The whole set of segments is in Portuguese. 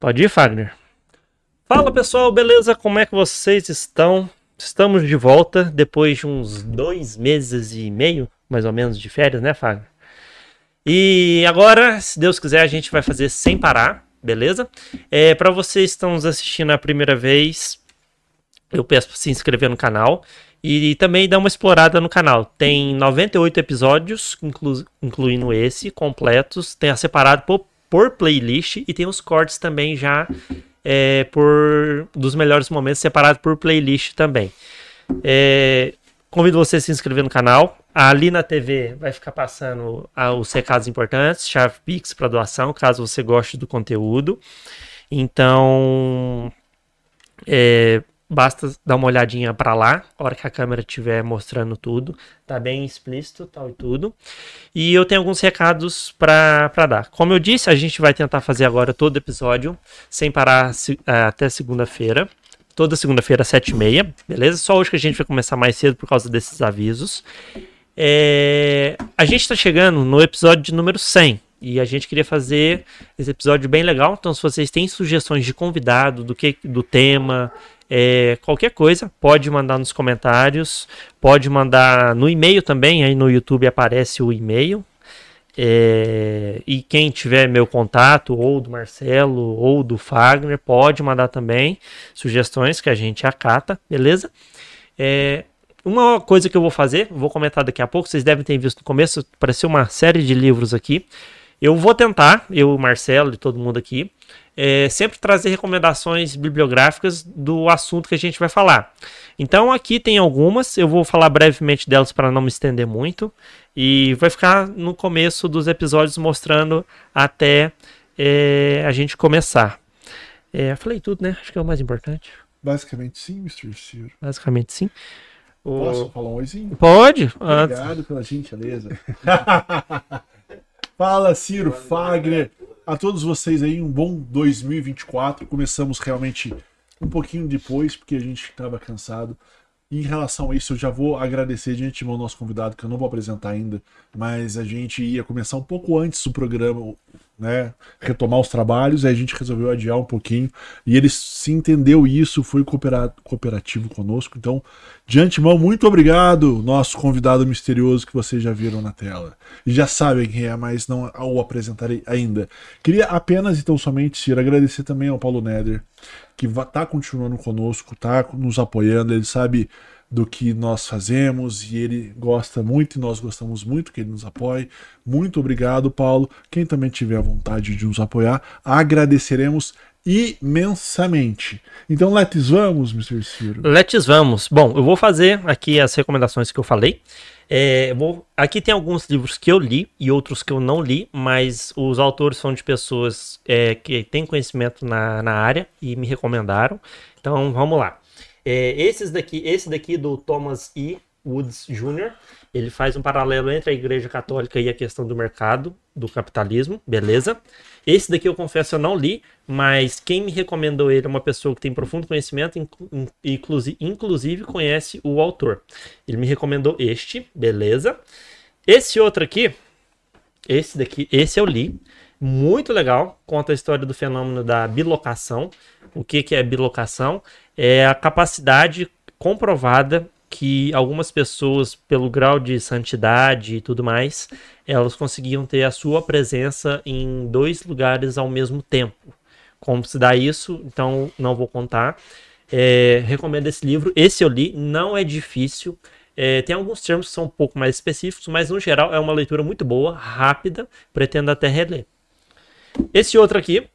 Pode ir, Fagner. Fala pessoal, beleza? Como é que vocês estão? Estamos de volta depois de uns dois meses e meio, mais ou menos, de férias, né, Fagner? E agora, se Deus quiser, a gente vai fazer sem parar, beleza? É, para vocês que estão nos assistindo a primeira vez, eu peço para se inscrever no canal e também dar uma explorada no canal. Tem 98 episódios, inclu incluindo esse, completos. Tem a separado por, por playlist e tem os cortes também já é, por dos melhores momentos separado por playlist também. É, convido você a se inscrever no canal. Ali na TV vai ficar passando ah, os recados importantes, chave Pix para doação, caso você goste do conteúdo. Então, é, Basta dar uma olhadinha para lá, a hora que a câmera estiver mostrando tudo. Tá bem explícito, tal e tudo. E eu tenho alguns recados para dar. Como eu disse, a gente vai tentar fazer agora todo episódio, sem parar se, é, até segunda-feira. Toda segunda-feira, às 7h30, beleza? Só hoje que a gente vai começar mais cedo por causa desses avisos. É, a gente está chegando no episódio de número 100. E a gente queria fazer esse episódio bem legal. Então, se vocês têm sugestões de convidado, do que do tema, é, qualquer coisa, pode mandar nos comentários, pode mandar no e-mail também, aí no YouTube aparece o e-mail. É, e quem tiver meu contato, ou do Marcelo, ou do Fagner, pode mandar também sugestões que a gente acata, beleza? É, uma coisa que eu vou fazer, vou comentar daqui a pouco, vocês devem ter visto no começo, apareceu uma série de livros aqui. Eu vou tentar, eu, Marcelo e todo mundo aqui, é, sempre trazer recomendações bibliográficas do assunto que a gente vai falar. Então aqui tem algumas, eu vou falar brevemente delas para não me estender muito e vai ficar no começo dos episódios mostrando até é, a gente começar. É, falei tudo, né? Acho que é o mais importante. Basicamente sim, Mr. Ciro. Basicamente sim. O... Posso falar um oizinho? Pode. Obrigado pela gentileza. Fala, Ciro Fagner a todos vocês aí um bom 2024. Começamos realmente um pouquinho depois, porque a gente estava cansado. Em relação a isso, eu já vou agradecer de antemão ao nosso convidado, que eu não vou apresentar ainda, mas a gente ia começar um pouco antes do programa, né, retomar os trabalhos, aí a gente resolveu adiar um pouquinho, e ele se entendeu isso, foi cooperativo conosco. Então, de antemão, muito obrigado, nosso convidado misterioso que vocês já viram na tela. E já sabem quem é, mas não o apresentarei ainda. Queria apenas, então, somente, ir agradecer também ao Paulo Neder, que está continuando conosco, está nos apoiando, ele sabe do que nós fazemos e ele gosta muito e nós gostamos muito que ele nos apoie. Muito obrigado, Paulo. Quem também tiver vontade de nos apoiar, agradeceremos imensamente. Então, let's vamos, Mr. Ciro. Let's vamos. Bom, eu vou fazer aqui as recomendações que eu falei. É, vou, aqui tem alguns livros que eu li e outros que eu não li, mas os autores são de pessoas é, que têm conhecimento na, na área e me recomendaram. Então, vamos lá. É, esses daqui, esse daqui do Thomas E. Woods Jr., ele faz um paralelo entre a Igreja Católica e a questão do mercado, do capitalismo, beleza? Esse daqui eu confesso eu não li, mas quem me recomendou ele é uma pessoa que tem profundo conhecimento, inclusive, inclusive conhece o autor. Ele me recomendou este, beleza? Esse outro aqui, esse daqui, esse eu li, muito legal, conta a história do fenômeno da bilocação. O que, que é bilocação? é a capacidade comprovada que algumas pessoas, pelo grau de santidade e tudo mais, elas conseguiam ter a sua presença em dois lugares ao mesmo tempo. Como se dá isso, então não vou contar. É, recomendo esse livro. Esse eu li, não é difícil. É, tem alguns termos que são um pouco mais específicos, mas no geral é uma leitura muito boa, rápida, pretendo até reler. Esse outro aqui,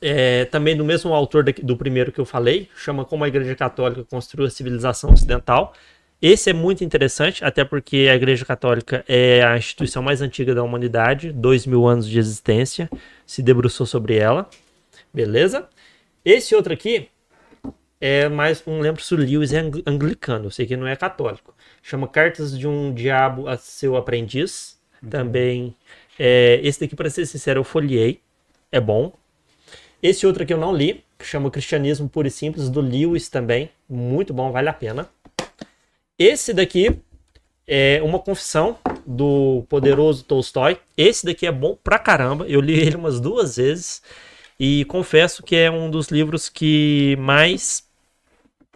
é, também do mesmo autor do primeiro que eu falei, chama Como a Igreja Católica Construiu a Civilização Ocidental. Esse é muito interessante, até porque a Igreja Católica é a instituição mais antiga da humanidade, dois mil anos de existência, se debruçou sobre ela. Beleza? Esse outro aqui é mais um lembro se o Lewis é anglicano, eu sei que não é católico. Chama Cartas de um Diabo a Seu Aprendiz. Uhum. Também. É, esse daqui, para ser sincero, eu folhei. É bom. Esse outro aqui eu não li, que chama Cristianismo Puro e Simples, do Lewis também. Muito bom, vale a pena. Esse daqui é uma confissão do poderoso Tolstói. Esse daqui é bom pra caramba. Eu li ele umas duas vezes. E confesso que é um dos livros que mais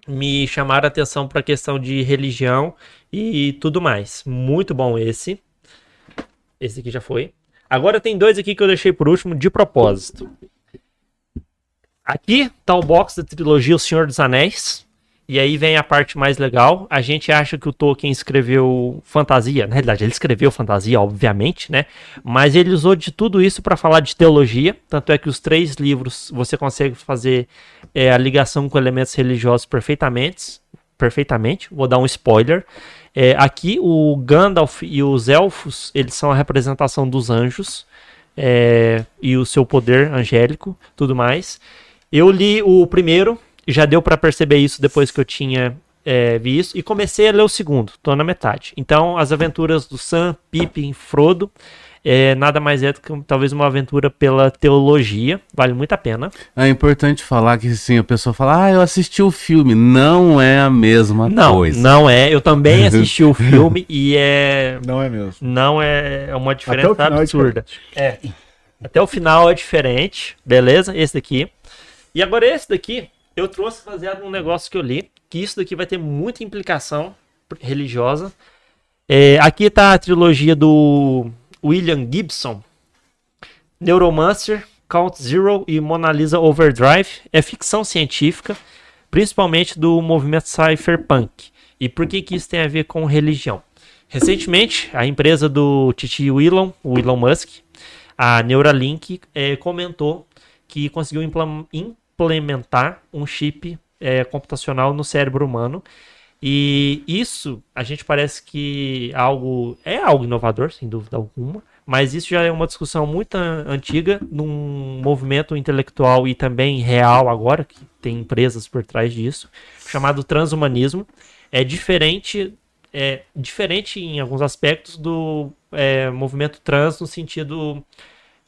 me chamaram a atenção para a questão de religião e tudo mais. Muito bom esse. Esse aqui já foi. Agora tem dois aqui que eu deixei por último de propósito. Aqui tá o box da trilogia O Senhor dos Anéis. E aí vem a parte mais legal. A gente acha que o Tolkien escreveu fantasia. Na realidade, ele escreveu fantasia, obviamente, né? Mas ele usou de tudo isso para falar de teologia. Tanto é que os três livros você consegue fazer é, a ligação com elementos religiosos perfeitamente. Perfeitamente. Vou dar um spoiler. É, aqui o Gandalf e os elfos, eles são a representação dos anjos é, e o seu poder angélico, tudo mais. Eu li o primeiro, já deu para perceber isso depois que eu tinha é, vi isso, e comecei a ler o segundo, tô na metade. Então, as aventuras do Sam, Pippin, Frodo, é, nada mais é do que talvez uma aventura pela teologia, vale muito a pena. É importante falar que sim, a pessoa fala, ah, eu assisti o filme, não é a mesma não, coisa. Não, é, eu também assisti o filme e é... Não é mesmo. Não é, é uma diferença absurda. É, é, até o final é diferente, beleza? Esse daqui. E agora esse daqui, eu trouxe baseado num negócio que eu li, que isso daqui vai ter muita implicação religiosa. É, aqui tá a trilogia do William Gibson, Neuromancer, Count Zero e Mona Lisa Overdrive. É ficção científica, principalmente do movimento cypherpunk. E por que, que isso tem a ver com religião? Recentemente, a empresa do Titi Elon, o Elon Musk, a Neuralink, é, comentou que conseguiu implementar um chip é, computacional no cérebro humano. E isso, a gente parece que algo é algo inovador, sem dúvida alguma, mas isso já é uma discussão muito antiga num movimento intelectual e também real agora, que tem empresas por trás disso, chamado transhumanismo. É diferente, é diferente em alguns aspectos do é, movimento trans no sentido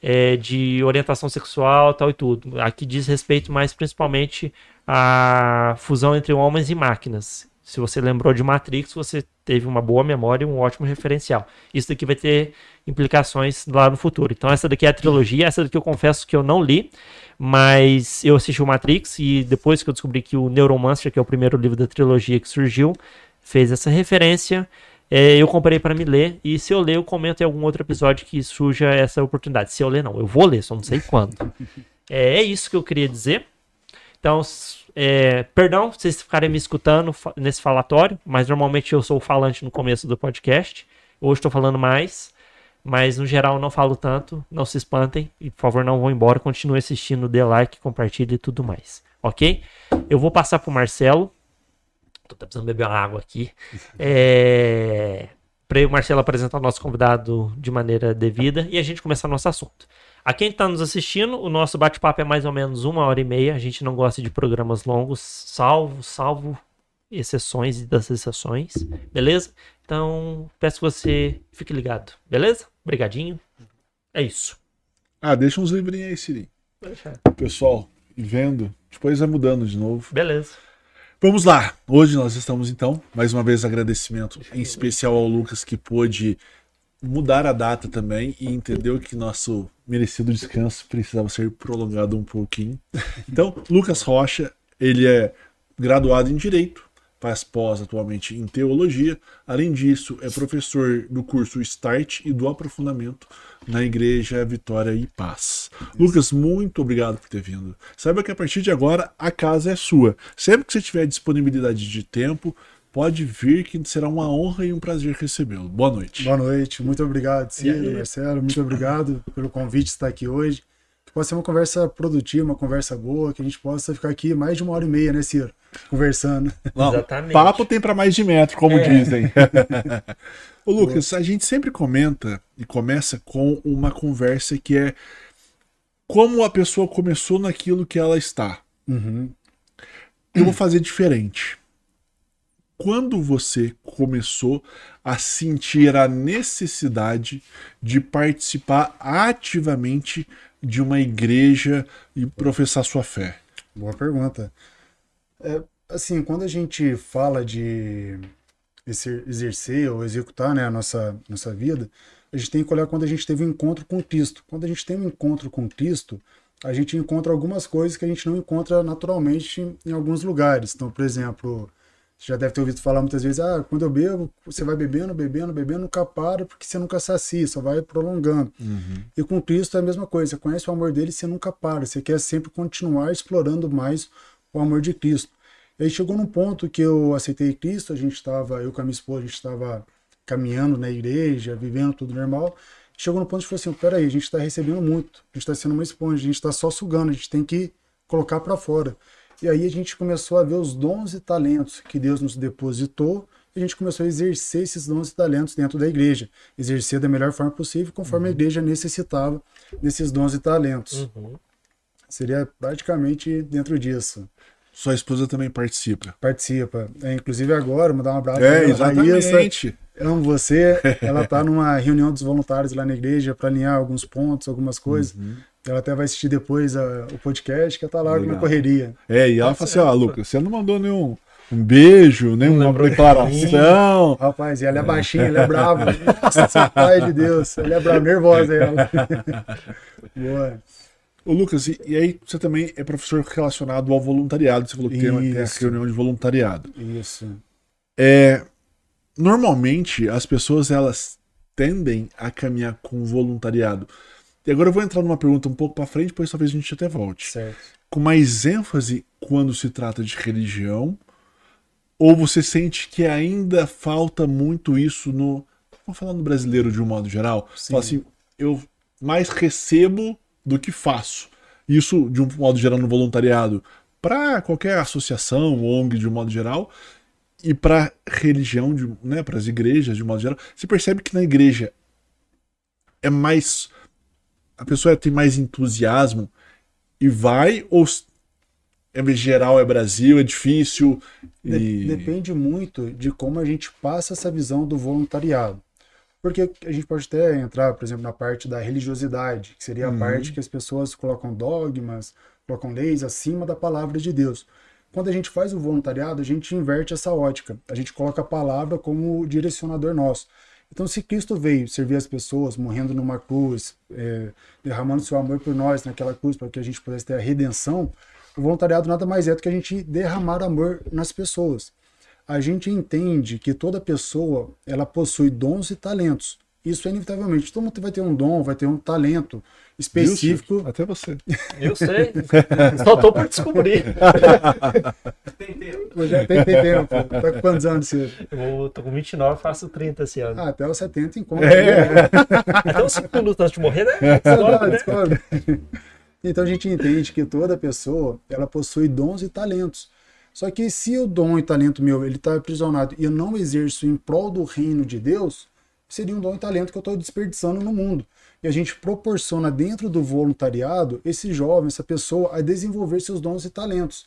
é, de orientação sexual tal e tudo. Aqui diz respeito mais principalmente à fusão entre homens e máquinas. Se você lembrou de Matrix, você teve uma boa memória e um ótimo referencial. Isso daqui vai ter implicações lá no futuro. Então essa daqui é a trilogia, essa daqui eu confesso que eu não li, mas eu assisti o Matrix e depois que eu descobri que o Neuromancer, que é o primeiro livro da trilogia que surgiu, fez essa referência, é, eu comprei para me ler e se eu ler eu comento em algum outro episódio que surja essa oportunidade. Se eu ler não, eu vou ler, só não sei quando. é, é isso que eu queria dizer. Então, é, perdão se vocês ficarem me escutando nesse falatório, mas normalmente eu sou o falante no começo do podcast. Hoje estou falando mais, mas no geral não falo tanto. Não se espantem e por favor não vão embora. Continue assistindo, dê like, compartilhe e tudo mais. Ok? Eu vou passar para o Marcelo Tô precisando beber uma água aqui. É, para o Marcelo apresentar o nosso convidado de maneira devida e a gente começar nosso assunto. A quem está nos assistindo, o nosso bate-papo é mais ou menos uma hora e meia. A gente não gosta de programas longos, salvo, salvo exceções e das exceções, beleza? Então, peço que você fique ligado, beleza? Obrigadinho. É isso. Ah, deixa uns livrinhos aí, Siri. Pessoal, vendo, depois vai mudando de novo. Beleza. Vamos lá. Hoje nós estamos então, mais uma vez agradecimento em especial ao Lucas que pôde mudar a data também e entendeu que nosso merecido descanso precisava ser prolongado um pouquinho. Então, Lucas Rocha, ele é graduado em direito, faz pós atualmente em teologia. Além disso, é professor do curso Start e do aprofundamento na Igreja Vitória e Paz. Lucas, muito obrigado por ter vindo. Saiba que a partir de agora a casa é sua. Sempre que você tiver disponibilidade de tempo, pode vir que será uma honra e um prazer recebê-lo. Boa noite. Boa noite, muito obrigado, Ciro, Marcelo, muito obrigado pelo convite de estar aqui hoje. Que possa ser uma conversa produtiva, uma conversa boa, que a gente possa ficar aqui mais de uma hora e meia, né, Ciro? Conversando. Não, Exatamente. Papo tem para mais de metro, como é. dizem. Ô, Lucas, a gente sempre comenta e começa com uma conversa que é como a pessoa começou naquilo que ela está. Uhum. Eu vou fazer diferente. Quando você começou a sentir a necessidade de participar ativamente de uma igreja e professar sua fé? Boa pergunta. É, assim, quando a gente fala de exercer ou executar né, a nossa, nossa vida, a gente tem que olhar quando a gente teve um encontro com Cristo. Quando a gente tem um encontro com Cristo, a gente encontra algumas coisas que a gente não encontra naturalmente em alguns lugares. Então, por exemplo, você já deve ter ouvido falar muitas vezes, ah, quando eu bebo, você vai bebendo, bebendo, bebendo, nunca para, porque você nunca sacia, só vai prolongando. Uhum. E com Cristo é a mesma coisa, você conhece o amor dele, você nunca para, você quer sempre continuar explorando mais o amor de Cristo. E aí chegou num ponto que eu aceitei Cristo, a gente estava, eu com a minha esposa, a gente estava caminhando na igreja, vivendo tudo normal. Chegou num ponto que falou assim: peraí, a gente está recebendo muito, a gente está sendo uma esponja, a gente está só sugando, a gente tem que colocar para fora. E aí a gente começou a ver os dons e talentos que Deus nos depositou e a gente começou a exercer esses dons e talentos dentro da igreja. Exercer da melhor forma possível, conforme a igreja necessitava desses dons e talentos. Uhum. Seria praticamente dentro disso. Sua esposa também participa. Participa. É, inclusive agora, mandar um abraço É, pra Raíssa. Exatamente. Amo você. Ela está numa reunião dos voluntários lá na igreja para alinhar alguns pontos, algumas coisas. Ela até vai assistir depois a- o podcast, que tá lá Legal. na correria. É, e ela fala assim, ó, Lucas, você não mandou nenhum um beijo, de declaração. Rapaz, e ela é baixinha, ela é brava. Nossa, pai de Deus. Ela é brava, nervosa ela. Boa. Ô, Lucas, e, e aí você também é professor relacionado ao voluntariado. Você falou que tem, uma- tem a Isso. reunião de voluntariado. Isso. É, normalmente as pessoas elas tendem a caminhar com voluntariado. E agora eu vou entrar numa pergunta um pouco para frente, depois talvez a gente até volte. Certo. Com mais ênfase quando se trata de religião, ou você sente que ainda falta muito isso no, vamos falar no brasileiro de um modo geral, Sim. Fala assim, eu mais recebo do que faço. Isso de um modo geral no voluntariado, para qualquer associação, ONG de um modo geral, e para religião, de, né, para as igrejas de um modo geral, você percebe que na igreja é mais a pessoa tem mais entusiasmo e vai ou é geral é Brasil, é difícil e Depende muito de como a gente passa essa visão do voluntariado. Porque a gente pode até entrar, por exemplo, na parte da religiosidade, que seria a Uhum. parte que as pessoas colocam dogmas, colocam leis acima da palavra de Deus. Quando a gente faz o voluntariado, a gente inverte essa ótica. A gente coloca a palavra como direcionador nosso. Então, se Cristo veio servir as pessoas, morrendo numa cruz, é, derramando seu amor por nós naquela cruz, para que a gente pudesse ter a redenção, o voluntariado nada mais é do que a gente derramar amor nas pessoas. A gente entende que toda pessoa ela possui dons e talentos. Isso é inevitavelmente. Todo mundo vai ter um dom, vai ter um talento específico. Até você. Eu sei. Só tô por descobrir. Já tem, tem tempo. Tá com quantos anos você? Eu tô com 29, faço 30 esse ano. Ah, até os 70 encontra. É. Até uns 5 minutos antes de morrer, né? Ah, discordo. Então a gente entende que toda pessoa ela possui dons e talentos. Só que se o dom e talento meu ele está aprisionado e eu não exerço em prol do reino de Deus, seria um dom e talento que eu estou desperdiçando no mundo. E a gente proporciona dentro do voluntariado esse jovem, essa pessoa, a desenvolver seus dons e talentos.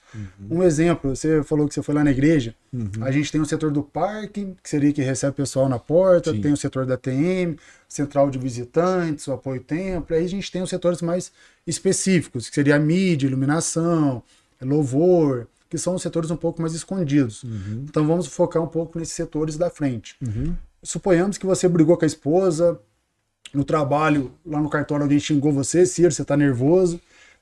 Um exemplo, você falou que você foi lá na igreja. A gente tem o setor do parque, que seria que recebe o pessoal na porta, Sim. tem o setor da TM, central de visitantes, o apoio templo. Aí a gente tem os setores mais específicos, que seria a mídia, iluminação, louvor, que são os setores um pouco mais escondidos. Então vamos focar um pouco nesses setores da frente. Suponhamos que você brigou com a esposa, no trabalho, lá no cartório, alguém xingou você, Ciro, você tá nervoso,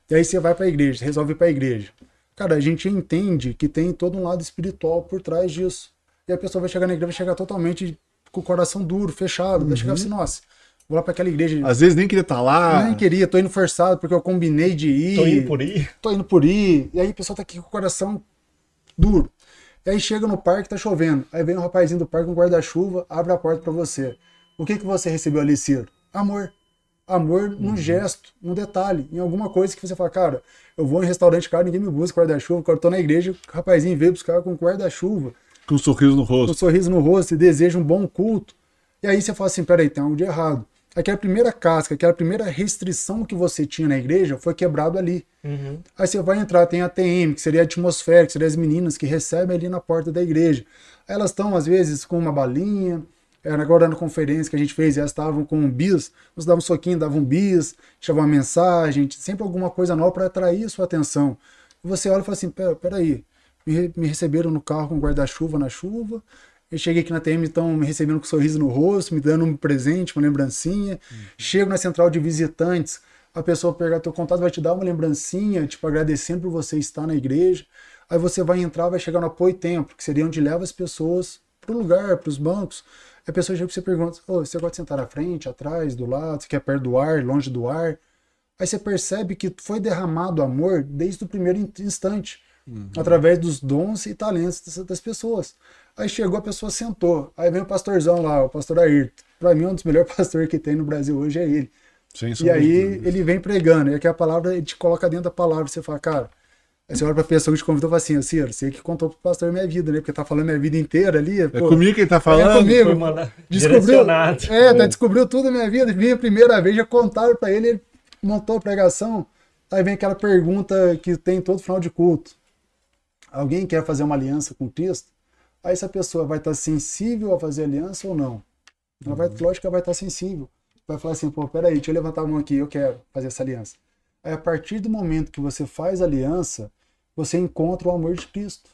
e aí você vai pra igreja, resolve ir pra igreja. Cara, a gente entende que tem todo um lado espiritual por trás disso. E a pessoa vai chegar na igreja, vai chegar totalmente com o coração duro, fechado, vai chegar assim, nossa, vou lá pra aquela igreja. Às vezes nem queria estar lá. Nem queria, tô indo forçado porque eu combinei de ir. Tô indo por aí. Tô indo por ir. E aí a pessoa tá aqui com o coração duro. E aí chega no parque, tá chovendo. Aí vem um rapazinho do parque com um guarda-chuva, abre a porta pra você. O que que você recebeu ali, Ciro? Amor. Amor num gesto, num detalhe, em alguma coisa que você fala, cara, eu vou em restaurante caro, ninguém me busca guarda-chuva, quando eu tô na igreja, o rapazinho veio buscar com guarda-chuva, Com um sorriso no com um rosto. sorriso no rosto e deseja um bom culto. E aí você fala assim, peraí, tem algo de errado. Aquela primeira casca, aquela primeira restrição que você tinha na igreja foi quebrado ali. Uhum. Aí você vai entrar, tem a TM, que seria a atmosfera, que seria as meninas que recebem ali na porta da igreja. Elas estão, às vezes, com uma balinha. Era agora na conferência que a gente fez, elas estavam com um bis, nos davam um soquinho, davam um bis, deixavam uma mensagem, sempre alguma coisa nova para atrair a sua atenção. E você olha e fala assim: pera, peraí, me, re- me receberam no carro com guarda-chuva na chuva. Eu cheguei aqui na TM, estão me recebendo com um sorriso no rosto, me dando um presente, uma lembrancinha. Chego na central de visitantes, a pessoa pegar teu contato, vai te dar uma lembrancinha, tipo, agradecendo por você estar na igreja. Aí você vai entrar, vai chegar no apoio tempo, que seria onde leva as pessoas pro lugar, pros bancos. Aí a pessoa chega e você pergunta, oh, você gosta de sentar na frente, atrás, do lado, você quer perto do ar, longe do ar? Aí você percebe que foi derramado amor desde o primeiro instante, uhum. através dos dons e talentos das pessoas. Aí chegou, a pessoa sentou. Aí vem o pastorzão lá, o pastor Ayrton. Pra mim, um dos melhores pastores que tem no Brasil hoje é ele. Sim, e aí ele vem pregando, e aqui a palavra, ele te coloca dentro da palavra, você fala, cara, Aí você olha pra pessoa que te convidou e fala assim, Ciro, você que contou pro pastor minha vida, né? Porque tá falando minha vida inteira ali. É pô, comigo que ele tá falando? É comigo. Descobriu, é, tá, descobriu tudo a minha vida. Vinha a primeira vez, já contaram pra ele, ele montou a pregação. Aí vem aquela pergunta que tem todo final de culto. Alguém quer fazer uma aliança com Cristo? Aí essa pessoa vai estar sensível a fazer aliança ou não? Ela vai, lógico que vai estar sensível. Vai falar assim, pô, peraí, deixa eu levantar a mão aqui, eu quero fazer essa aliança. Aí a partir do momento que você faz aliança, você encontra o amor de Cristo.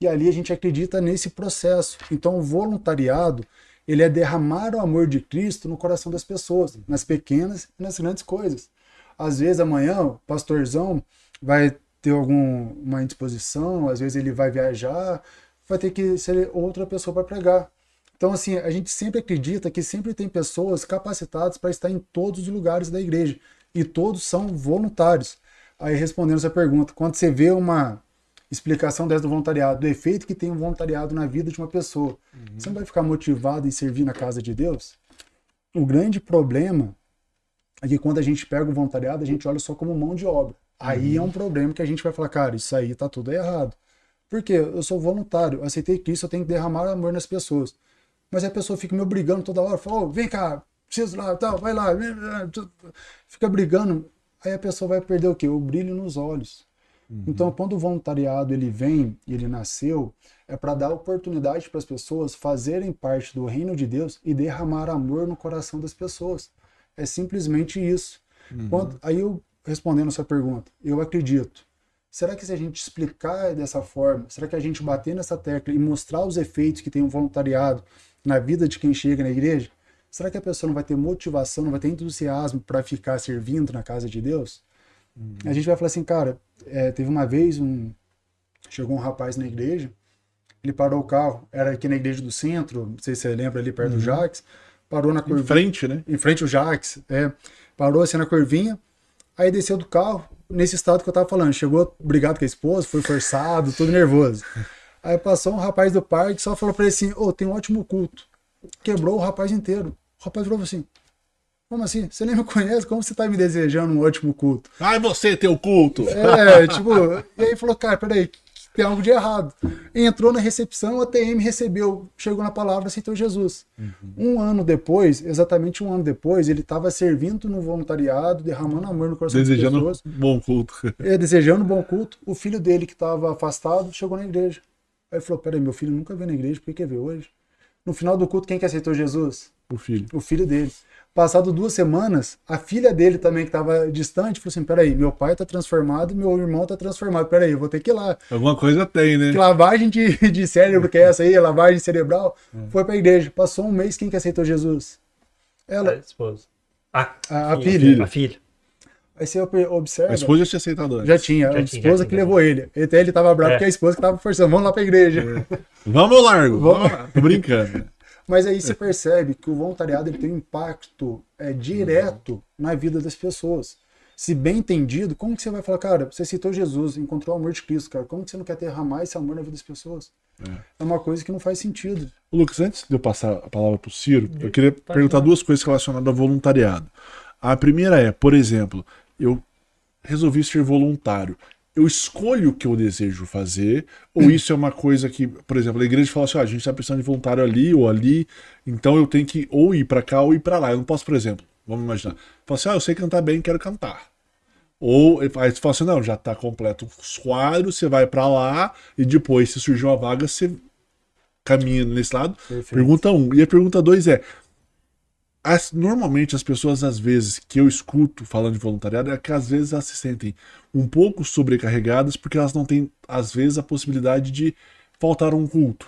E ali a gente acredita nesse processo. Então o voluntariado, ele é derramar o amor de Cristo no coração das pessoas, nas pequenas e nas grandes coisas. Às vezes amanhã o pastorzão vai ter alguma indisposição, às vezes ele vai viajar, vai ter que ser outra pessoa para pregar. Então, assim, a gente sempre acredita que sempre tem pessoas capacitadas para estar em todos os lugares da igreja. E todos são voluntários. Aí, respondendo essa pergunta, quando você vê uma explicação dessa do voluntariado, do efeito que tem um voluntariado na vida de uma pessoa, uhum. você não vai ficar motivado em servir na casa de Deus? O grande problema é que quando a gente pega o voluntariado, a gente olha só como mão de obra. Aí é uhum. é um problema que a gente vai falar, cara, isso aí tá tudo errado. Porque eu sou voluntário, eu aceitei Cristo, eu tenho que derramar amor nas pessoas. Mas a pessoa fica me obrigando toda hora, fala, oh, vem cá, preciso lá, tal, vai lá. Fica brigando. Aí a pessoa vai perder o quê? O brilho nos olhos. Uhum. Então, quando o voluntariado ele vem, ele nasceu, é para dar oportunidade para as pessoas fazerem parte do reino de Deus e derramar amor no coração das pessoas. É simplesmente isso. Uhum. Quando, aí eu respondendo a sua pergunta, eu acredito Será que se a gente explicar dessa forma, será que a gente bater nessa tecla e mostrar os efeitos que tem um voluntariado na vida de quem chega na igreja, será que a pessoa não vai ter motivação, não vai ter entusiasmo para ficar servindo na casa de Deus? Uhum. A gente vai falar assim, cara, é, teve uma vez um chegou um rapaz na igreja, ele parou o carro, era aqui na igreja do centro, não sei se você lembra ali perto uhum. do Jax, parou na curvinha. Em frente, né? Em frente ao Jax, é. Parou assim na curvinha, aí desceu do carro, nesse estado que eu tava falando. Chegou brigado com a esposa, foi forçado, todo nervoso. Aí passou um rapaz do parque, só falou pra ele assim: Ô, oh, tem um ótimo culto. Quebrou o rapaz inteiro. O rapaz falou assim: Como assim? Você nem me conhece? Como você tá me desejando um ótimo culto? Ai, você tem o culto! É, tipo, e aí falou: Cara, peraí, tem algo de errado. Entrou na recepção, a TM recebeu, chegou na palavra, aceitou Jesus. Uhum. Um ano depois, exatamente um ano depois, ele estava servindo no voluntariado, derramando amor no coração desejando das pessoas. bom culto. É, desejando bom culto. O filho dele, que estava afastado, chegou na igreja. Aí ele falou: Peraí, meu filho nunca veio na igreja, por que quer ver hoje? No final do culto, quem que aceitou Jesus? O filho. O filho dele. Passado duas semanas, a filha dele também, que estava distante, falou assim: peraí, meu pai está transformado meu irmão está transformado. Peraí, eu vou ter que ir lá. Alguma coisa tem, né? Que lavagem de, de cérebro que é essa aí, lavagem cerebral. É. Foi para a igreja. Passou um mês, quem que aceitou Jesus? Ela. A esposa. Ah, a, a filha. A filha. Aí você observa. A esposa já tinha aceitado antes. Já tinha, já a tinha, esposa que tinha. levou ele. Até ele tava bravo é. porque a esposa que tava forçando. Vamos lá pra igreja. É. Vamos largo. Vamos lá. Tô brincando. Mas aí você percebe que o voluntariado ele tem um impacto é, direto na vida das pessoas. Se bem entendido, como que você vai falar, cara, você citou Jesus, encontrou o amor de Cristo, cara, como que você não quer derramar esse amor na vida das pessoas? É, é uma coisa que não faz sentido. Lucas, antes de eu passar a palavra para o Ciro, eu queria perguntar duas coisas relacionadas ao voluntariado. A primeira é, por exemplo, eu resolvi ser voluntário eu escolho o que eu desejo fazer, ou hum. isso é uma coisa que, por exemplo, a igreja fala assim: ah, a gente está precisando de voluntário ali ou ali, então eu tenho que ou ir para cá ou ir para lá. Eu não posso, por exemplo, vamos imaginar, falar assim: ah, eu sei cantar bem, quero cantar. Ou aí você fala assim: não, já está completo os quadros, você vai para lá e depois, se surgir uma vaga, você caminha nesse lado. Perfeito. Pergunta um. E a pergunta dois é: as, normalmente as pessoas, às vezes, que eu escuto falando de voluntariado, é que às vezes elas se sentem um pouco sobrecarregadas porque elas não têm, às vezes, a possibilidade de faltar um culto.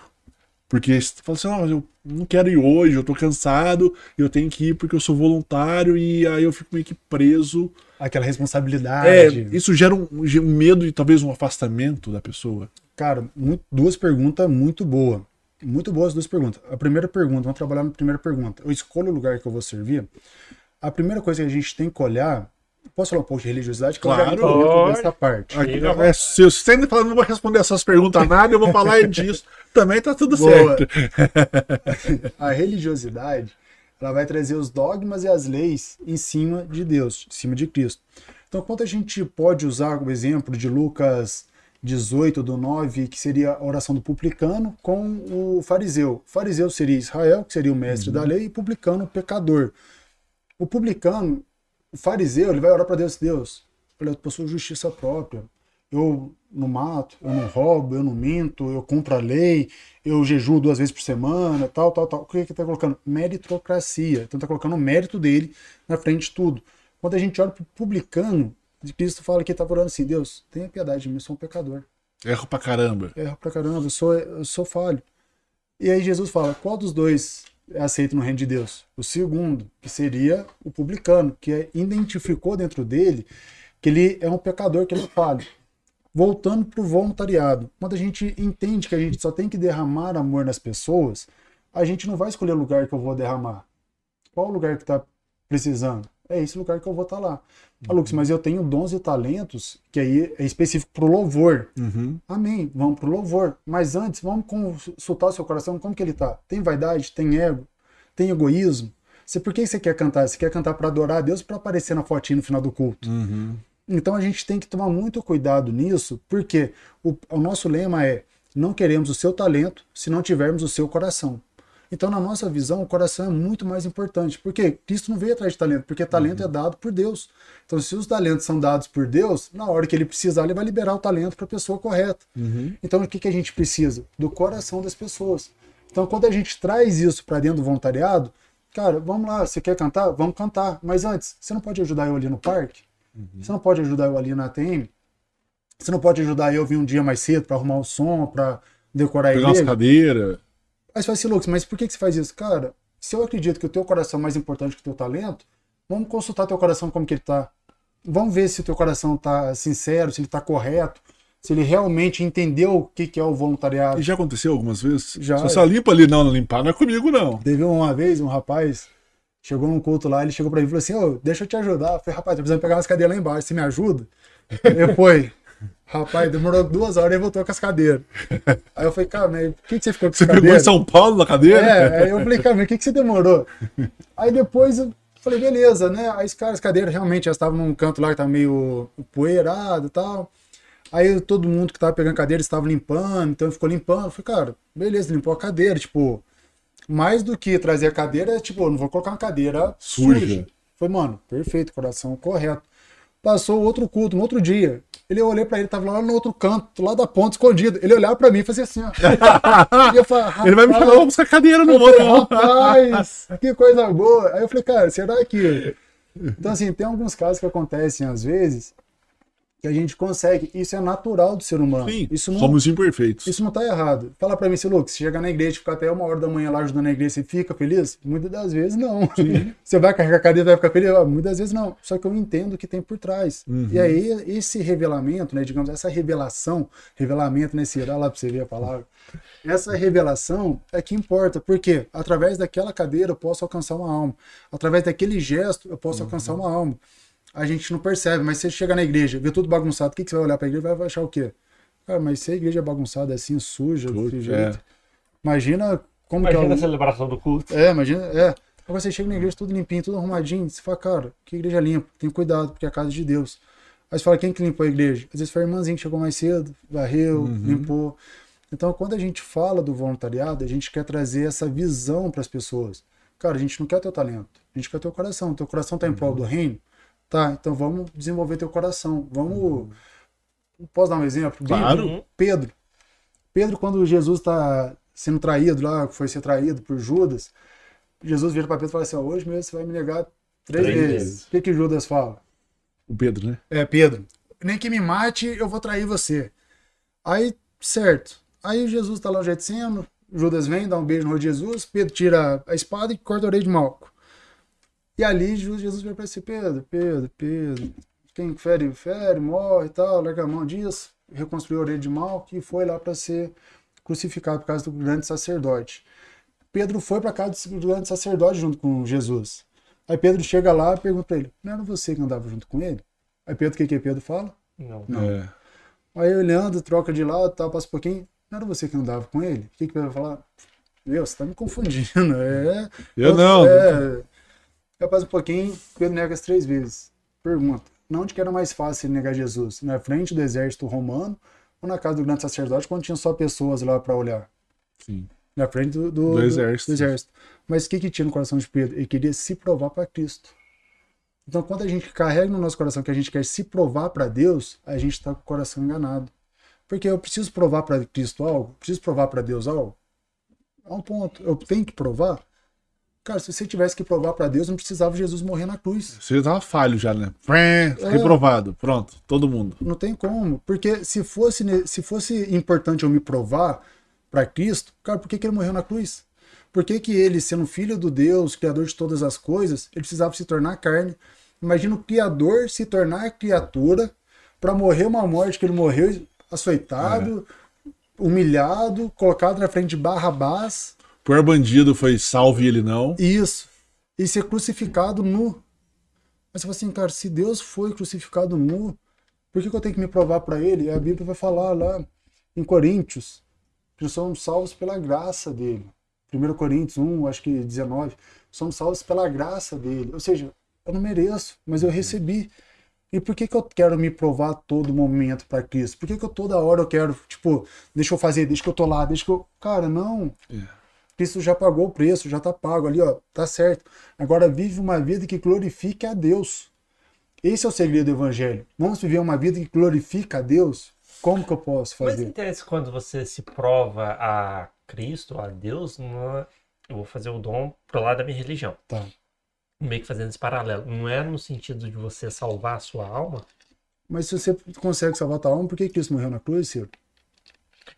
Porque você fala assim, não, eu não quero ir hoje, eu tô cansado, eu tenho que ir porque eu sou voluntário, e aí eu fico meio que preso. Aquela É, responsabilidade. isso gera um, um medo e talvez um afastamento da pessoa. Cara, duas perguntas muito boas. Muito boas duas perguntas. A primeira pergunta, vamos trabalhar na primeira pergunta. Eu escolho o lugar que eu vou servir. A primeira coisa que a gente tem que olhar. Posso falar um pouco de religiosidade? Que eu já Claro. Pode. dessa parte. Aqui, é, se você ainda falando, não vou responder essas perguntas nada, eu vou falar disso. Também tá tudo Boa. certo. a religiosidade ela vai trazer os dogmas e as leis em cima de Deus, em cima de Cristo. Então, quanto a gente pode usar o exemplo de Lucas 18, do 9, que seria a oração do publicano, com o fariseu. O fariseu seria Israel, que seria o mestre da lei, e publicano, o pecador. O publicano, o fariseu, ele vai orar para Deus, Deus, olha, eu possuo justiça própria. Eu não mato, eu não roubo, eu não minto, eu cumpro a lei, eu jejuo duas vezes por semana, tal, tal, tal. O que que tá colocando? Meritocracia. Então tá colocando o mérito dele na frente de tudo. Quando a gente olha pro publicano, Cristo fala que tá orando assim, Deus, tenha piedade de mim, eu sou um pecador. Erro pra caramba. Erro pra caramba, eu sou, eu sou falho. E aí Jesus fala, qual dos dois é aceito no reino de Deus? O segundo, que seria o publicano, que identificou dentro dele que ele é um pecador, que ele é falho. Voltando pro voluntariado. Quando a gente entende que a gente só tem que derramar amor nas pessoas, a gente não vai escolher o lugar que eu vou derramar. Qual o lugar que está precisando? É esse lugar que eu vou estar lá. Ah, Lucas, mas eu tenho dons e talentos que aí é específico pro louvor. Uhum. Amém. Vamos pro louvor. Mas antes, vamos consultar o seu coração, como que ele tá? Tem vaidade? Tem ego? Tem egoísmo? Você, por que você quer cantar? Você quer cantar para adorar a Deus para aparecer na fotinha no final do culto? Uhum. Então a gente tem que tomar muito cuidado nisso, porque o, o nosso lema é: não queremos o seu talento se não tivermos o seu coração. Então, na nossa visão, o coração é muito mais importante. Porque Cristo não veio atrás de talento, porque talento é dado por Deus. Então, se os talentos são dados por Deus, na hora que ele precisar, ele vai liberar o talento para a pessoa correta. Então, o que, que a gente precisa? Do coração das pessoas. Então, quando a gente traz isso para dentro do voluntariado, cara, vamos lá, você quer cantar? Vamos cantar. Mas antes, você não pode ajudar eu ali no parque? Você não pode ajudar eu ali na ATM? Você não pode ajudar eu vir um dia mais cedo para arrumar o som, para decorar a Pegar umas igreja? cadeiras. Aí você fala assim, Lucas, mas por que, que você faz isso? Cara, se eu acredito que o teu coração é mais importante que o teu talento, vamos consultar teu coração como que ele tá. Vamos ver se o teu coração tá sincero, se ele tá correto, se ele realmente entendeu o que, que é o voluntariado. E já aconteceu algumas vezes? Já. Se você só limpa ali, não, não limpar não é comigo, não. Teve uma vez um rapaz, chegou num culto lá, ele chegou pra mim e falou assim, ô, deixa eu te ajudar. Eu falei, rapaz, tô precisando pegar umas cadeiras lá embaixo, você me ajuda? Eu fui. Rapaz, demorou duas horas e voltou com as cadeiras. Aí eu falei, cara, mas por que, que você ficou com Você as pegou em cadeiras? São Paulo na cadeira? É, aí eu falei, cara, mas o que, que você demorou? Aí depois eu falei, beleza, né? Aí os caras, as cadeiras realmente já estavam num canto lá que tava meio poeirado e tal. Aí todo mundo que tava pegando cadeira estava limpando, então ficou limpando. Eu falei, cara, beleza, limpou a cadeira, tipo, mais do que trazer a cadeira, tipo, não vou colocar uma cadeira Suja. suja. Foi, mano, perfeito, coração correto. Passou outro culto, no outro dia. Ele eu olhei pra ele, tava lá no outro canto, lá da ponta, escondido. Ele olhava pra mim e fazia assim, ó. Falava, Ele vai me "Rapaz, chamar pra buscar cadeira, falei, não. rapaz, que coisa boa. Aí eu falei, cara, será que. Então, assim, tem alguns casos que acontecem às vezes que a gente consegue. Isso é natural do ser humano. Sim, isso não, somos imperfeitos. isso não tá errado. Fala pra mim, se Lucas, você chega na igreja e fica até uma hora da manhã lá ajudando a igreja, você fica feliz? Muitas das vezes não. Você vai carregar a cadeira e vai ficar feliz? Ah, Muitas vezes não. Só que eu entendo o que tem por trás. Uhum. E aí, esse revelamento, né, digamos, essa revelação, revelamento nesse olha lá pra você ver a palavra. Essa revelação é que importa, porque através daquela cadeira eu posso alcançar uma alma. Através daquele gesto eu posso alcançar uma alma. A gente não percebe, mas você chega na igreja, vê tudo bagunçado, o que, que você vai olhar pra igreja e vai achar o quê? Cara, mas se a igreja é bagunçada assim, suja, Suja, desse é. jeito. Imagina como Imagina que a é o... celebração do culto. É, imagina, é. Agora você chega na igreja tudo limpinho, tudo arrumadinho, você fala, cara, que igreja limpa, tem cuidado, porque é a casa de Deus. Aí você fala, quem que limpou a igreja? Às vezes foi a irmãzinha que chegou mais cedo, varreu, limpou. Então, quando a gente fala do voluntariado, a gente quer trazer essa visão para as pessoas. Cara, a gente não quer teu talento, a gente quer teu coração. Teu coração tá em prol do reino? Tá, então vamos desenvolver teu coração. Vamos. Posso dar um exemplo? Claro. Pedro. Pedro, quando Jesus está sendo traído lá, foi ser traído por Judas, Jesus vira para Pedro e fala assim: ó, hoje mesmo você vai me negar três, Três vezes. vezes. O que, que Judas fala? O Pedro, né? É, Pedro, nem que me mate, eu vou trair você. Aí, certo. Aí Jesus tá lá no Getsemano, Judas vem, dá um beijo no rosto de Jesus, Pedro tira a espada e corta a orelha de Malco. E ali Jesus vai para esse Pedro, Pedro, Pedro, quem fere, fere, morre e tal, larga a mão disso, reconstruiu a orelha de Malco e foi lá para ser crucificado por causa do grande sacerdote. Pedro foi para casa do grande sacerdote junto com Jesus. Aí Pedro chega lá e pergunta para ele: Não era você que andava junto com ele? Aí Pedro, o que que Pedro fala? Não. Não. É. Aí olhando, troca de lado, tal, passa um pouquinho. Não era você que andava com ele? O que que Pedro vai falar? Meu, você tá me confundindo. É. Eu não. É. Passa um pouquinho, Pedro nega as três vezes. Pergunta: Não onde que era mais fácil ele negar Jesus? Na frente do exército romano ou na casa do grande sacerdote, quando tinha só pessoas lá para olhar? Sim. Na frente do, do, Do exército. do exército. Mas o que, que tinha no coração de Pedro? Ele queria se provar para Cristo. Então, quando a gente carrega no nosso coração que a gente quer se provar para Deus, a gente está com o coração enganado. Porque eu preciso provar para Cristo algo, preciso provar para Deus algo. A um ponto, eu tenho que provar. Cara, se você tivesse que provar para Deus, não precisava Jesus morrer na cruz. Você já tava falho já, né? É. Reprovado. Pronto, todo mundo. Não tem como. Porque se fosse, se fosse importante eu me provar para Cristo, cara, por que, que ele morreu na cruz? Por que, que ele, sendo filho do Deus, criador de todas as coisas, ele precisava se tornar carne? Imagina o criador se tornar criatura para morrer uma morte que ele morreu açoitado, humilhado, colocado na frente de Barrabás. O pior bandido foi salve ele não. Isso. E ser crucificado nu. Mas você fala assim, cara, se Deus foi crucificado nu, por que, que eu tenho que me provar para ele? A Bíblia vai falar lá em Coríntios que somos salvos pela graça dele. 1 Coríntios 1, acho que 19. Somos salvos pela graça dele. Ou seja, eu não mereço, mas eu recebi. E por que, que eu quero me provar a todo momento para Cristo? Por que, que eu toda hora eu quero, tipo, deixa eu fazer, deixa que eu tô lá, deixa que eu. Cara, não. Cristo já pagou o preço, já tá pago ali, ó, tá certo. Agora vive uma vida que glorifique a Deus. Esse é o segredo do evangelho. Vamos viver uma vida que glorifica a Deus? Como que eu posso Mas fazer? interessa quando você se prova a Cristo, a Deus, não é- eu vou fazer o dom pro lado da minha religião. Tá. Meio que fazendo esse paralelo. Não é no sentido de você salvar a sua alma. Mas se você consegue salvar a tua alma, por que Cristo morreu na cruz, Ciro?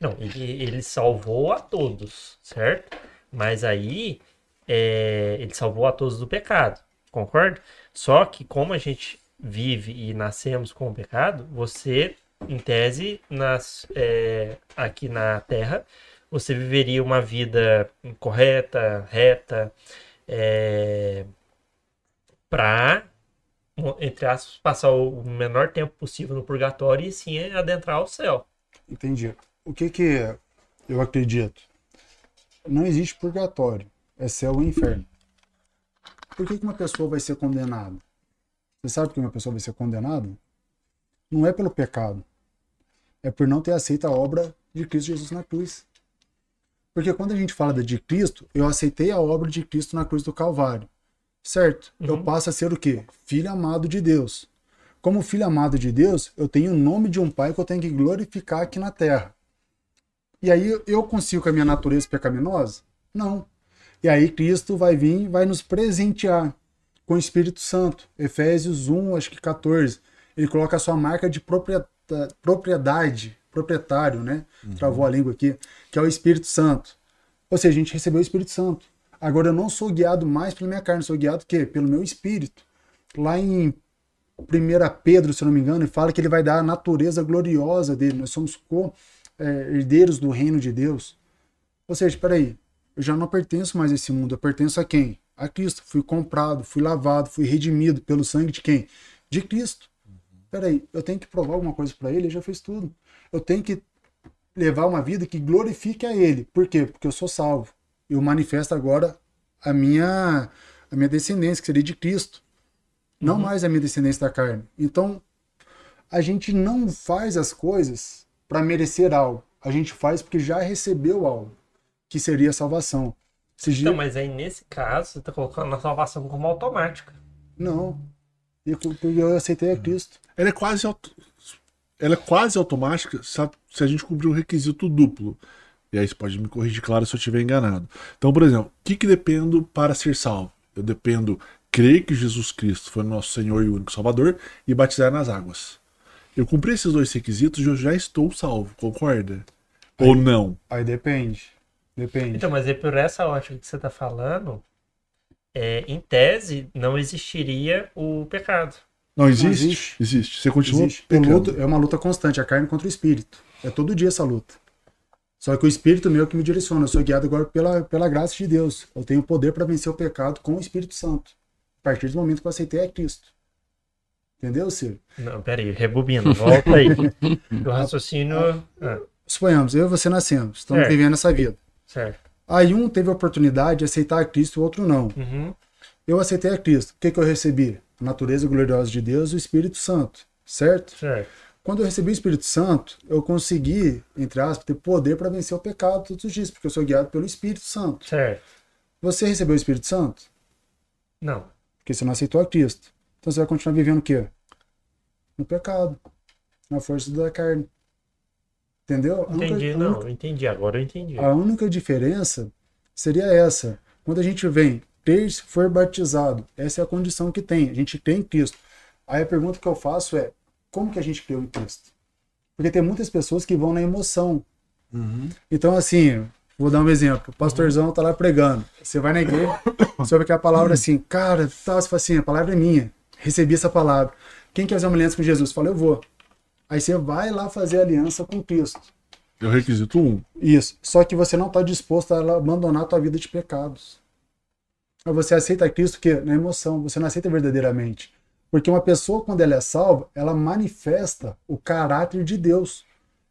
Não, ele, ele salvou a todos, certo? Mas aí é, ele salvou a todos do pecado, concorda? Só que como a gente vive e nascemos com o pecado, você, em tese, nas, é, aqui na Terra, você viveria uma vida correta, reta, é, para, entre aspas, passar o menor tempo possível no purgatório e sim adentrar o céu. Entendi. O que que eu acredito? Não existe purgatório. É céu e inferno. Por que, que uma pessoa vai ser condenada? Você sabe por que uma pessoa vai ser condenada? Não é pelo pecado. É por não ter aceito a obra de Cristo Jesus na cruz. Porque quando a gente fala de Cristo, eu aceitei a obra de Cristo na cruz do Calvário. Certo? Eu passo a ser o quê? Filho amado de Deus. Como filho amado de Deus, eu tenho o nome de um pai que eu tenho que glorificar aqui na terra. E aí eu consigo com a minha natureza pecaminosa? Não. E aí Cristo vai vir e vai nos presentear com o Espírito Santo. Efésios 1, acho que 14. Ele coloca a sua marca de propriedade, proprietário, né? Travou a língua aqui, que é o Espírito Santo. Ou seja, a gente recebeu o Espírito Santo. Agora eu não sou guiado mais pela minha carne, sou guiado o quê? Pelo meu espírito. Lá em 1 Pedro, se eu não me engano, ele fala que ele vai dar a natureza gloriosa dele. Nós somos co-herdeiros do reino de Deus. Ou seja, peraí, eu já não pertenço mais a esse mundo, eu pertenço a quem? A Cristo. Fui comprado, fui lavado, fui redimido pelo sangue de quem? De Cristo. Peraí, eu tenho que provar alguma coisa para ele, ele já fez tudo. Eu tenho que levar uma vida que glorifique a ele. Por quê? Porque eu sou salvo. Eu manifesto agora a minha, a minha descendência, que seria de Cristo. Não mais a minha descendência da carne. Então, a gente não faz as coisas para merecer algo. A gente faz porque já recebeu algo, que seria a salvação. Então, mas aí nesse caso, você tá colocando a salvação como automática. Não. E Porque eu aceitei a Cristo. Ela é quase auto- ela é quase automática se a, se a gente cumprir o requisito duplo. E aí você pode me corrigir, claro, se eu estiver enganado. Então, por exemplo, o que, que dependo para ser salvo? Eu dependo crer que Jesus Cristo foi nosso Senhor e único Salvador e batizar nas águas. Eu cumpri esses dois requisitos e eu já estou salvo, concorda? Ou não? Aí depende. Depende. Então, mas é por essa ótica que você está falando, é, em tese, não existiria o pecado. Não existe? existe. Existe. Você continua Existe. Luto é uma luta constante, a carne contra o espírito. É todo dia essa luta. Só que o espírito meu que me direciona. Eu sou guiado agora pela, pela graça de Deus. Eu tenho poder para vencer o pecado com o Espírito Santo. A partir do momento que eu aceitei a Cristo. Entendeu, Ciro? Não, peraí, rebobina, volta aí. o raciocínio. Ah, Suponhamos, eu e você nascemos, estamos É. vivendo essa vida. certo. Aí um teve a oportunidade de aceitar a Cristo, o outro não. Uhum. Eu aceitei a Cristo. O que, que eu recebi? A natureza gloriosa de Deus e o Espírito Santo. Certo? Certo. Quando eu recebi o Espírito Santo, eu consegui, entre aspas, ter poder para vencer o pecado todos os dias, porque eu sou guiado pelo Espírito Santo. Certo. Você recebeu o Espírito Santo? Não. Porque você não aceitou a Cristo. Então você vai continuar vivendo o quê? No pecado. Na força da carne. Entendeu? A única- Entendi, a não, única- entendi, agora eu entendi. A única diferença seria essa. Quando a gente vem ter for batizado, essa é a condição que tem. A gente crê em Cristo. Aí a pergunta que eu faço é: como que a gente creu em Cristo? Porque tem muitas pessoas que vão na emoção. Então, assim, vou dar um exemplo. O pastorzão tá lá pregando. Você vai na igreja, você ouve aquela palavra assim, cara, tá, você fala assim, a palavra é minha. Recebi essa palavra. Quem quer fazer uma aliança com Jesus? Fala, eu vou. Aí você vai lá fazer aliança com Cristo. É o requisito 1. Isso. Só que você não está disposto a abandonar a tua vida de pecados. Você aceita Cristo que na emoção, você não aceita verdadeiramente. Porque uma pessoa, quando ela é salva, ela manifesta o caráter de Deus.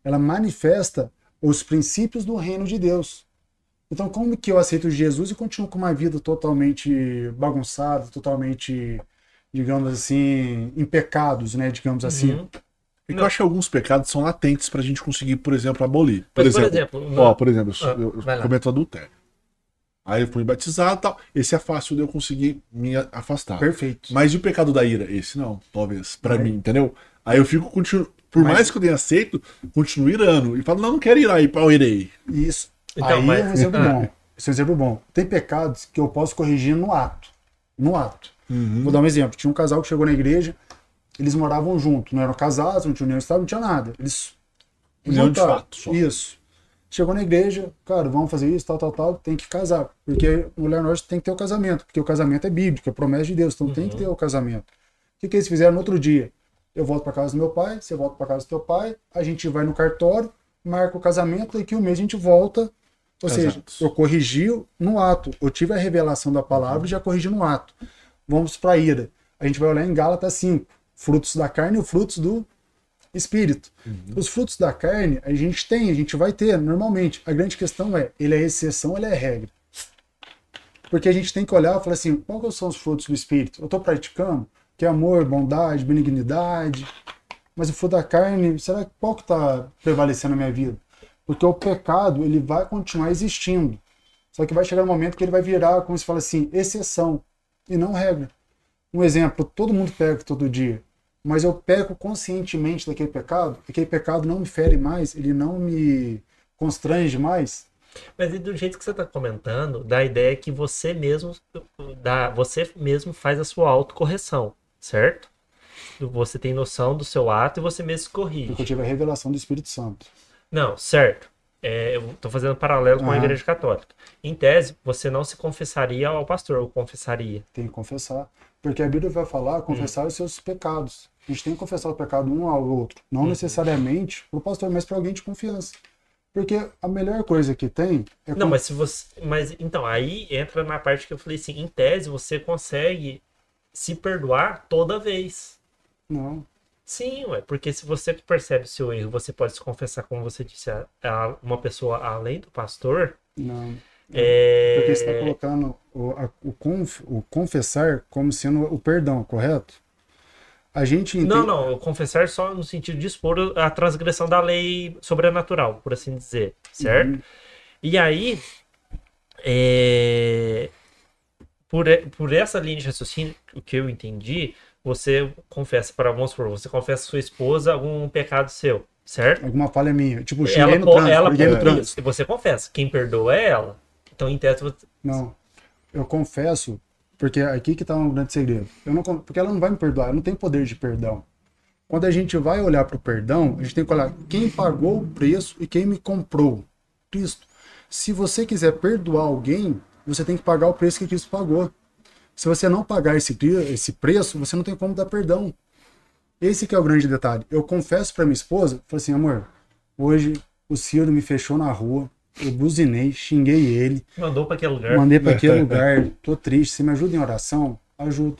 Ela manifesta os princípios do reino de Deus. Então, como que eu aceito Jesus e continuo com uma vida totalmente bagunçada, totalmente, digamos assim, em pecados, né? Digamos assim. Uhum. É que eu acho que alguns pecados são latentes pra gente conseguir, por exemplo, abolir. Por Mas, por exemplo, exemplo, ó, não- por exemplo, Ah, eu, eu cometo adultério. Aí eu fui batizado e tal. Esse é fácil de eu conseguir me afastar. Perfeito. Mas e o pecado da ira? Esse não, talvez, pra Vai. mim, entendeu? Aí eu fico, continuo, por Mas- mais que eu tenha aceito, continuo irando. E falo, não, não quero ir aí, pau, irei. Isso. Então, Aí mas- é um exemplo Ah. bom. Esse é um exemplo bom. Tem pecados que eu posso corrigir no ato. No ato. Vou dar um exemplo. Tinha um casal que chegou na igreja, eles moravam junto. Não eram casados, não tinham união estável, não tinha nada. Eles. União de fato, só. Isso. Chegou na igreja, cara, vamos fazer isso, tal, tal, tal, tem que casar. Porque mulher norte tem que ter o casamento, porque o casamento é bíblico, é promessa de Deus, então tem que ter o casamento. O que, que eles fizeram no outro dia? Eu volto para casa do meu pai, você volta para casa do teu pai, a gente vai no cartório, marca o casamento, daqui um mês a gente volta. Ou seja, Exato. eu corrigi no ato. Eu tive a revelação da palavra e já corrigi no ato. Vamos para a ira. A gente vai olhar em Gálatas 5. Frutos da carne e frutos do espírito. Os frutos da carne a gente tem, a gente vai ter normalmente. A grande questão é, ele é exceção, ele é regra. Porque a gente tem que olhar e falar assim, qual que são os frutos do espírito? Eu estou praticando? Que é amor, bondade, benignidade. Mas o fruto da carne, será que qual que está prevalecendo na minha vida? Porque o pecado, ele vai continuar existindo. Só que vai chegar um momento que ele vai virar, como se fala assim, exceção e não regra. Um exemplo, todo mundo peca todo dia, mas eu peco conscientemente daquele pecado, aquele pecado não me fere mais, ele não me constrange mais. Mas e do jeito que você está comentando, dá a ideia que você mesmo dá, você mesmo faz a sua autocorreção, certo? Você tem noção do seu ato e você mesmo se Porque eu corrige. tive a revelação do Espírito Santo. Não, certo. É, eu tô fazendo paralelo com a igreja católica. Em tese, você não se confessaria ao pastor, ou confessaria. Tem que confessar. Porque a Bíblia vai falar confessar os seus pecados. A gente tem que confessar o pecado um ao outro. Não necessariamente para o pastor, mas para alguém de confiança. Porque a melhor coisa que tem é Não, mas se você. Mas então, aí entra na parte que eu falei assim, em tese, você consegue se perdoar toda vez. Não. Sim, ué, porque se você percebe seu erro, você pode se confessar, como você disse, a, a uma pessoa além do pastor. Não. É... Porque você está colocando o, a- o, conf- o confessar como sendo o perdão, correto? A gente entende... Não, não, confessar só no sentido de expor a transgressão da lei sobrenatural, por assim dizer, certo? Uhum. E aí, é, por, por essa linha de raciocínio, o que eu entendi, você confessa para, vamos supor, você confessa sua esposa algum pecado seu, certo? Alguma falha minha. Tipo, Ela, no trânsito, ela no trânsito. e você confessa. Quem perdoa é ela. Então, em tese, você... Não. Eu confesso, porque aqui que está um grande segredo. Eu não, porque ela não vai me perdoar, eu não tenho poder de perdão. Quando a gente vai olhar para o perdão, a gente tem que olhar quem pagou o preço e quem me comprou. Cristo. Se você quiser perdoar alguém, você tem que pagar o preço que Cristo pagou. Se você não pagar esse, esse preço, você não tem como dar perdão. Esse que é o grande detalhe. Eu confesso pra minha esposa, falei assim, amor, hoje o Ciro me fechou na rua, eu buzinei, xinguei ele, Mandou pra aquele lugar. mandei pra aquele lugar, tô triste, você me ajuda em oração? Ajudo.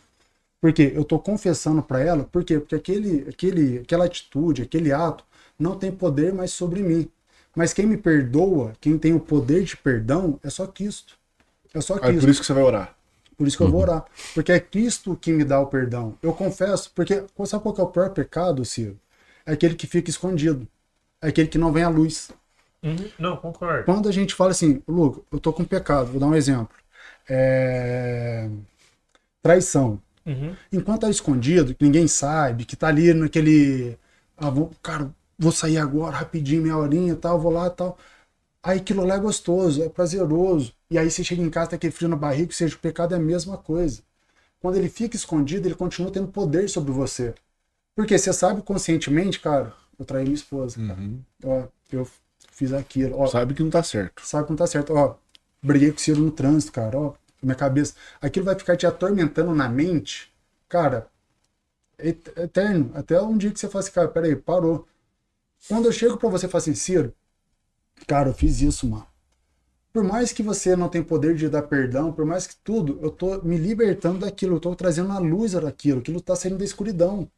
Por quê? Eu tô confessando pra ela, por quê? Porque aquele, aquele, aquela atitude, aquele ato não tem poder mais sobre mim. Mas quem me perdoa, quem tem o poder de perdão, é só Cristo. É só Cristo. por isso que você vai orar. Por isso que eu vou orar. Porque é Cristo que me dá o perdão. Eu confesso, porque sabe qual que é o pior pecado, Ciro? É aquele que fica escondido. É aquele que não vem à luz. Uhum. Não, concordo. Quando a gente fala assim, Luca, eu tô com pecado, vou dar um exemplo. É... Traição. Uhum. Enquanto tá escondido, que ninguém sabe, que tá ali naquele. Ah, vou, cara, vou sair agora, rapidinho, meia horinha e tal, vou lá e tal. Aí aquilo lá é gostoso, é prazeroso. E aí você chega em casa, tá aquele frio na barriga, ou seja, o pecado é a mesma coisa. Quando ele fica escondido, ele continua tendo poder sobre você. Porque você sabe conscientemente, cara, eu traí minha esposa, cara. Ó, eu fiz aquilo. Ó, Sabe que não tá certo. sabe que não tá certo. Ó, briguei com o Ciro no trânsito, cara. Ó, minha cabeça. Aquilo vai ficar te atormentando na mente, cara, et- eterno. Até um dia que você fala assim, cara, peraí, parou. Quando eu chego pra você e falo assim, Ciro, cara, eu fiz isso, mano. Por mais que você não tenha poder de dar perdão, por mais que tudo, eu tô me libertando daquilo, eu tô trazendo a luz daquilo, aquilo tá saindo da escuridão.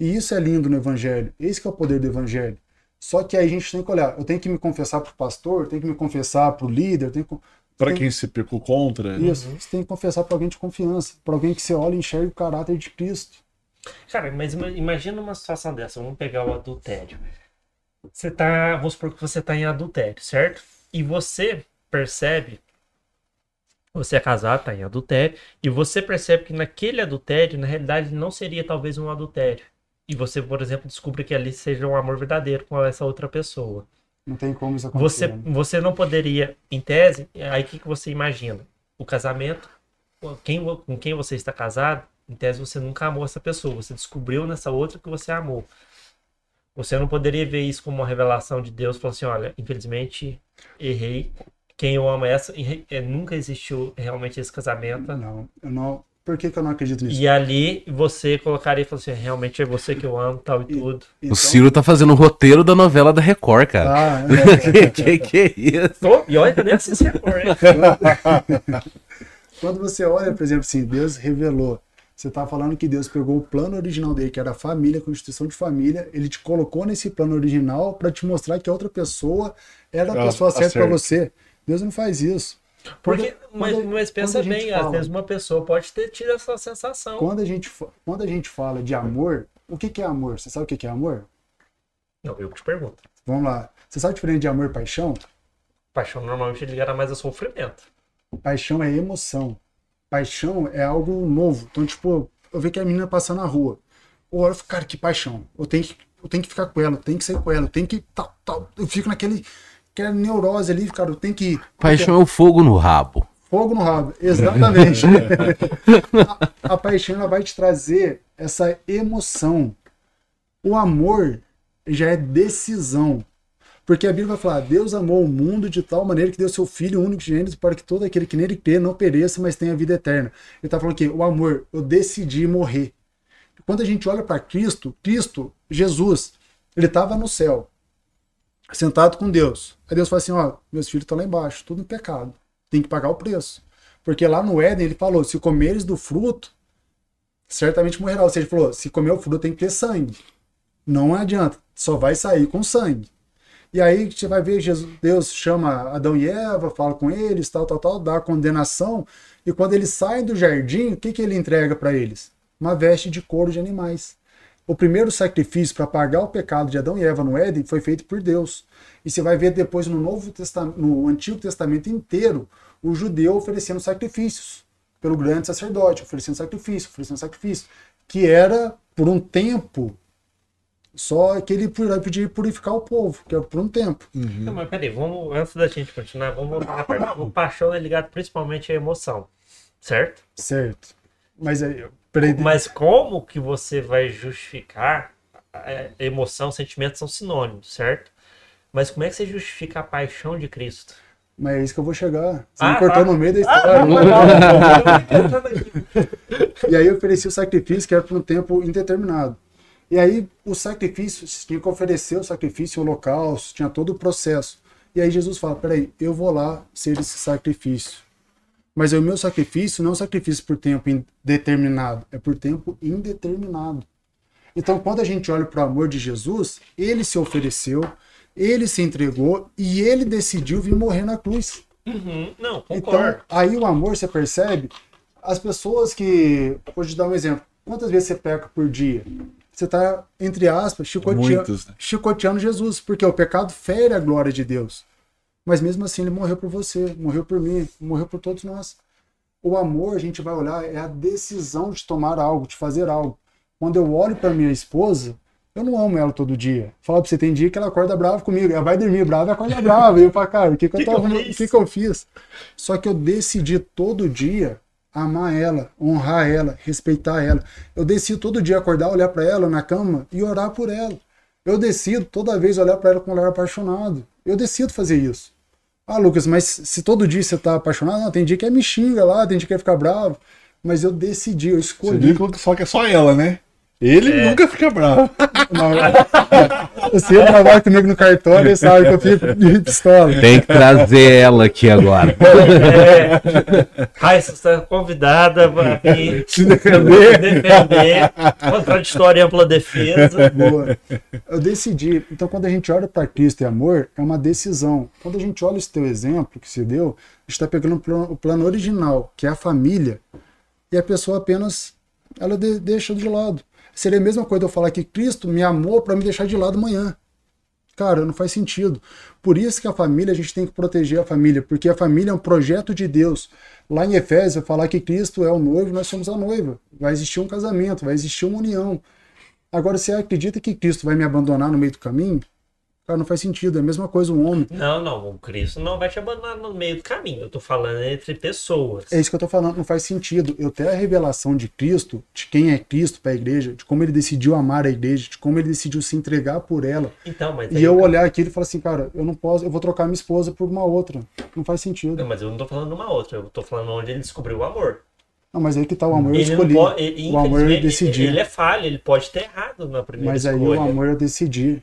E isso é lindo no evangelho. Esse que é o poder do evangelho. Só que aí a gente tem que olhar, eu tenho que me confessar pro pastor, eu tenho que me confessar pro líder, eu tenho que Pra Tem- quem se pecou contra. isso, você tem que confessar pra alguém de confiança, pra alguém que você olha e enxerga o caráter de Cristo. Cara, mas ima- imagina uma situação dessa. Vamos pegar o adultério. Você tá. Vamos supor que você tá em adultério, certo? E você percebe. Você é casado, tá em adultério. E você percebe que naquele adultério, na realidade, não seria talvez um adultério. E você, por exemplo, descobre que ali seja um amor verdadeiro com essa outra pessoa. Não tem como isso Você, acontecer. né? você não poderia, em tese, aí o que, que você imagina? O casamento, quem, com quem você está casado, em tese você nunca amou essa pessoa, você descobriu nessa outra que você amou. Você não poderia ver isso como uma revelação de Deus, falando assim, olha, infelizmente errei, quem eu amo é essa, e, é, nunca existiu realmente esse casamento. Não, eu não. Por que, que eu não acredito nisso? E ali você colocaria e falaria assim, realmente é você que eu amo, tal e tudo. Então- O Ciro tá fazendo o roteiro da novela da Record, cara. Ah, que, que que é isso? Tô- E olha, eu nem assisti a cor, hein? Quando você olha, por exemplo, assim, Deus revelou. Você está falando que Deus pegou o plano original dele, que era a família, a constituição de família, ele te colocou nesse plano original para te mostrar que a outra pessoa era a Ah, pessoa tá certa para você. Deus não faz isso. Porque, Quando- mas, quando- mas pensa bem, às fala- vezes uma pessoa pode ter tido essa sensação. Quando a gente, quando a gente fala de amor, o que, que é amor? Você sabe o que, que é amor? Não, eu te pergunto. Vamos lá. Você sabe a diferença de amor e paixão? Paixão normalmente é ligada mais a sofrimento. Paixão é emoção. Paixão é algo novo. Então, tipo, eu vejo que a menina passa na rua. Ou eu fico, cara, que paixão. Eu tenho que, eu tenho que ficar com ela, eu tenho que sair com ela, eu tenho que. Tal, tal. Eu fico naquele. Aquela neurose ali, cara, eu tenho que. Paixão é o fogo no rabo. Fogo no rabo. Exatamente. a, a paixão ela vai te trazer essa emoção. O amor já é decisão. Porque a Bíblia vai falar: Deus amou o mundo de tal maneira que deu seu Filho único gênero para que todo aquele que nele crê não pereça, mas tenha vida eterna. Ele está falando que o amor, eu decidi morrer. Quando a gente olha para Cristo, Cristo, Jesus, ele estava no céu, sentado com Deus. Aí Deus fala assim: Ó, meus filhos estão lá embaixo, tudo em pecado tem que pagar o preço. Porque lá no Éden ele falou: se comeres do fruto, certamente morrerá. Ou seja, ele falou: se comer o fruto tem que ter sangue. Não adianta, só vai sair com sangue. E aí você vai ver, Jesus, Deus chama Adão e Eva, fala com eles, tal, tal, tal, dá a condenação. E quando eles saem do jardim, o que, que ele entrega para eles? Uma veste de couro de animais. O primeiro sacrifício para pagar o pecado de Adão e Eva no Éden foi feito por Deus. E você vai ver depois no Novo Testamento, no Antigo Testamento inteiro, o judeu oferecendo sacrifícios pelo grande sacerdote, oferecendo sacrifício, oferecendo sacrifício, que era por um tempo só que ele podia purificar o povo, que era por um tempo. Não, mas peraí, vamos, antes da gente continuar, vamos voltar na parte. O paixão é ligado principalmente à emoção, certo? Certo. Mas aí, peraí, Mas como que você vai justificar é, emoção, sentimentos são sinônimos, certo? Mas como é que você justifica a paixão de Cristo? Mas é isso que eu vou chegar. Você Ah, me cortou tá. no meio da Ah, história. não, não, não, não. E aí eu ofereci o sacrifício que era por um tempo indeterminado. E aí o sacrifício, tinha que oferecer o sacrifício, o holocausto, tinha todo o processo. E aí Jesus fala, peraí, eu vou lá ser esse sacrifício. Mas o meu sacrifício não é um sacrifício por tempo indeterminado, é por tempo indeterminado. Então, quando a gente olha para o amor de Jesus, ele se ofereceu, ele se entregou e ele decidiu vir morrer na cruz. Uhum, Não, Então, concordo. aí o amor, você percebe, as pessoas que. Vou te dar um exemplo. Quantas vezes você peca por dia? Você está, entre aspas, chicoteando, Muitas, né? chicoteando Jesus, porque o pecado fere a glória de Deus. Mas mesmo assim, ele morreu por você, morreu por mim, morreu por todos nós. O amor, a gente vai olhar, é a decisão de tomar algo, de fazer algo. Quando eu olho para minha esposa, eu não amo ela todo dia. Fala pra você, tem dia que ela acorda brava comigo. Ela vai dormir brava e acorda brava. E eu falo, cara, o que, que, eu, Que eu que, que eu fiz? Só que eu decidi todo dia amar ela, honrar ela, respeitar ela. Eu decido todo dia acordar, olhar para ela na cama e orar por ela. Eu decido toda vez olhar para ela com um olhar apaixonado. Eu decido fazer isso. Ah, Lucas, mas se todo dia você tá apaixonado, não, tem dia que é me xinga lá, tem dia que quer ficar bravo. Mas eu decidi, eu Você escolhi. viu que fala que é só ela, né? Ele É. nunca fica bravo. Você trabalha comigo no cartório e sabe que eu fico de pistola. Tem que trazer ela aqui agora. É, Raíssa está convidada para vir Se defender. defender contraditória e ampla defesa. Boa. Eu decidi. Então, quando a gente olha para Cristo e amor, é uma decisão. Quando a gente olha esse teu exemplo que se deu, a gente está pegando o plano, o plano original, que é a família, e a pessoa apenas ela de- deixa de lado. Seria a mesma coisa eu falar que Cristo me amou para me deixar de lado amanhã. Cara, não faz sentido. Por isso que a família, a gente tem que proteger a família, porque a família é um projeto de Deus. Lá em Efésios, falar que Cristo é o noivo, nós somos a noiva. Vai existir um casamento, vai existir uma união. Agora, você acredita que Cristo vai me abandonar no meio do caminho? Cara, não faz sentido. É a mesma coisa um homem. Não, não, o Cristo não vai te abandonar no meio do caminho. Eu tô falando entre pessoas. É isso que eu tô falando, não faz sentido. Eu ter a revelação de Cristo, de quem é Cristo para a igreja, de como ele decidiu amar a igreja, de como ele decidiu se entregar por ela. Então, mas E aí- eu olhar aquilo e falar assim, cara, eu não posso, eu vou trocar minha esposa por uma outra. Não faz sentido. Não, mas eu não tô falando uma outra, eu tô falando onde ele descobriu o amor. Não, mas aí que tá o amor, eu Ele não escolhi. pode, ele, o amor eu decidi. Ele é falho, ele pode ter errado na primeira Mas aí escolha. o amor eu decidi.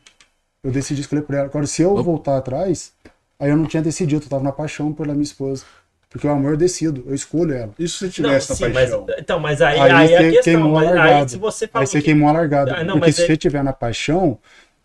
Eu decidi escolher por ela. Agora, se eu voltar atrás, aí eu não tinha decidido, eu tava na paixão pela minha esposa. Porque o amor eu decido, eu escolho ela. E se você Não, tivesse sim, a mas, paixão? então, mas aí, Aí aí, você é a questão. queimou a Mas, aí largada. se você Aí fala você que- queimou a largada. Ah, não, Porque mas se é- você tiver na paixão,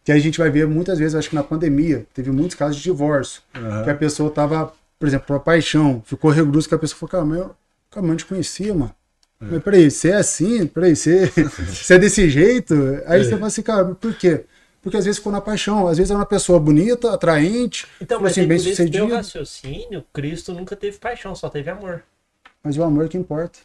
que a gente vai ver muitas vezes, acho que na pandemia, teve muitos casos de divórcio. Aham. Que a pessoa tava, por exemplo, por paixão, ficou regrudo que a pessoa falou, cara, mas eu, cara, mas eu te conhecia, mano. Mas peraí, você é assim? Peraí, você, você é desse jeito? Aí você fala assim, cara, por quê? Porque às vezes ficou na paixão, às vezes é uma pessoa bonita, atraente, Então, mas assim, bem teu sucedido, raciocínio, Cristo nunca teve paixão, só teve amor. mas o amor que importa.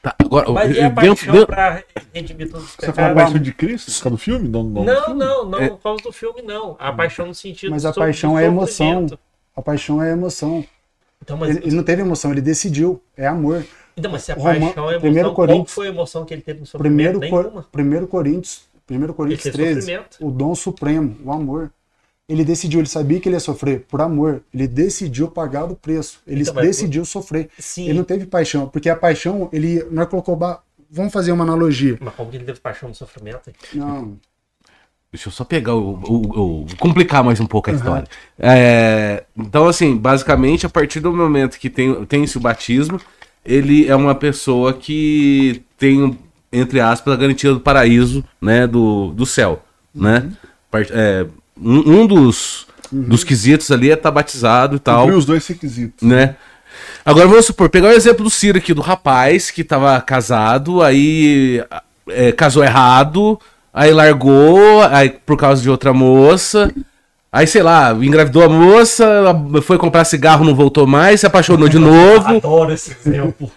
Tá, agora, Mas e a dentro, paixão dentro- pra redimir todos os Você fala a pecados? paixão de Cristo? Por causa do filme? Não, não, Não, não, não, É. por causa do filme, não. A paixão no sentido Mas a paixão é emoção. A paixão é emoção. Então, mas, Ele, ele não teve emoção, ele decidiu. É amor. então, mas se a Roma- paixão é primeiro emoção, qual Coríntios- foi a emoção que ele teve no sofrimento? Primeiro, Cor, primeiro Coríntios, primeiro Coríntios teve 13, sofrimento. o dom supremo, o amor. Ele decidiu, ele sabia que ele ia sofrer por amor. Ele decidiu pagar o preço. Ele Então, mas- decidiu sofrer. Sim. Ele não teve paixão, porque a paixão, ele não é colocou. ba- Vamos fazer uma analogia. Mas como que ele teve paixão no sofrimento? Não. Deixa eu só pegar o, o- o- complicar mais um pouco a história. É, então, assim, basicamente, a partir do momento que tem, tem-se o batismo, ele é uma pessoa que tem, entre aspas, a garantia do paraíso, né? Do, do céu, né? Part- é, um, um dos, dos quesitos ali é estar batizado e tal Cumpriu os dois requisitos. né? Agora vamos supor, pegar o exemplo do Ciro aqui, do rapaz que tava casado, aí é, casou errado, aí largou, aí por causa de outra moça, aí sei lá, engravidou a moça, foi comprar cigarro, não voltou mais, se apaixonou de novo, Adoro esse exemplo.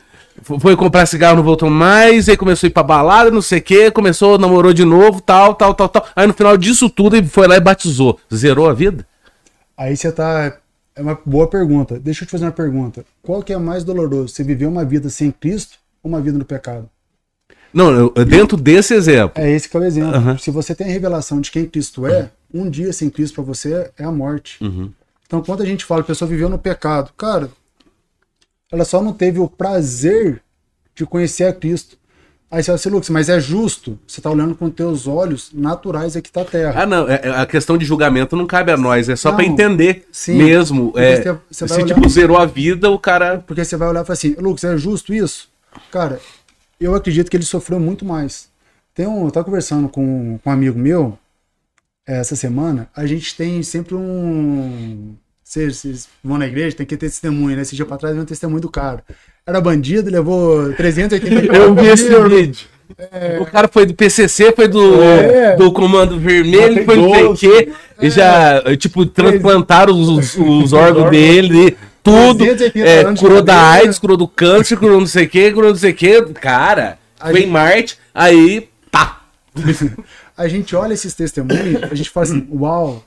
Foi comprar cigarro, não voltou mais, aí começou a ir pra balada, não sei o que, começou, namorou de novo, tal, tal, tal, tal. Aí no final disso tudo ele foi lá e batizou. Zerou a vida? Aí você tá. É uma boa pergunta. Deixa eu te fazer uma pergunta. Qual que é mais doloroso? Você viver uma vida sem Cristo ou uma vida no pecado? Não, eu- dentro desse exemplo. É esse que é o exemplo. Aham. Se você tem a revelação de quem Cristo é, um dia sem Cristo para você é a morte. Uhum. Então, quando a gente fala que a pessoa viveu no pecado, cara, ela só não teve o prazer de conhecer a Cristo. Aí você fala assim, Lucas, mas é justo? Você está olhando com teus olhos naturais aqui da terra. Ah, não. é- é- a questão de julgamento não cabe a nós. É só pra entender sim. mesmo. É, você- você se, olhar- tipo, zerou a vida, o cara. Porque você vai olhar e falar assim, Lucas, é justo isso? Cara, eu acredito que ele sofreu muito mais. Tem um, eu tava conversando com, com um amigo meu essa semana, a gente tem sempre um. Vocês, vocês vão na igreja, tem que ter testemunho, né? Esse dia pra trás, um testemunho do cara. Era bandido, levou 380 Eu vi esse vídeo. O cara foi do PCC, foi do, É. do Comando Vermelho, foi do. PQ, e já, tipo, transplantaram os, os órgãos dele, tudo. 380 É, curou da. AIDS, curou do câncer, curou não sei o que, curou não sei o que. Cara, A foi em gente- Marte, aí, pá. A gente olha esses testemunhos, a gente fala assim, uau,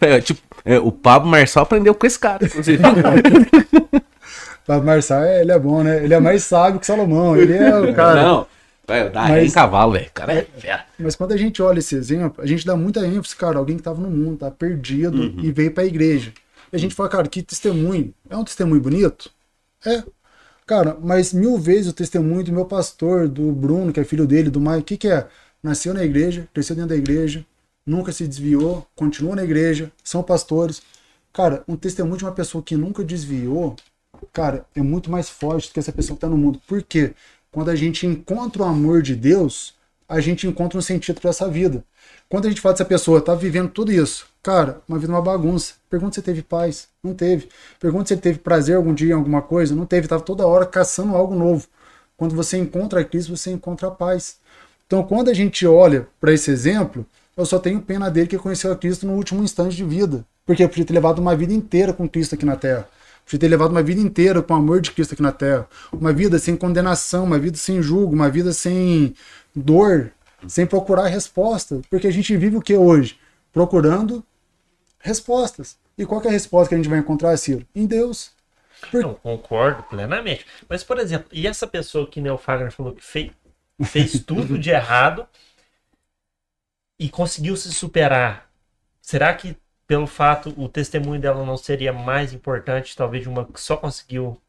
É, tipo, é, o Pablo Marçal aprendeu com esse cara, inclusive. Pablo Marçal, é, ele é bom, né? Ele é mais sábio que Salomão, ele é o cara. não, é, dá Mas- em cavalo, velho. O cara é fera. Mas quando a gente olha esse exemplo, a gente dá muita ênfase, cara, alguém que tava no mundo, tá perdido Uhum. e veio pra igreja. E a gente fala, cara, que testemunho. É um testemunho bonito? É. Cara, mas mil vezes o testemunho do meu pastor, do Bruno, que é filho dele, do Maio, o que que é? Nasceu na igreja, cresceu dentro da igreja, nunca se desviou, continua na igreja, são pastores. Cara, um testemunho de uma pessoa que nunca desviou, cara, é muito mais forte do que essa pessoa que tá no mundo. Por quê? Quando a gente encontra o amor de Deus, a gente encontra um sentido para essa vida. Quando a gente fala dessa pessoa, tá vivendo tudo isso, cara, uma vida é uma bagunça. Pergunta se teve paz, não teve. Pergunta se ele teve prazer algum dia em alguma coisa, não teve. Tava toda hora caçando algo novo. Quando você encontra Cristo, você encontra a paz. Então, quando a gente olha para esse exemplo, eu só tenho pena dele que conheceu a Cristo no último instante de vida. Porque eu podia ter levado uma vida inteira com Cristo aqui na Terra. Podia ter levado uma vida inteira com o amor de Cristo aqui na Terra. Uma vida sem condenação, uma vida sem julgo, uma vida sem dor, sem procurar resposta. Porque a gente vive o que hoje? Procurando respostas. E qual é a resposta que a gente vai encontrar, Ciro? Em Deus. Por- Não, concordo plenamente. Mas, por exemplo, e essa pessoa que Neo Fagner falou que fez, fez tudo de errado e conseguiu se superar? Será que, pelo fato, o testemunho dela não seria mais importante, talvez, de uma que só conseguiu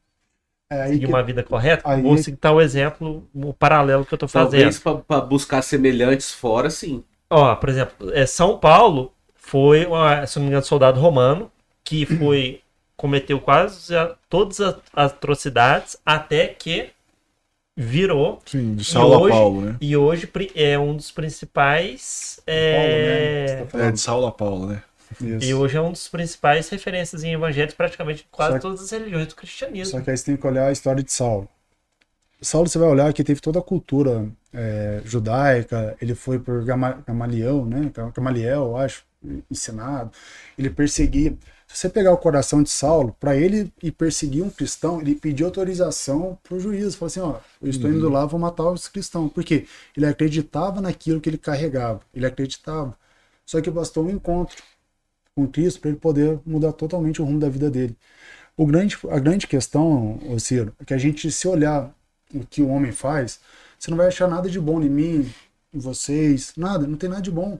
É aí seguir que- uma vida correta? aí- Vou citar o exemplo, o paralelo que eu tô fazendo. Talvez pra buscar semelhantes fora, sim. Ó, por exemplo, é, São Paulo foi, uma- se não me engano, soldado romano que foi cometeu quase todas as atrocidades até que virou Sim, de Saulo hoje- a Paulo, né? e hoje é um dos principais é, Paulo, né? Tá É, de Saulo a Paulo, né? Isso. e hoje é um dos principais referências em evangelhos praticamente quase que- todas as religiões do cristianismo. Só que aí você tem que olhar a história de Saulo. Saulo, você vai olhar que teve toda a cultura é, judaica, ele foi por Gama- Gamaliel, né? Gamaliel, eu acho, ensinado. Ele perseguia. Se você pegar o coração de Saulo, para ele ir perseguir um cristão, ele pediu autorização para o juiz. Falou assim: ó, eu estou indo lá, vou matar os cristãos. Por quê? Ele acreditava naquilo que ele carregava. Ele acreditava. Só que bastou um encontro com Cristo para ele poder mudar totalmente o rumo da vida dele. O grande, a grande questão, ô Ciro, é que a gente, se olhar o que o homem faz, você não vai achar nada de bom em mim, em vocês, nada, não tem nada de bom.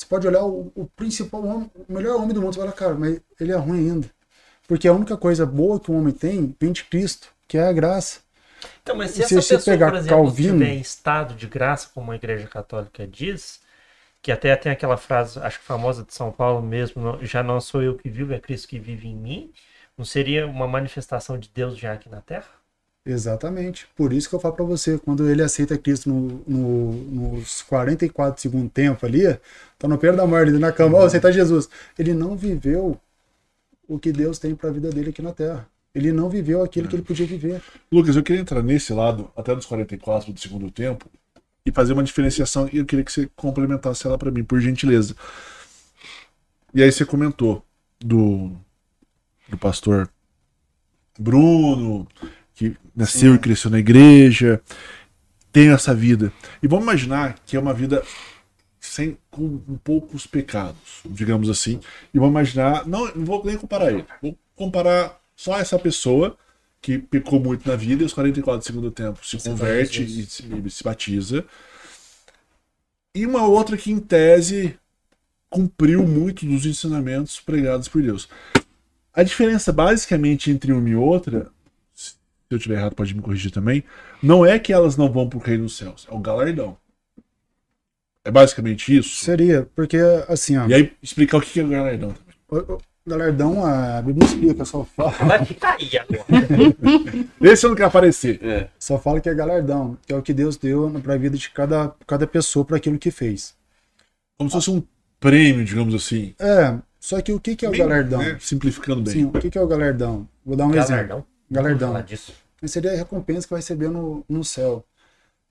Você pode olhar o, o principal homem, o melhor homem do mundo, você fala, cara, mas ele é ruim ainda. Porque a única coisa boa que o homem tem vem de Cristo, que é a graça. Então, mas se Se essa pessoa, pegar por exemplo, Calvino- estiver em estado de graça, como a Igreja Católica diz, que até tem aquela frase, acho que famosa de São Paulo mesmo, já não sou eu que vivo, é Cristo que vive em mim, não seria uma manifestação de Deus já aqui na Terra? Exatamente. Por isso que eu falo pra você, quando ele aceita Cristo no, no- nos 44 do segundo tempo ali, tá no pé da morte, na cama, ó, aceitar Jesus. Ele não viveu o que Deus tem pra vida dele aqui na Terra. Ele não viveu aquilo que ele podia viver. Lucas, eu queria entrar nesse lado, até dos 44 do segundo tempo, e fazer uma diferenciação, e eu queria que você complementasse ela pra mim, por gentileza. E aí você comentou do, do pastor Bruno, que nasceu Sim. e cresceu na igreja, tem essa vida. E vamos imaginar que é uma vida sem com poucos pecados, digamos assim. E vamos imaginar, não, não vou nem comparar ele, vou comparar só essa pessoa que pecou muito na vida e aos 44 do segundo tempo se converte e se, e se batiza. E uma outra que, em tese, cumpriu muito dos ensinamentos pregados por Deus. A diferença basicamente entre uma e outra, eu tiver errado pode me corrigir também, não é que elas não vão pro reino dos céus, é o galardão. É basicamente isso. Seria, porque assim, ó. E aí explicar o que é o galardão também. o- o Galardão, a Bíblia não explica, só fala, Vai ficar aí agora. Esse eu não quero aparecer. É. só fala que é galardão, que é o que Deus deu para a vida de cada, cada pessoa para aquilo que fez. Como se fosse um prêmio, digamos assim. É, só que o que, que é o Bem, galardão? né? Simplificando bem. Sim, o que, que é o galardão? Vou dar um exemplo. Galardão. Falar disso. Mas seria a recompensa que vai receber no, no céu.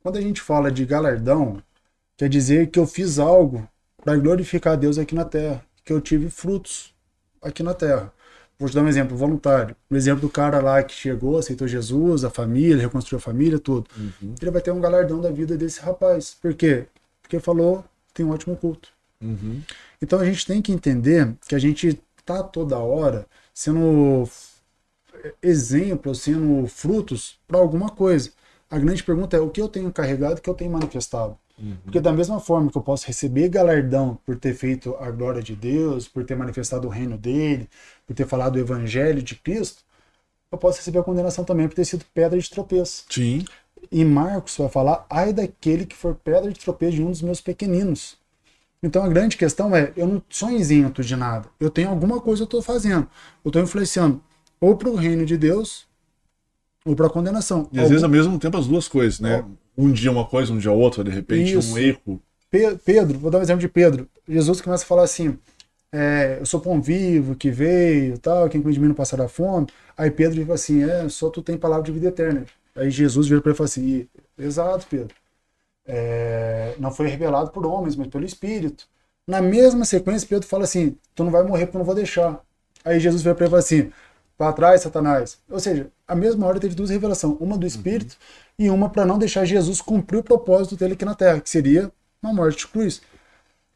Quando a gente fala de galardão, quer dizer que eu fiz algo para glorificar a Deus aqui na terra, que eu tive frutos aqui na terra. Vou te dar um exemplo voluntário. Um exemplo do cara lá que chegou, aceitou Jesus, a família, reconstruiu a família, tudo. Ele vai ter um galardão da vida desse rapaz. Por quê? Porque falou, tem um ótimo culto. Uhum. Então a gente tem que entender que a gente tá toda hora sendo exemplo, sendo frutos para alguma coisa. A grande pergunta é o que eu tenho carregado, o que eu tenho manifestado. Porque da mesma forma que eu posso receber galardão por ter feito a glória de Deus, por ter manifestado o reino dele, por ter falado o evangelho de Cristo, eu posso receber a condenação também por ter sido pedra de tropeço. Sim. E Marcos vai falar, ai daquele que for pedra de tropeço de um dos meus pequeninos. Então a grande questão é, eu não sou isento de nada. Eu tenho alguma coisa que eu estou fazendo. Eu estou influenciando ou para o reino de Deus ou para a condenação. E às vezes ao mesmo tempo as duas coisas, né? Um dia uma coisa, um dia outra, de repente, Isso. um erro. Pe- Pedro, vou dar um exemplo de Pedro. Jesus começa a falar assim: é, eu sou pão vivo que veio, tal, quem come de mim não passará fome. Aí Pedro fala assim: é, só tu tem palavra de vida eterna. Aí Jesus vira para ele e fala assim: exato, Pedro. É, não foi revelado por homens, mas pelo Espírito. Na mesma sequência, Pedro fala assim: tu não vai morrer porque eu não vou deixar. Aí Jesus vira para ele e fala assim: para trás, Satanás. Ou seja, a mesma hora teve duas revelações: uma do Espírito e uma para não deixar Jesus cumprir o propósito dele aqui na terra, que seria uma morte de cruz.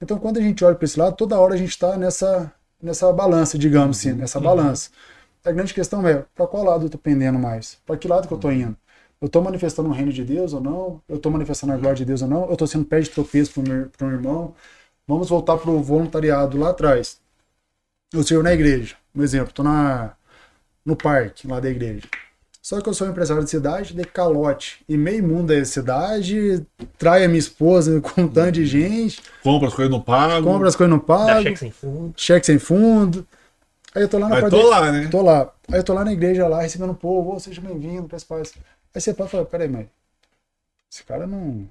Então, quando a gente olha para esse lado, toda hora a gente está nessa, nessa balança, digamos assim, nessa balança. A grande questão é, para qual lado eu estou pendendo mais? Para que lado que eu estou indo? Eu estou manifestando o reino de Deus ou não? Eu estou manifestando a glória de Deus ou não? Eu estou sendo pé de tropeço para um irmão? Vamos voltar para o voluntariado lá atrás. Eu sirvo na igreja, um exemplo, estou na, no parque lá da igreja. Só que eu sou empresário de cidade, de calote. E meio mundo da cidade, trai a minha esposa com um tanto de gente, Compra as coisas não pago. compra as coisas não Dá pago, cheque sem fundo. cheque sem fundo. Aí eu tô lá na tô da- lá, né? Tô lá. Aí eu tô lá na igreja lá, recebendo o povo, ô, seja bem-vindo, peço paz. Aí você pode falar, peraí, mas esse cara não,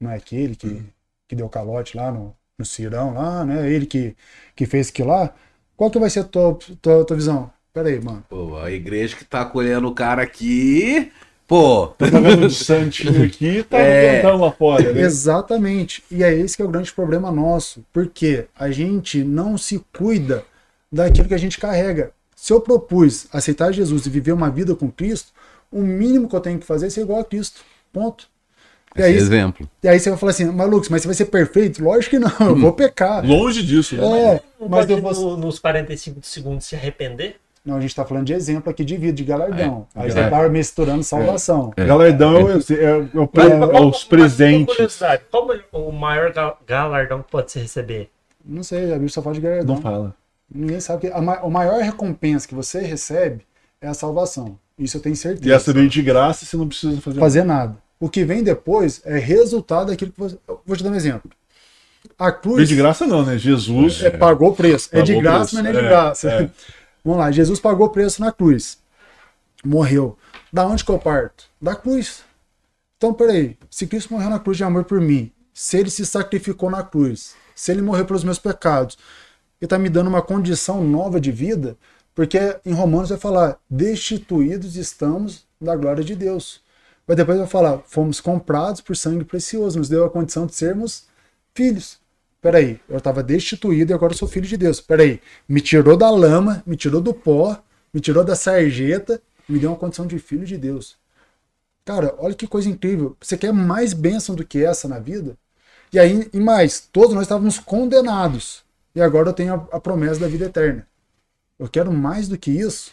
não é aquele que, que deu calote lá no, no Cirão lá, né? Ele que, que fez aquilo lá. Qual que vai ser a tua, tua, tua visão? Peraí, mano. Pô, a igreja que tá acolhendo o cara aqui. Pô, Tá vendo um santinho aqui, tá É. cantando lá fora, né? Exatamente. E é esse que é o grande problema nosso. Porque a gente não se cuida daquilo que a gente carrega. Se eu propus aceitar Jesus e viver uma vida com Cristo, o mínimo que eu tenho que fazer é ser igual a Cristo. Ponto. E aí, esse exemplo. e aí você vai falar assim, mas Lucas, mas você vai ser perfeito? Lógico que não, eu vou pecar. Longe disso, né? É, mas pode eu vou... no- nos 45 segundos se arrepender? Não, a gente tá falando de exemplo aqui de vida, de galardão. É, aí é. você tá misturando salvação. Galardão é, o- é, é o pre- Mas é qual- os mas, presentes. Qual o maior ga- galardão que pode se receber? Não sei, a Bíblia só fala de galardão. Não fala. Ninguém sabe que a, ma- a maior recompensa que você recebe é a salvação. Isso eu tenho certeza. E essa vem de graça e você não precisa fazer, fazer nada. O que vem depois é resultado daquilo que você. eu Vou te dar um exemplo. A cruz Vem de graça não, né? Jesus. é, pagou o preço. é de Pagou graça, preço. mas não é de É, graça. Vamos lá, Jesus pagou preço na cruz. Morreu. Da onde que eu parto? Da cruz. Então, peraí. Se Cristo morreu na cruz de amor por mim, se ele se sacrificou na cruz, se ele morreu pelos meus pecados, ele está me dando uma condição nova de vida, porque em Romanos vai falar: destituídos estamos da glória de Deus. Mas depois vai falar: fomos comprados por sangue precioso, nos deu a condição de sermos filhos. Peraí, eu estava destituído e agora sou filho de Deus. Peraí, me tirou da lama, me tirou do pó, me tirou da sarjeta, me deu uma condição de filho de Deus. Cara, olha que coisa incrível. Você quer mais bênção do que essa na vida? E aí, e mais, todos nós estávamos condenados. E agora eu tenho a, a promessa da vida eterna. Eu quero mais do que isso.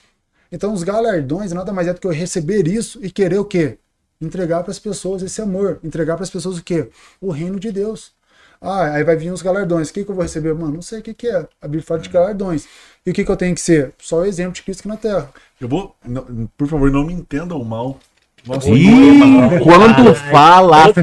Então, os galardões nada mais é do que eu receber isso e querer o quê? Entregar para as pessoas esse amor. Entregar para as pessoas o quê? O reino de Deus. Ah, aí vai vir os galardões. O que, que eu vou receber? Mano, não sei o que, que é. A Bíblia fala de galardões. E o que, que eu tenho que ser? Só o exemplo de Cristo aqui na Terra. Eu vou. não- por favor, não me entendam mal. Nossa, Ih, quando fala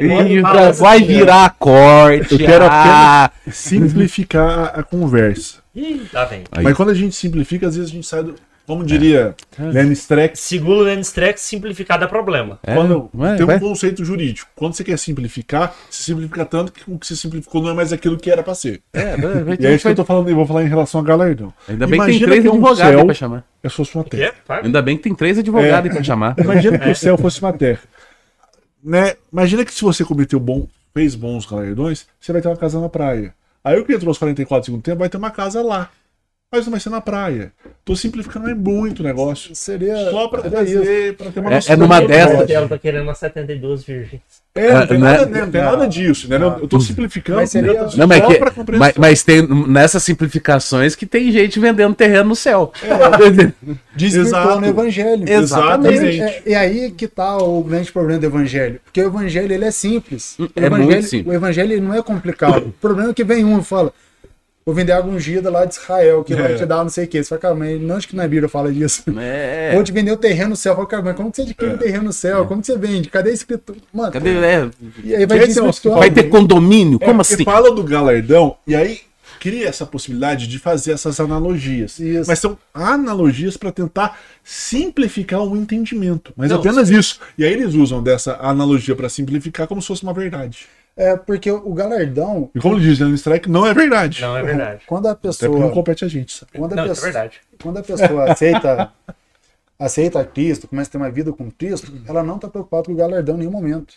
Ih, falar vai virar corte. Eu quero ah. simplificar a, a conversa. Ih, tá bem. Aí. Mas quando a gente simplifica, às vezes a gente sai do. Como diria Lenny Streck, Segundo o Lenny Streck, simplificar dá problema. É, quando vai, tem um conceito jurídico. Quando você quer simplificar, se simplifica tanto que o que você simplificou não é mais aquilo que era pra ser. É, vai- E é isso que eu tô falando, eu vou falar em relação a galardão. Ainda bem que Imagina tem três que um advogados pra chamar. é só uma Que terra. é? Ainda bem que tem três advogados aí pra chamar. Imagina que o céu fosse uma terra. Né? Imagina que se você cometeu bom, fez bons galardões, você vai ter uma casa na praia. Aí o que entrou aos 44 segundos tempo vai ter uma casa lá. Mas não vai ser na praia. Tô simplificando é muito o negócio. Seria, Só pra seria isso. trazer, pra ter uma É- noção é numa dessas-. Ela tá querendo umas 72 virgens. É, não tem, nada, não tem nada disso, né? Eu tô simplificando. Mas seria- né? Não, mas, Só que- pra compreensão. mas, mas tem nessas simplificações que tem gente vendendo terreno no céu. Desvirtuando Exato. o evangelho. Exatamente. É, e aí que tá o grande problema do evangelho. Porque o evangelho ele é simples. O É evangelho, muito simples. O evangelho não é complicado. O problema é que vem um e fala. Vou vender água ungida lá de Israel, que vai É. te dar não sei o que. Você fala, cara, mas não acho que na Bíblia fala disso. É. Vou te vender o terreno no céu. Eu falo, cara, mas como que você adquire um terreno no céu? Como que você vende? Cadê a escritura? Mano, Cadê? É, e aí vai Esse é o- desvirtuar. vai ter condomínio? É, Como assim? fala do galardão e aí cria essa possibilidade de fazer essas analogias. Isso. Mas são analogias para tentar simplificar o entendimento. Mas Não, apenas isso. E aí eles usam dessa analogia para simplificar como se fosse uma verdade. É, porque o galardão, E como ele diz no Strike, não é verdade. Não, é verdade. quando a porque não pessoa. compete a gente, sabe? Quando a Não, é pessoa, verdade. quando a pessoa aceita aceita Cristo, começa a ter uma vida com Cristo, ela não está preocupada com o galardão em nenhum momento.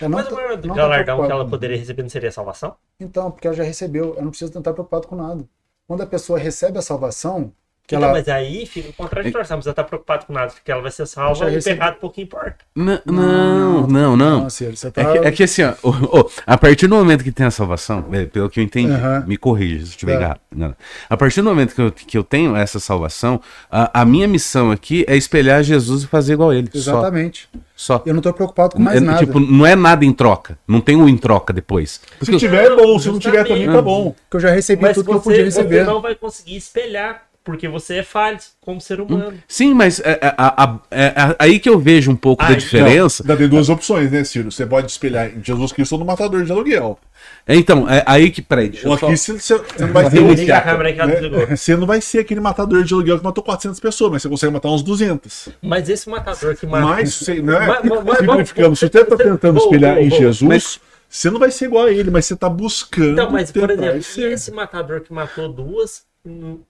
Ela não Mas tá- o maior não tá galardão que preocupada. ela poderia receber não seria a salvação? Então, porque ela já recebeu, ela não precisa estar preocupada com nada. Quando a pessoa recebe a salvação, que Então, ela mas aí fica contraditório, você não precisa estar preocupado com nada, porque ela vai ser salva e o pecado pouco importa. Não, não, não. Não, você tá... É que, é que assim, ó, a partir do momento que tem a salvação, é, pelo que eu entendi, me corrija se eu estiver Tá. errado. Não. A partir do momento que eu, que eu tenho essa salvação, a, a minha missão aqui é espelhar Jesus e fazer igual a ele. só- Exatamente. Só. Eu não estou preocupado com mais É, nada. Tipo, não é nada em troca. Não tem um em troca depois. Se tiver é bom, se não tiver também tá bom. Porque eu já recebi Mas tudo que eu você, podia você receber. não vai conseguir espelhar, porque você é falho como ser humano. Sim, mas é, é, é, é aí que eu vejo um pouco Ah, da diferença. Ainda tem duas opções, né, Ciro? Você pode espelhar em Jesus Cristo ou no matador de aluguel. Então, é aí que. Eu só. aqui você, você não vai ser né? desligou. Você não vai ser aquele matador de aluguel que matou 400 pessoas, mas você consegue matar uns 200. Mas esse matador que mata. Mas, você, né? Mas- mas- mas- simplificando, se você tá tentando espelhar em. Jesus, Mas- você não vai ser igual a ele, mas você tá buscando Então, mas por exemplo, esse matador que matou duas,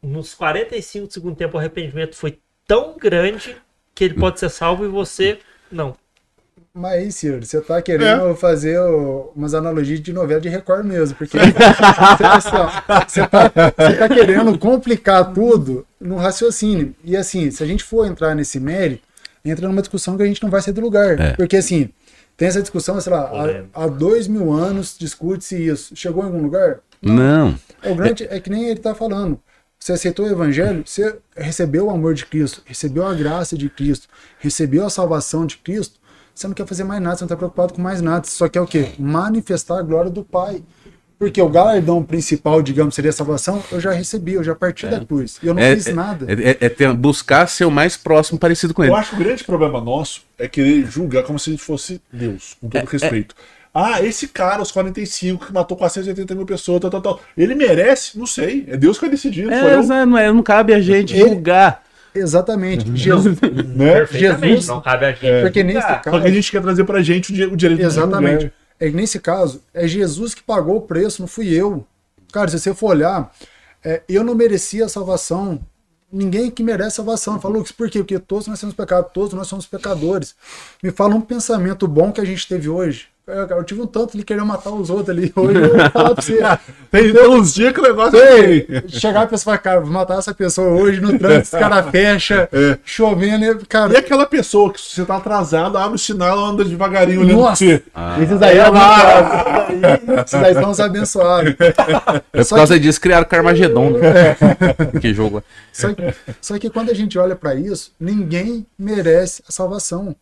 nos 45 do segundo tempo, o arrependimento foi tão grande que ele pode ser salvo e você não. Mas aí, Ciro, você tá querendo fazer o- umas analogias de novela de Record mesmo, porque você, assim, ó, você tá, você tá querendo complicar tudo no raciocínio. E assim, se a gente for entrar nesse mérito, entra numa discussão que a gente não vai sair do lugar. É. Porque assim, tem essa discussão, sei lá, há, há dois mil anos discute-se isso. Chegou em algum lugar? Não. É o grande, é que nem ele tá falando. Você aceitou o evangelho, você recebeu o amor de Cristo, recebeu a graça de Cristo, recebeu a salvação de Cristo. Você não quer fazer mais nada, você não está preocupado com mais nada. Você só quer o quê? Manifestar a glória do Pai. Porque o galardão principal, digamos, seria a salvação, eu já recebi, eu já parti da cruz. E eu não É, fiz é- nada. É, é- é ter- buscar ser o mais próximo parecido com ele. Eu acho que o grande problema nosso é querer julgar como se a gente fosse Deus, com É, todo respeito. Ah, esse cara, os 45, que matou 480 mil pessoas, tal, tal, tal. Ele merece? Não sei. É Deus que vai decidir, É, não, é- não cabe a gente Ele- julgar. Exatamente. Jesus, Né? Perfeitamente, Jesus- não cabe a gente. porque nesse julgar. caso. Só que a gente quer trazer pra gente o, di- o direito de Exatamente. julgar. É nesse caso, é Jesus que pagou o preço, não fui eu. Cara, se você for olhar, é, eu não merecia a salvação. Ninguém que merece salvação. Fala, Lucas, por quê? Porque todos nós temos pecado, todos nós somos pecadores. Me fala um pensamento bom que a gente teve hoje. É, cara, Eu tive um tanto de querer matar os outros ali. Hoje eu vou falar pra você. Tem, tem uns dias que o negócio Sei, chegar a pessoa e falar, cara, vou matar essa pessoa hoje no trânsito, os caras fecham, É. chovendo, e, cara. E aquela pessoa que você tá atrasado, abre o sinal, anda devagarinho olhando pra Nossa, você. esses daí é lá. Esses daí são os abençoados. É por causa disso criaram Carmageddon. Né? que jogo. Só que, só que quando a gente olha para isso, ninguém merece a salvação.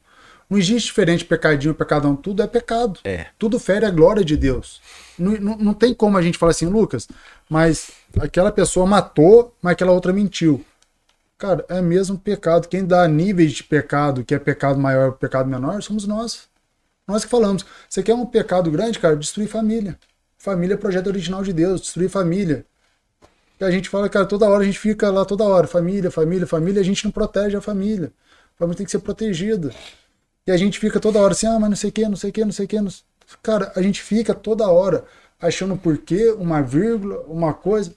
Não existe diferente pecadinho, pecadão. Tudo é pecado. É. Tudo fere a glória de Deus. Não, não, não tem como a gente falar assim, Lucas, mas aquela pessoa matou, mas aquela outra mentiu. Cara, é mesmo pecado. Quem dá níveis de pecado, que é pecado maior, pecado menor, somos nós. Nós que falamos. Você quer um pecado grande, cara? Destruir família. Família é projeto original de Deus, destruir família. E a gente fala, cara, toda hora a gente fica lá toda hora, família, família, família, a gente não protege a família. A família tem que ser protegida. E a gente fica toda hora assim, ah, mas não sei o que, não sei o que, não sei o que. Cara, a gente fica toda hora achando por quê, uma vírgula, uma coisa.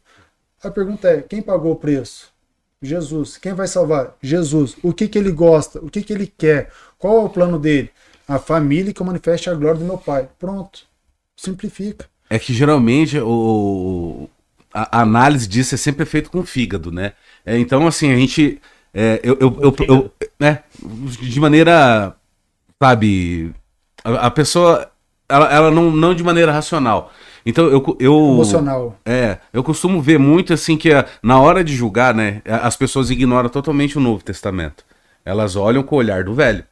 A pergunta é, quem pagou o preço? Jesus. Quem vai salvar? Jesus. O que, que ele gosta? O que, que ele quer? Qual é o plano dele? A família que manifeste a glória do meu pai. Pronto. Simplifica. É que geralmente o, a, análise disso é sempre feito com o fígado, né? É, então, assim, a gente. É, eu, eu, eu, eu, né, de maneira. Sabe. A, a pessoa. Ela, ela não, não de maneira racional. Então eu, eu. Emocional. É, eu costumo ver muito assim que a- na hora de julgar, né, as pessoas ignoram totalmente o Novo Testamento. Elas olham com o olhar do velho.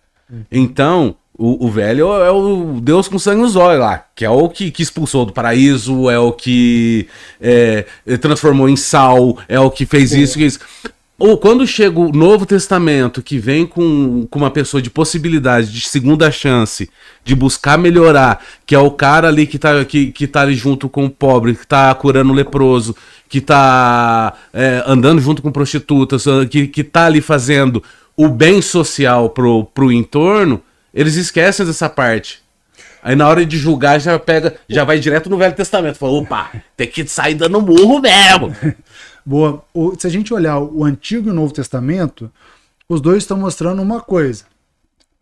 Então, o, o velho é o Deus com sangue nos olhos lá, que é o que, que expulsou do paraíso, é o que é, transformou em sal, é o que fez isso, que isso. Ou quando chega o Novo Testamento, que vem com, com uma pessoa de possibilidade, de segunda chance, de buscar melhorar, que é o cara ali que tá, que, que tá ali junto com o pobre, que tá curando o leproso, que tá é, andando junto com prostitutas, que, que tá ali fazendo o bem social pro, pro entorno, eles esquecem dessa parte. Aí na hora de julgar já pega, já vai direto no Velho Testamento. Fala, opa, tem que sair dando murro mesmo. Boa. O- se a gente olhar o Antigo e o Novo Testamento, os dois estão mostrando uma coisa.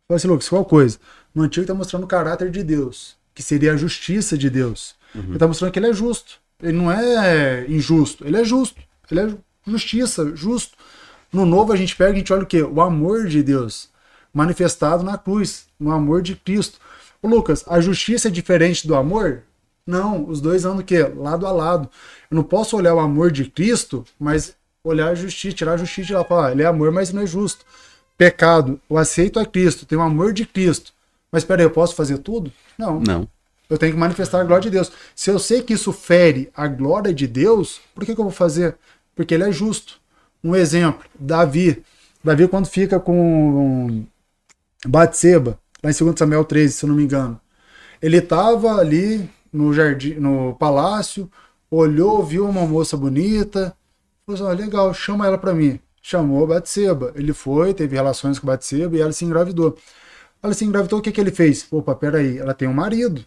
Fala assim, Lucas, qual coisa? No Antigo está mostrando o caráter de Deus, que seria a justiça de Deus. Ele está mostrando que ele é justo. Ele não é injusto, ele é justo. Ele é ju- justiça, justo. No Novo a gente pega e a gente olha o quê? O amor de Deus manifestado na cruz, no amor de Cristo. Ô, Lucas, a justiça é diferente do amor? Não, os dois andam o quê? Lado a lado. Eu não posso olhar o amor de Cristo, mas olhar a justiça, tirar a justiça de lá, falar, ah, ele é amor, mas não é justo. Pecado, eu aceito a Cristo, tenho o amor de Cristo. Mas peraí, eu posso fazer tudo? Não. Não. Eu tenho que manifestar a glória de Deus. Se eu sei que isso fere a glória de Deus, por que, que eu vou fazer? Porque ele é justo. Um exemplo, Davi. Davi, quando fica com Batseba, lá em 2 Samuel 13, se eu não me engano, ele estava ali no jardim, no palácio, olhou, viu uma moça bonita, falou assim, ó, legal, chama ela para mim. Chamou Batseba. Ele foi, teve relações com Batseba e ela se engravidou. Ela se engravidou, o que, que ele fez? Opa, peraí, ela tem um marido.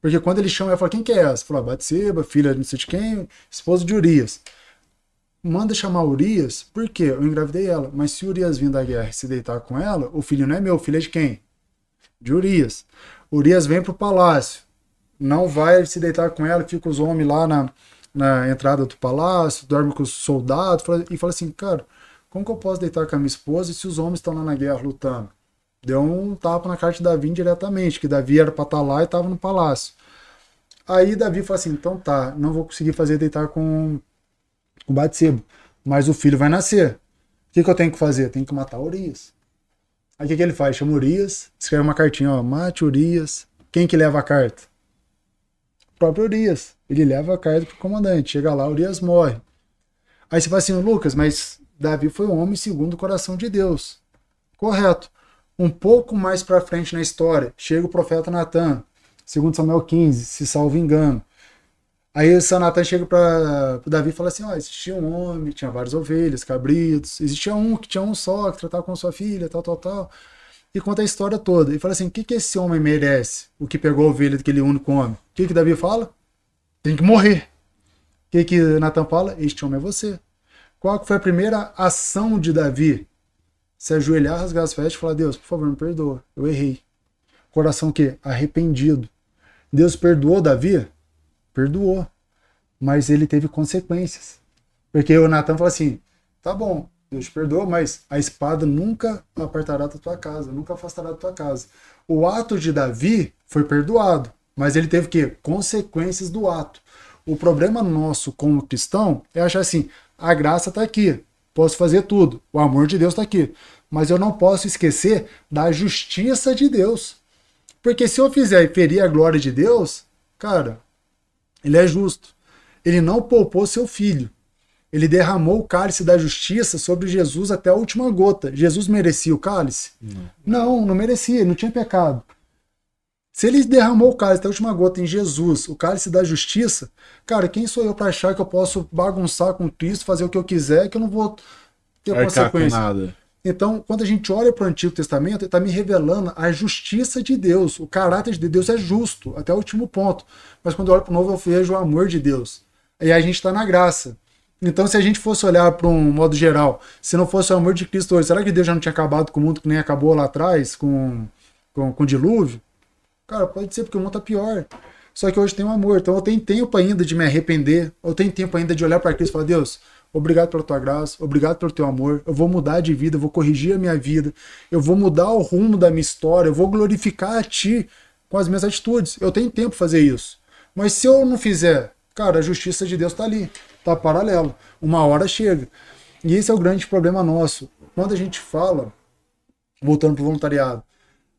Porque quando ele chama, ela fala, quem que é essa? Falou, Batseba, filha de não sei de quem, esposa de Urias. Manda chamar Urias, por quê? Eu engravidei ela. Mas se Urias vir da guerra e se deitar com ela, o filho não é meu, o filho é de quem? De Urias. Urias vem pro palácio. Não vai se deitar com ela, fica os homens lá na, na entrada do palácio, dorme com os soldados e fala assim, cara, como que eu posso deitar com a minha esposa se os homens estão lá na guerra lutando? Deu um tapa na cara de Davi diretamente, que Davi era pra estar lá e estava no palácio. Aí Davi fala assim, então tá, não vou conseguir fazer deitar com o Batseba, mas o filho vai nascer. O que, que eu tenho que fazer? Tenho que matar Urias. Aí o que, que ele faz? Chama Urias, escreve uma cartinha, ó, mate Urias. Quem que leva a carta? Próprio Urias. Ele leva a carta pro comandante. Chega lá, Urias morre. Aí você fala assim, Lucas, mas Davi foi um homem segundo o coração de Deus. Correto. Um pouco mais pra frente na história, chega o profeta Natan, segundo Samuel 15, se salvo engano. Aí o Natan chega para Davi e fala assim: ó, existia um homem, tinha várias ovelhas, cabritos, existia um que tinha um só, que tratava com sua filha, tal, tal, tal. E conta a história toda. E fala assim: o que, que esse homem merece? O que pegou a ovelha daquele único homem? O que, que Davi fala? Tem que morrer. O que, que Natan fala? Este homem é você. Qual que foi a primeira ação de Davi? Se ajoelhar, rasgar as vestes e falar: Deus, por favor, me perdoa, eu errei. Coração o quê? Arrependido. Deus perdoou Davi? Perdoou. Mas ele teve consequências. Porque o Natan falou assim: tá bom, Deus te perdoa, mas a espada nunca apartará da tua casa, nunca afastará da tua casa. O ato de Davi foi perdoado, mas ele teve que consequências do ato. O problema nosso como cristão é achar assim: a graça está aqui, posso fazer tudo, o amor de Deus está aqui. Mas eu não posso esquecer da justiça de Deus. Porque se eu fizer e ferir a glória de Deus, cara, ele é justo. Ele não poupou seu filho. Ele derramou o cálice da justiça sobre Jesus até a última gota. Jesus merecia o cálice? Não, não, não merecia, ele não tinha pecado. Se ele derramou o cálice até a última gota em Jesus, o cálice da justiça, cara, quem sou eu para achar que eu posso bagunçar com Cristo, fazer o que eu quiser, que eu não vou ter Arcar consequência? nada. Então, quando a gente olha para o Antigo Testamento, ele está me revelando a justiça de Deus. O caráter de Deus é justo, até o último ponto. Mas quando eu olho para o Novo, eu vejo o amor de Deus. E aí a gente está na graça. Então, se a gente fosse olhar para um modo geral, se não fosse o amor de Cristo hoje, será que Deus já não tinha acabado com o mundo que nem acabou lá atrás, com, com, com o dilúvio? Cara, pode ser, porque o mundo tá pior. Só que hoje tem um amor. Então eu tenho tempo ainda de me arrepender. Eu tenho tempo ainda de olhar para Cristo e falar: Deus, obrigado pela tua graça, obrigado pelo teu amor. Eu vou mudar de vida, eu vou corrigir a minha vida. Eu vou mudar o rumo da minha história. Eu vou glorificar a ti com as minhas atitudes. Eu tenho tempo para fazer isso. Mas se eu não fizer, cara, a justiça de Deus tá ali. Tá paralelo. Uma hora chega. E esse é o grande problema nosso. Quando a gente fala, voltando para o voluntariado,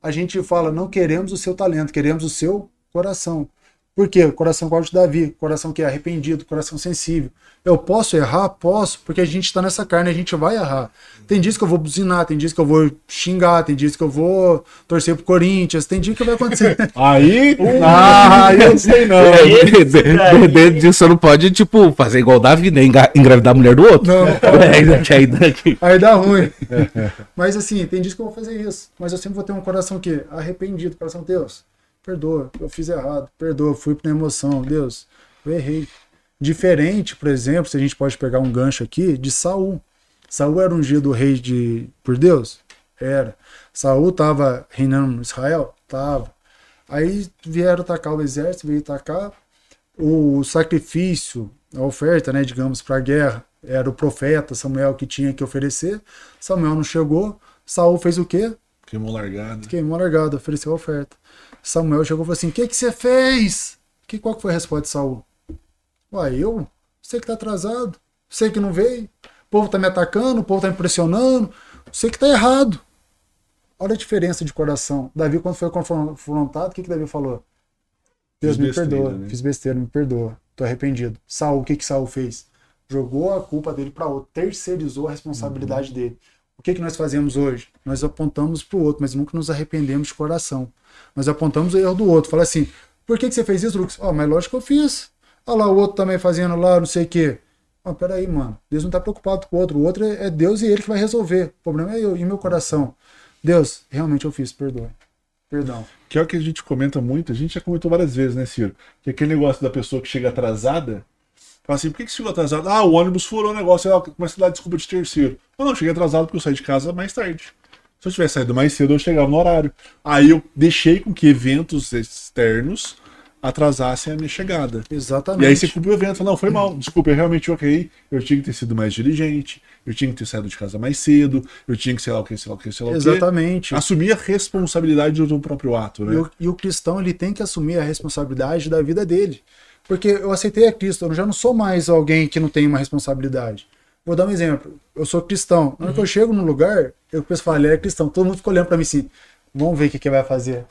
a gente fala, não queremos o seu talento, queremos o seu coração. Por quê? Coração igual de Davi, coração que é arrependido, coração sensível. Eu posso errar? Posso, porque a gente está nessa carne, a gente vai errar. Tem dias que eu vou buzinar, tem dias que eu vou xingar, tem dias que eu vou torcer pro Corinthians, tem dia que vai acontecer. Aí, ah, aí eu não sei não. É, de- de- Dentro disso, você não pode, tipo, fazer igual o Davi, né? Engravidar a mulher do outro. Não. É, aqui. Aí dá ruim. Mas assim, tem dias que eu vou fazer isso. Mas eu sempre vou ter um coração que arrependido, coração Deus, perdoa, eu fiz errado, perdoa, fui na emoção, Deus, eu errei. Diferente, por exemplo, se a gente pode pegar um gancho aqui, de Saul. Saul era ungido rei de por Deus? Era. Saul estava reinando no Israel? Tava. Aí vieram atacar o exército, veio atacar o sacrifício, a oferta, né, digamos, para a guerra, era o profeta Samuel que tinha que oferecer. Samuel não chegou. Saul fez o quê? Queimou largada. Queimou largada, ofereceu a oferta. Samuel chegou e falou assim: O que, que você fez? Que, qual que foi a resposta de Saul? Uai, eu? Você que tá atrasado. Você que não veio. O povo tá me atacando, o povo tá me pressionando. Você que tá errado. Olha a diferença de coração. Davi, quando foi confrontado, o que, que Davi falou? Deus Fiz me besteira, perdoa, né? fiz besteira, me perdoa. Tô arrependido. Saul, o que que Saul fez? Jogou a culpa dele para outro, terceirizou a responsabilidade Uhum. dele. O que que nós fazemos hoje? Nós apontamos pro outro, mas nunca nos arrependemos de coração. Nós apontamos o erro do outro. Fala assim: "Por que que você fez isso, Lucas?" "Ó, mas lógico que eu fiz." Olha lá o outro também fazendo lá, não sei o quê. Ah, peraí, mano. Deus não tá preocupado com o outro. O outro é é Deus e ele que vai resolver. O problema é eu e meu coração. Deus, realmente eu fiz, perdoa. Perdão. Que é o que a gente comenta muito, a gente já comentou várias vezes, né, Ciro? Que é aquele negócio da pessoa que chega atrasada, fala assim, por que, que chegou atrasado? Ah, o ônibus furou o negócio, ela começa a dar desculpa de terceiro. Não, não, cheguei atrasado porque eu saí de casa mais tarde. Se eu tivesse saído mais cedo, eu chegava no horário. Aí eu deixei com que eventos externos atrasassem a minha chegada. Exatamente. E aí você culpa o evento, fala, não, foi mal, desculpa, eu realmente ok, eu tinha que ter sido mais diligente, eu tinha que ter saído de casa mais cedo, eu tinha que sei lá o que, sei lá o que, sei lá o que. Exatamente. Assumir a responsabilidade do próprio ato, né? E o, e o cristão ele tem que assumir a responsabilidade da vida dele. Porque eu aceitei a Cristo, eu já não sou mais alguém que não tem uma responsabilidade. Vou dar um exemplo. Eu sou cristão. Na hora que eu chego num lugar, eu penso falo, ele é cristão. Todo mundo fica olhando pra mim assim, vamos ver o que, que vai fazer.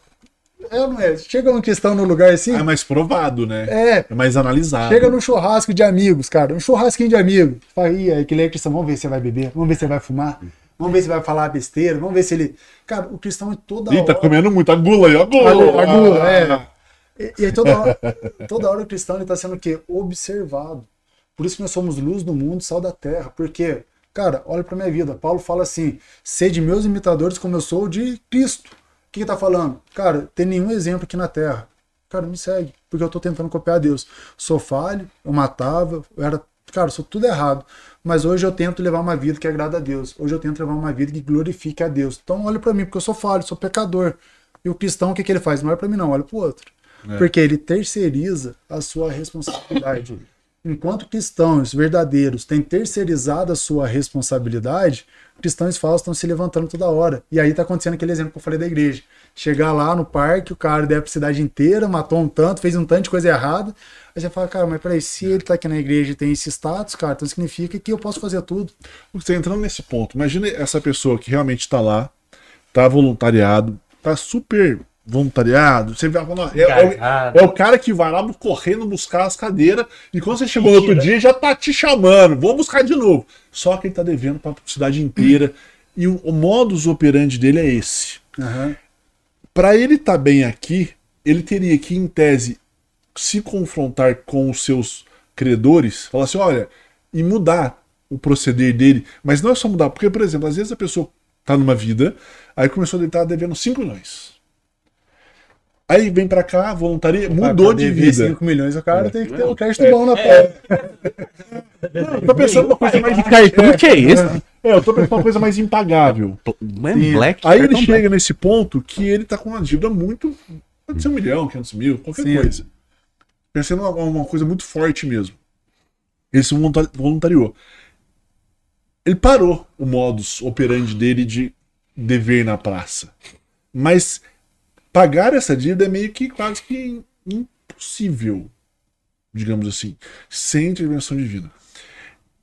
É não é? Chega um cristão no lugar assim, É mais provado, né? é, É mais analisado. chega num churrasco de amigos, cara, um churrasquinho de amigos. Fala, Ih, aí, que ele é cristão, vamos ver se ele vai beber, vamos ver se ele vai fumar, vamos ver se ele vai falar besteira, vamos ver se ele... Cara, o cristão é toda Ih, tá hora... comendo muito. A gula aí, a Gula. A gula, a gula, é. E, e aí toda hora, toda hora o cristão está sendo o quê? Observado. Por isso que nós somos luz do mundo, sal da terra. Porque, cara, olha para minha vida. Paulo fala assim: sede meus imitadores como eu sou de Cristo. O que, que tá falando? Cara, tem nenhum exemplo aqui na terra. Cara, me segue, porque eu tô tentando copiar Deus. Sou falho, eu matava, eu era. Cara, sou tudo errado. Mas hoje eu tento levar uma vida que agrada a Deus. Hoje eu tento levar uma vida que glorifique a Deus. Então olha para mim, porque eu sou falho, sou pecador. E o cristão, o que, que ele faz? Não olha para mim, não, olha pro outro. Porque ele terceiriza a sua responsabilidade. enquanto cristãos verdadeiros têm terceirizado a sua responsabilidade, cristãos falsos estão se levantando toda hora. E aí tá acontecendo aquele exemplo que eu falei da igreja. Chegar lá no parque, o cara deve a cidade inteira, matou um tanto, fez um tanto de coisa errada. Aí você fala, cara, mas peraí, se ele tá aqui na igreja e tem esse status, cara, então significa que eu posso fazer tudo. Você entrando nesse ponto, imagina essa pessoa que realmente tá lá, tá voluntariado, tá super voluntariado, você vai falar, é, é, é o cara que vai lá correndo buscar as cadeiras e quando você chegou no outro dia já tá te chamando, vamos buscar de novo. Só que ele tá devendo pra cidade inteira e o, o modus operandi dele é esse. Aham. Para ele estar bem aqui, ele teria que, em tese, se confrontar com os seus credores, falar assim, olha, e mudar o proceder dele. Mas não é só mudar, porque, por exemplo, às vezes a pessoa tá numa vida, aí começou a estar devendo 5 milhões. Aí vem pra cá, voluntaria, mudou de vida. 5 milhões, o cara É. tem que ter um crédito bom na prova. Não, tô pensando numa coisa mais Cartão que é esse? É, eu tô pensando numa coisa mais impagável. Man, Black, Aí ele cartão chega black. nesse ponto que ele tá com uma dívida muito. Pode ser um milhão, 500 mil, qualquer Sim. coisa. Pensando em uma coisa muito forte mesmo. Ele se volunta- voluntariou. Ele parou o modus operandi dele de dever na praça. Mas pagar essa dívida é meio que quase que impossível, digamos assim, sem intervenção divina.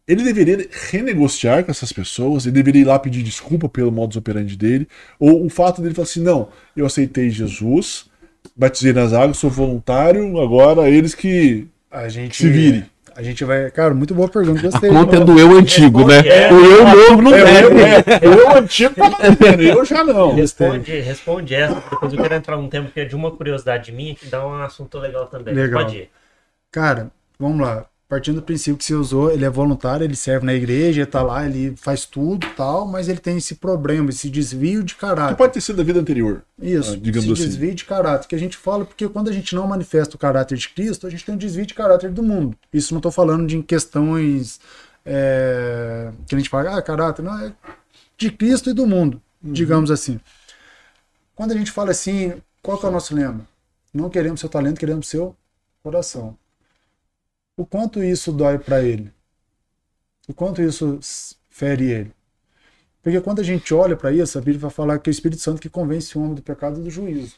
Ele deveria renegociar com essas pessoas, ele deveria ir lá pedir desculpa pelo modus operandi dele, ou o fato dele falar assim: não, eu aceitei Jesus, batizei nas águas, sou voluntário, agora eles que A gente, se vire. A gente vai. Cara, muito boa pergunta. A Gostei. conta é do eu antigo, né? É. O eu novo não É, eu, deve. é, eu antigo tava devendo, eu já não. Responde, responde essa, depois eu quero entrar num tema que é de uma curiosidade minha que dá um assunto legal também. Legal. Pode ir. Cara, vamos lá. Partindo do princípio que você usou, ele é voluntário, ele serve na igreja, ele tá lá, ele faz tudo e tal, mas ele tem esse problema, esse desvio de Que caráter. pode ter sido da vida anterior. Isso, Ah, digamos esse assim. desvio de caráter, que a gente fala porque quando a gente não manifesta o caráter de Cristo, a gente tem um desvio de caráter do mundo. Isso não estou falando de questões é, que a gente fala, ah, caráter, não, é de Cristo e do mundo, Uhum. digamos assim. Quando a gente fala assim, qual que é o nosso lema? Não queremos seu talento, queremos seu coração. O quanto isso dói para ele? O quanto isso fere ele? Porque quando a gente olha para isso, a Bíblia vai falar que é o Espírito Santo que convence o homem do pecado e do juízo.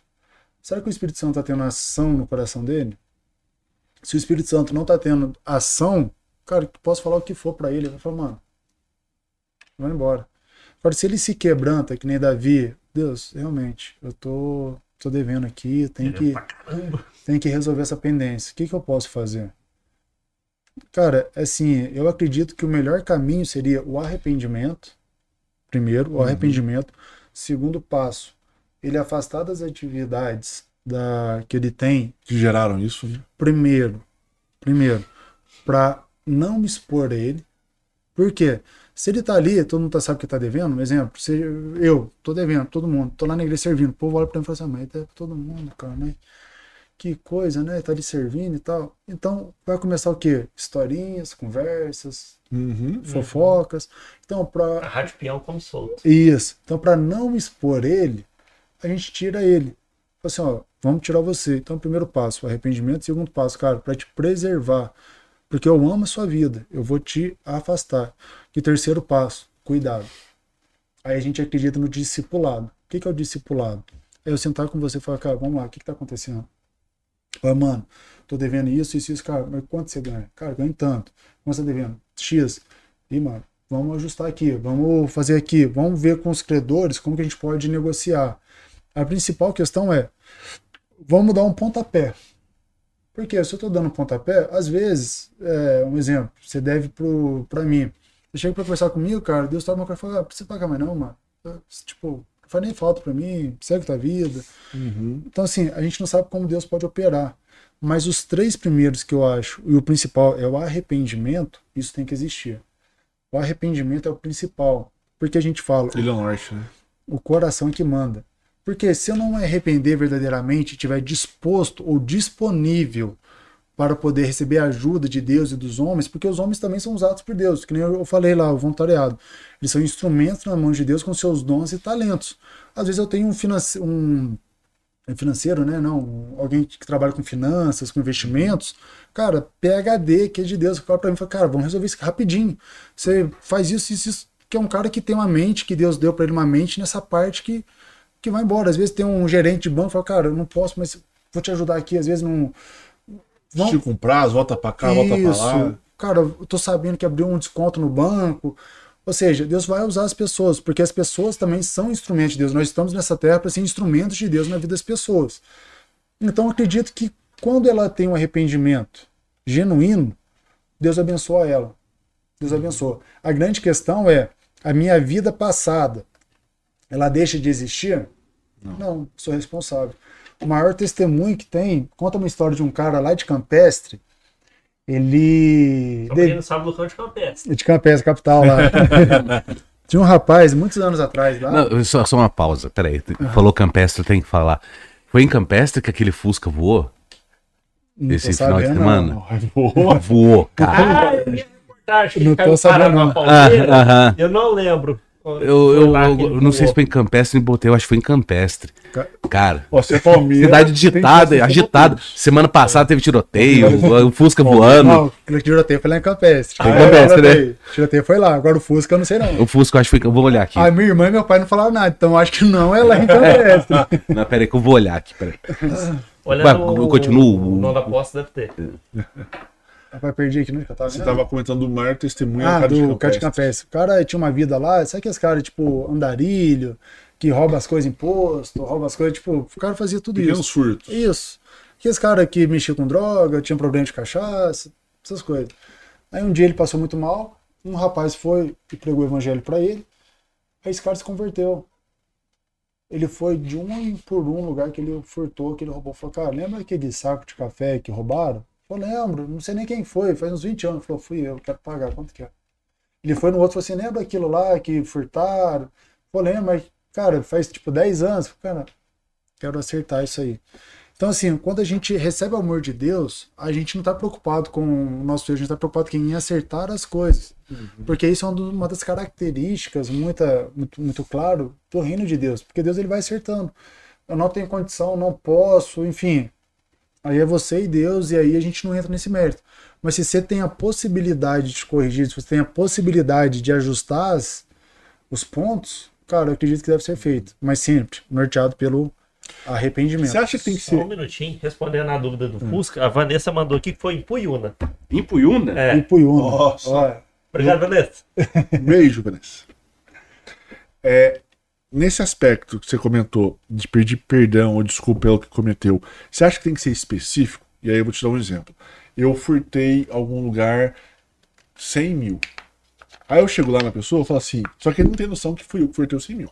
Será que o Espírito Santo está tendo ação no coração dele? Se o Espírito Santo não está tendo ação, cara, posso falar o que for para ele, ele vai falar, mano, vai embora. Agora, se ele se quebranta, que nem Davi, Deus, realmente, eu tô, tô devendo aqui, tem que, tem que resolver essa pendência. O que, que eu posso fazer? Cara, assim, eu acredito que o melhor caminho seria o arrependimento. Primeiro, o arrependimento. Segundo passo, ele afastar das atividades da, que ele tem. Que geraram isso, né? Primeiro, primeiro, para não me expor ele. Por quê? Se ele tá ali, todo mundo tá, sabe que tá devendo, um exemplo, se eu tô devendo, todo mundo, tô lá na igreja servindo, o povo olha pra mim e fala assim, "Ah, mas deve todo mundo, cara, mas que coisa, né? Tá ali servindo e tal. Então, vai começar o quê? Historinhas, conversas, Uhum. fofocas. Então, A pra, Rádio Peão como solto. isso. Então, para não expor ele, a gente tira ele. Fala Assim, ó, vamos tirar você. Então, primeiro passo, o arrependimento. Segundo passo, cara, para te preservar. Porque eu amo a sua vida. Eu vou te afastar. E terceiro passo, cuidado. Aí a gente acredita no discipulado. O que, é o discipulado? É eu sentar com você e falar, cara, vamos lá, o que, que tá acontecendo? Fala, mano, tô devendo isso, isso, isso, cara, mas quanto você ganha? Cara, ganho tanto. Quanto você tá devendo? X. E, mano, vamos ajustar aqui, vamos fazer aqui, vamos ver com os credores como que a gente pode negociar. A principal questão é, vamos dar um pontapé. Porque se eu estou dando um pontapé, às vezes, é, um exemplo, você deve pro, pra mim. Você chega pra conversar comigo, cara, Deus toma uma coisa e fala, ah, precisa pagar mais não, mano. Eu, Tipo, faz nem falta pra mim, segue tua vida. Uhum. Então, assim, a gente não sabe como Deus pode operar. Mas os três primeiros que eu acho, e o principal é o arrependimento, isso tem que existir. O arrependimento é o principal. Porque a gente fala, Trilha Norte, né? o coração é que manda. Porque se eu não me arrepender verdadeiramente, estiver disposto ou disponível para poder receber a ajuda de Deus e dos homens, porque os homens também são usados por Deus, que nem eu falei lá, o voluntariado. Eles são instrumentos na mão de Deus com seus dons e talentos. Às vezes eu tenho um, finance... um financeiro, né? Não, alguém que trabalha com finanças, com investimentos, cara, PHD, que é de Deus, fala para mim, fala, cara, vamos resolver isso rapidinho. Você faz isso, isso, isso, que é um cara que tem uma mente, que Deus deu para ele uma mente nessa parte que, que vai embora. Às vezes tem um gerente de banco, fala, cara, eu não posso, mas vou te ajudar aqui. Às vezes não. Vão... Estica um prazo, volta para cá, volta para lá. Cara, eu tô sabendo que abriu um desconto no banco. Ou seja, Deus vai usar as pessoas, porque as pessoas também são instrumentos de Deus. Nós estamos nessa terra para ser instrumentos de Deus na vida das pessoas. Então acredito que quando ela tem um arrependimento genuíno, Deus abençoa ela. Deus abençoa. A grande questão é a minha vida passada, ela deixa de existir? Não, não sou responsável. O maior testemunho que tem, conta uma história de um cara lá de Campestre, ele. Pra não sabe do Cão de Campestre. De Campestre, capital lá. Tinha um rapaz, muitos anos atrás lá. Não, só, só uma pausa, peraí. Uhum. Falou Campestre, tem que falar. Foi em Campestre que aquele Fusca voou? Não Esse final sabendo, de semana? Não. Voou. Voou, cara. Ah, é não tô sabendo, não. Ah, uh -huh. Eu não lembro. Eu, eu, eu não sei se foi em Campestre em Botei, eu acho que foi em Campestre. Cara, Você é Palmeiras, cidade agitada, agitada. Semana passada teve tiroteio, o Fusca voando. Não, o tiroteio foi lá em Campestre. Foi em Campestre, né? O tiroteio foi lá, agora o Fusca eu não sei não. O Fusca eu acho que foi, eu vou olhar aqui. A minha irmã e meu pai não falaram nada, então eu acho que não é lá em Campestre. não, peraí que eu vou olhar aqui, peraí. Olha Ué, no, eu continuo. O nome da posse deve ter. Rapaz, perdi aqui, né? Você estava comentando do maior testemunho ah, do cara de Campestre. O cara tinha uma vida lá, sabe aqueles caras, tipo, andarilho, que rouba as coisas em posto, rouba as coisas, tipo, o cara fazia tudo Pequenos isso. furtos. Isso. Aqueles caras que mexiam com droga, tinha problema de cachaça, essas coisas. Aí um dia ele passou muito mal, um rapaz foi e pregou o evangelho para ele, aí esse cara se converteu. Ele foi de um por um lugar que ele furtou, que ele roubou. Falou, cara, lembra aquele saco de café que roubaram? Eu lembro, não sei nem quem foi, faz uns 20 anos. Falou, fui eu, quero pagar, quanto que é? Ele foi no outro e falou assim, lembra aquilo lá que furtaram? Eu lembro, mas, cara, faz tipo 10 anos. Cara, quero acertar isso aí. Então, assim, quando a gente recebe o amor de Deus, a gente não está preocupado com o nosso Deus, a gente está preocupado em acertar as coisas. Uhum. Porque isso é uma das características muita, muito, muito claro do reino de Deus. Porque Deus ele vai acertando. Eu não tenho condição, não posso, enfim. Aí é você e Deus, e aí a gente não entra nesse mérito. Mas se você tem a possibilidade de corrigir, se você tem a possibilidade de ajustar as, os pontos, cara, eu acredito que deve ser feito. Mas sempre norteado pelo arrependimento. Você acha que tem que ser. Só um minutinho, respondendo a dúvida do hum. Fusca, a Vanessa mandou aqui que foi em Puyuna. Em Puyuna? É. Em Puyuna. Nossa. Olha. Obrigado, Vanessa. Beijo, Vanessa. É, nesse aspecto que você comentou de pedir perdão ou desculpa pelo que cometeu, você acha que tem que ser específico? E aí eu vou te dar um exemplo. Eu furtei algum lugar 100 mil. Aí eu chego lá na pessoa e falo assim, só que ele não tem noção que fui eu que furtei os 100 mil.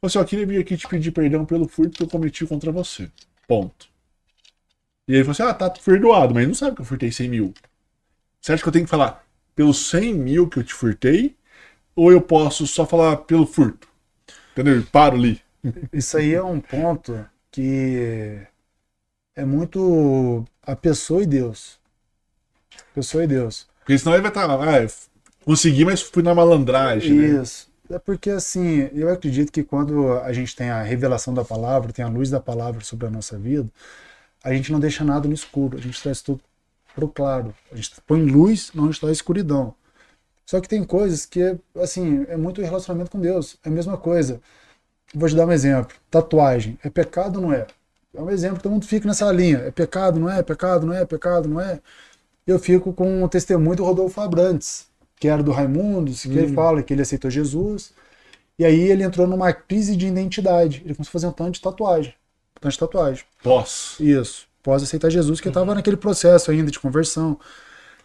Você só queria vir aqui te pedir perdão pelo furto que eu cometi contra você. Ponto. E ele falou assim, ah, tá perdoado, mas ele não sabe que eu furtei 100 mil. Você acha que eu tenho que falar pelos 100 mil que eu te furtei? Ou eu posso só falar pelo furto? Entendeu? Paro ali. Isso aí é um ponto que é muito a pessoa e Deus. Pessoa e Deus. Porque senão ele vai estar, ah, consegui, mas fui na malandragem. Né? Isso. Né? É porque assim, eu acredito que quando a gente tem a revelação da palavra, tem a luz da palavra sobre a nossa vida, a gente não deixa nada no escuro, a gente traz tudo pro claro. A gente põe luz onde está a escuridão. Só que tem coisas que, assim, é muito relacionamento com Deus. É a mesma coisa. Vou te dar um exemplo. Tatuagem. É pecado ou não é? É um exemplo que todo mundo fica nessa linha. É pecado, não é? é pecado, não é? é pecado, não é? Eu fico com o testemunho do Rodolfo Abrantes, que era do Raimundos, que hum. ele fala que ele aceitou Jesus. E aí ele entrou numa crise de identidade. Ele começou a fazer um tanto de tatuagem. Um tanto de tatuagem. Pós. Isso. Pós aceitar Jesus, que estava naquele processo ainda de conversão.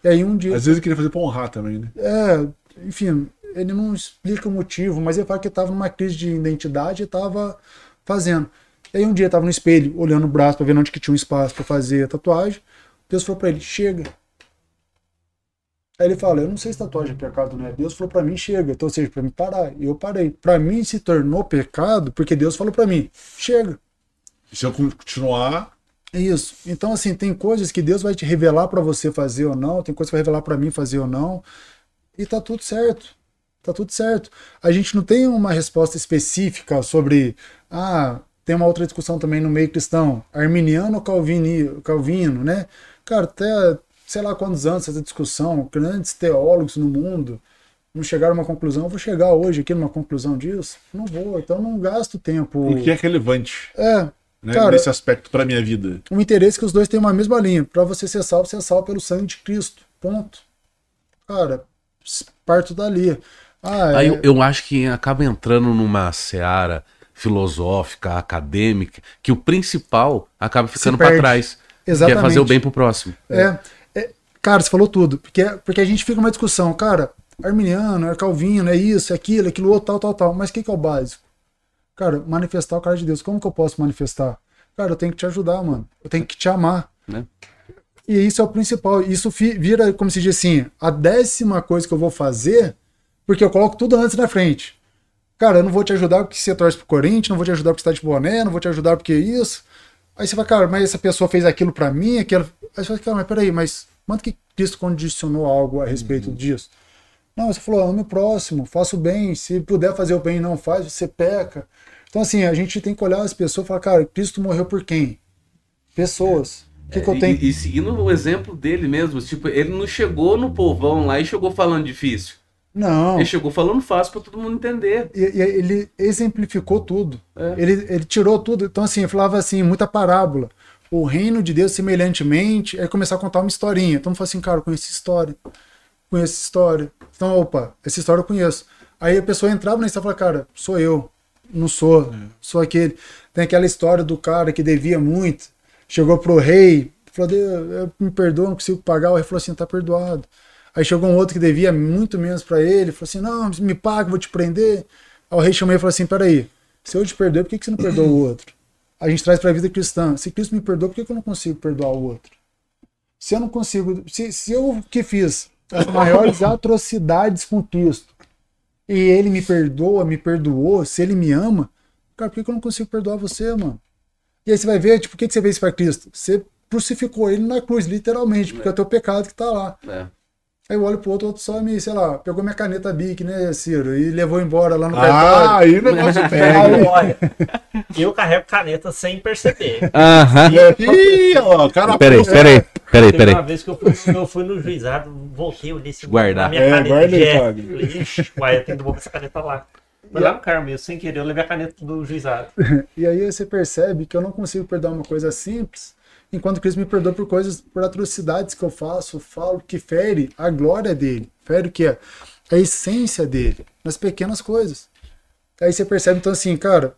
E aí um dia. Às vezes ele queria fazer pra honrar também, né? É, enfim, ele não explica o motivo, mas ele fala que estava numa crise de identidade e estava fazendo. E aí um dia estava no espelho, olhando o braço para ver onde que tinha um espaço para fazer a tatuagem. Deus falou para ele: chega. Aí ele fala: eu não sei se tatuagem é pecado, não é? Deus falou para mim: chega. Então, ou seja, para mim parar. E eu parei. Para mim se tornou pecado porque Deus falou para mim: chega. E se eu continuar, isso. Então, assim, tem coisas que Deus vai te revelar para você fazer ou não, tem coisas que vai revelar para mim fazer ou não, e tá tudo certo. Tá tudo certo. A gente não tem uma resposta específica sobre, ah, tem uma outra discussão também no meio cristão, arminiano ou calvini, calvino, né? Cara, até sei lá quantos anos essa discussão, grandes teólogos no mundo não chegaram a uma conclusão. Eu vou chegar hoje aqui numa conclusão disso? Não vou, então não gasto tempo. O que é relevante É, né, Cara, nesse aspecto pra minha vida? um interesse que os dois têm uma mesma linha. Para você ser salvo, você é salvo pelo sangue de Cristo. Ponto. Cara, parto dali. Ah, Aí é- eu, eu acho que acaba entrando numa seara filosófica, acadêmica, que o principal acaba ficando para trás. Que é Exatamente. fazer o bem pro próximo. É, é, cara, você falou tudo. Porque, porque a gente fica numa discussão, cara, arminiano, é calvino, é isso, é aquilo, é aquilo outro, tal, tal, tal. Mas o que, que é o básico? Cara, manifestar o cara de Deus. Como que eu posso manifestar? Cara, eu tenho que te ajudar, mano. Eu tenho que te amar. Né? E isso é o principal. Isso vira, como se diz assim, a décima coisa que eu vou fazer, porque eu coloco tudo antes na frente. Cara, eu não vou te ajudar porque você torce pro Corinthians, não vou te ajudar porque você tá de boné, não vou te ajudar porque isso. Aí você fala, cara, mas essa pessoa fez aquilo pra mim, aquilo. Aí você fala, cara, mas peraí, mas quanto que Cristo condicionou algo a respeito disso? Não, você falou, ame o próximo, faça o bem, se puder fazer o bem e não faz, você peca. Então, assim, a gente tem que olhar as pessoas e falar, cara, Cristo morreu por quem? Pessoas. O que, que eu É, E- tenho? E, seguindo o exemplo dele mesmo, tipo, ele não chegou no povão lá e chegou falando difícil. Não. Ele chegou falando fácil pra todo mundo entender. E, e ele exemplificou tudo. É. Ele, ele tirou tudo. Então, assim, ele falava assim, muita parábola. O reino de Deus semelhantemente é começar a contar uma historinha. Então, eu falo assim, cara, eu conheço essa história. Conheço história. Então, opa, essa história eu conheço. Aí a pessoa entrava na história e falava, cara, sou eu. Não sou. Sou aquele. Tem aquela história do cara que devia muito. Chegou pro rei, falou, "Deus, eu- me perdoa, não consigo pagar. O rei falou assim, tá perdoado. Aí chegou um outro que devia muito menos pra ele, falou assim: não, me paga, vou te prender. Aí o rei chamou e falou assim: peraí, se eu te perdoei, por que, que você não perdoa o outro? A gente traz pra vida cristã. Se Cristo me perdoa, por que, que eu não consigo perdoar o outro? Se eu não consigo, se, se eu que fiz as maiores atrocidades com Cristo e ele me perdoa, me perdoou, se ele me ama, cara, por que, eu não consigo perdoar você, mano? E aí você vai ver, tipo, por que, que você fez pra Cristo? Você crucificou ele na cruz, literalmente, porque é o teu pecado que tá lá. É. Aí eu olho pro outro, o outro só me, sei lá, pegou minha caneta Bic, né, Ciro? E levou embora lá no Ah, cartório. aí o negócio pega. Olha, eu carrego caneta sem perceber. Aham. Ih, ó, cara. Peraí, peraí, peraí, peraí. uma vez que eu fui, eu fui no juizado, voltei, olhei assim, Guardar. na minha É, caneta guarda aí. Fábio. Falei, ixi, uai, eu tenho que devolver essa caneta lá. Foi lá no carro mesmo, sem querer, eu levei a caneta do juizado. E aí você percebe que eu não consigo perdoar uma coisa simples, enquanto Cristo me perdoa por coisas, por atrocidades que eu faço, falo, que fere a glória dele, fere o que é a essência dele, nas pequenas coisas. Aí você percebe, então assim, cara,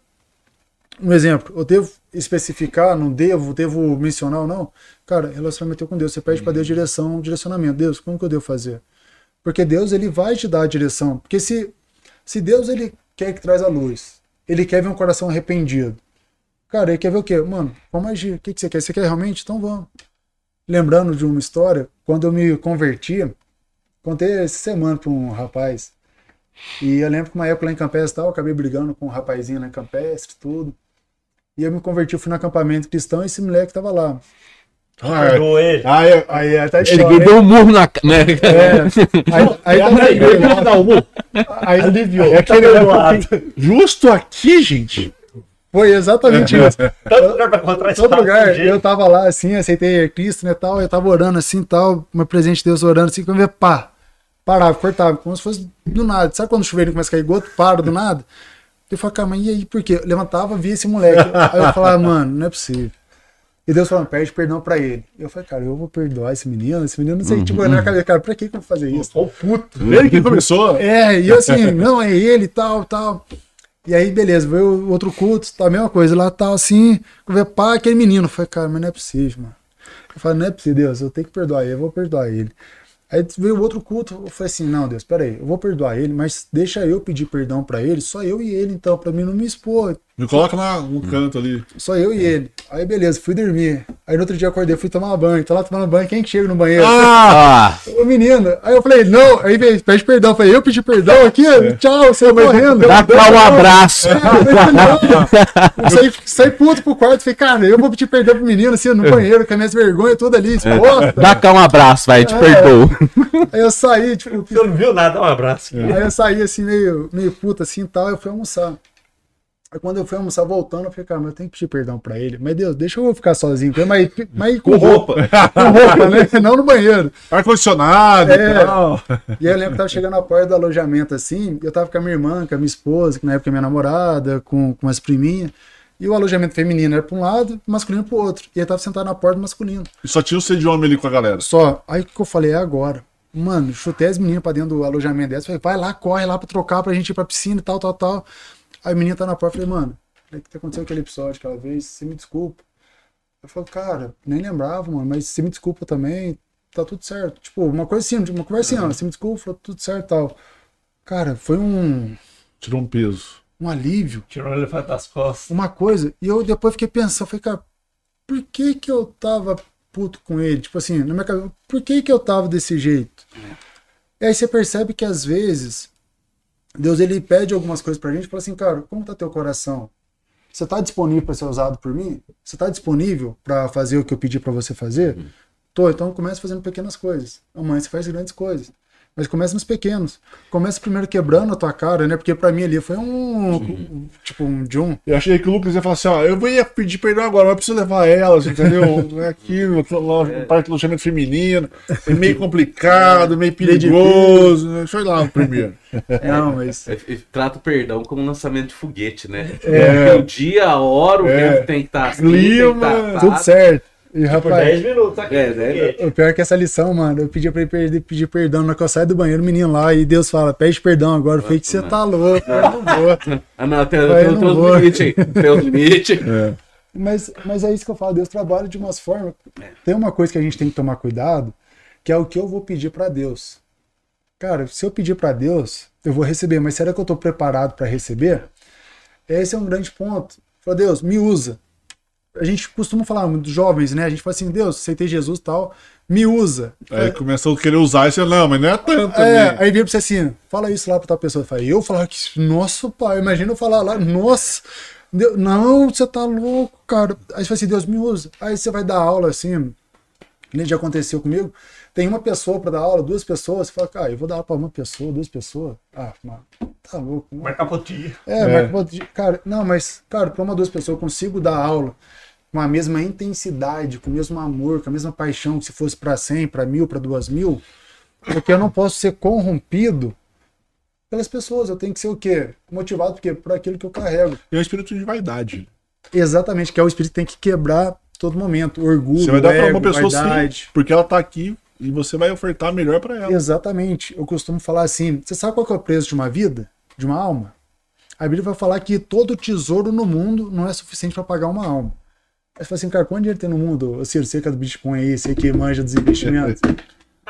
um exemplo, eu devo especificar, não devo, devo mencionar ou não? Cara, relacionamento com Deus, você pede para Deus direção, direcionamento. Deus, como que eu devo fazer? Porque Deus, ele vai te dar a direção. Porque se, se Deus, ele quer que traz a luz, ele quer ver um coração arrependido, Cara, ele quer ver o quê? Mano, vamos agir. O que, que você quer? Você quer realmente? Então vamos. Lembrando de uma história, quando eu me converti, contei essa semana para um rapaz. E eu lembro que uma época lá em Campestre tal, eu acabei brigando com um rapazinho lá em Campestre, tudo. E eu me converti, eu fui no acampamento cristão e esse moleque tava lá. Ah, é. Perdoou ele. Ah, é. Aí até Ele deu um murro na. Né? É, aí, aí, tava Aí, aí, aí, dá um- aí aliviou. É aquele perdoado. Justo aqui, gente. Foi exatamente isso. Tanto lugar pra encontrar todo lugar, eu tava lá assim, aceitei Cristo, né, tal, eu tava orando assim, tal, uma presente de Deus orando assim, quando eu via, pá, parava, cortava, como se fosse do nada. Sabe quando o chuveiro começa a cair gota, para do nada? Eu falava, cara, mas e aí, por quê? Eu levantava, via esse moleque. Aí eu falava, mano, não é possível. E Deus falando, pede perdão pra ele. Eu falei, cara, eu vou perdoar esse menino, esse menino, não sei, tipo, na cabeça, cara, pra que que eu vou fazer isso? Ô, puto. Ele que começou. É, e eu assim, não, é ele, tal, tal. E aí, beleza, veio outro culto, tá a mesma coisa, lá tal, assim, eu falei, pá, aquele menino. Eu falei, cara, mas não é possível, mano. Eu falei, não é possível, Deus, eu tenho que perdoar ele, eu vou perdoar ele. Aí veio outro culto, eu falei assim, não, Deus, peraí, eu vou perdoar ele, mas deixa eu pedir perdão pra ele, só eu e ele, então, pra mim não me expor, Me coloca lá no canto ali. só eu e ele. Aí, beleza, fui dormir. Aí no outro dia eu acordei, fui tomar banho, tô lá tomando banho, quem que chega no banheiro? Ah! O menino. Aí eu falei, não, aí veio, pede perdão. Eu falei, eu pedi perdão aqui, tchau, você correndo. Dá cá um abraço. Eu saí, saí puto pro quarto, falei, cara, eu vou pedir perdão pro menino, assim, no banheiro, com as minhas vergonhas tudo ali, exposta. Dá cá um abraço, vai, te perdoo. Aí eu saí, tipo, Você não viu nada, um abraço. aí eu saí assim, meio, meio puto assim e tal, eu fui almoçar. Aí quando eu fui almoçar voltando, eu falei, cara, mas eu tenho que pedir perdão pra ele. Mas Deus, deixa eu ficar sozinho com ele, mas, mas com roupa. com roupa, né? Não no banheiro. Ar-condicionado É. e tal. E aí eu lembro que tava chegando na porta do alojamento assim, eu tava com a minha irmã, com a minha esposa, que na época é minha namorada, com, com umas priminhas. E o alojamento feminino era pra um lado, masculino pro outro. E ele tava sentado na porta do masculino. E só tinha o C de homem ali com a galera. Só. Aí o que eu falei é agora. Mano, chutei as meninas pra dentro do alojamento dessa. Falei, vai lá, corre lá pra trocar pra gente ir pra piscina e tal, tal, tal. Aí a menina tá na porta. Falei, mano, o que aconteceu aquele episódio aquela vez? Você me desculpa. Eu falei, cara, nem lembrava, mano, mas você me desculpa também. Tá tudo certo. Tipo, uma coisa assim, uma conversa assim, ó, você me desculpa, falou tudo certo e tal. Cara, foi um, Tirou um peso. um alívio Tirou o elefante das costas. uma coisa, e eu depois fiquei pensando, falei, cara, por que que eu tava puto com ele? Tipo assim, na minha cabeça, por que que eu tava desse jeito? E aí você percebe que às vezes Deus ele pede algumas coisas pra gente, fala assim, cara, como tá teu coração? Você tá disponível para ser usado por mim? Você tá disponível para fazer o que eu pedi para você fazer? Tô, então começa fazendo pequenas coisas. Amanhã você faz grandes coisas. Mas começa nos pequenos. Começa primeiro quebrando a tua cara, né? Porque pra mim ali foi um. Tipo, um de um. Eu achei que o Lucas ia falar assim, ó, eu vou ia pedir perdão agora, mas eu preciso levar elas, entendeu? Não é aquilo, no parque de alojamento feminino, é meio complicado, meio perigoso, né? Deixa eu ir lá primeiro. Não, mas. É, é, Trata o perdão como um lançamento de foguete, né? É. Porque o dia, a hora, o É. tempo tem que estar assim, Clima, tem que tá, Tudo certo. E Por rapaz, 10 minutos aqui. É, o pior é que essa lição, mano, eu pedi pra ele pedir perdão. Na hora que eu saio do banheiro, o menino lá, e Deus fala, pede perdão agora. Eu falei que você tá louco, eu não vou. Ah, não, tem, tem, os limites aí. Tem os limites. Mas, mas é isso que eu falo, Deus trabalha de umas formas. Tem uma coisa que a gente tem que tomar cuidado, que é o que eu vou pedir pra Deus. Cara, se eu pedir pra Deus, eu vou receber, mas será que eu tô preparado pra receber? Esse é um grande ponto. Fala, Deus, me usa. A gente costuma falar, dos jovens, né? A gente fala assim, Deus, aceitei Jesus e tal, me usa. Aí começou a querer usar e você, não, mas não é tanto É, aí vira pra você assim, fala isso lá pra tal pessoa. Fala, eu falar que, nossa, pai, imagina eu falar lá, nossa, Deus, não, você tá louco, cara. Aí você fala assim, Deus me usa. Aí você vai dar aula assim, nem já aconteceu comigo. Tem uma pessoa pra dar aula, duas pessoas, você fala, cara, eu vou dar aula pra uma pessoa, duas pessoas. Ah, mano, tá louco. Não. Marcar potinho. É, mas, pô, cara, não, mas, cara, pra uma, duas pessoas eu consigo dar aula com a mesma intensidade, com o mesmo amor, com a mesma paixão que se fosse pra 100, pra mil, pra duas mil, porque eu não posso ser corrompido pelas pessoas. Eu tenho que ser o quê? Motivado porque por aquilo que eu carrego. É um espírito de vaidade. Exatamente, que é o espírito que tem que quebrar todo momento. Orgulho, Você vai dar pra uma pessoa vaidade. sim, porque ela tá aqui e você vai ofertar melhor pra ela. Exatamente. Eu costumo falar assim: você sabe qual que é o preço de uma vida? De uma alma? A Bíblia vai falar que todo tesouro no mundo não é suficiente para pagar uma alma. Aí você fala assim, cara, quanto dinheiro tem no mundo? Você que é do Bitcoin aí, você que manja dos investimentos.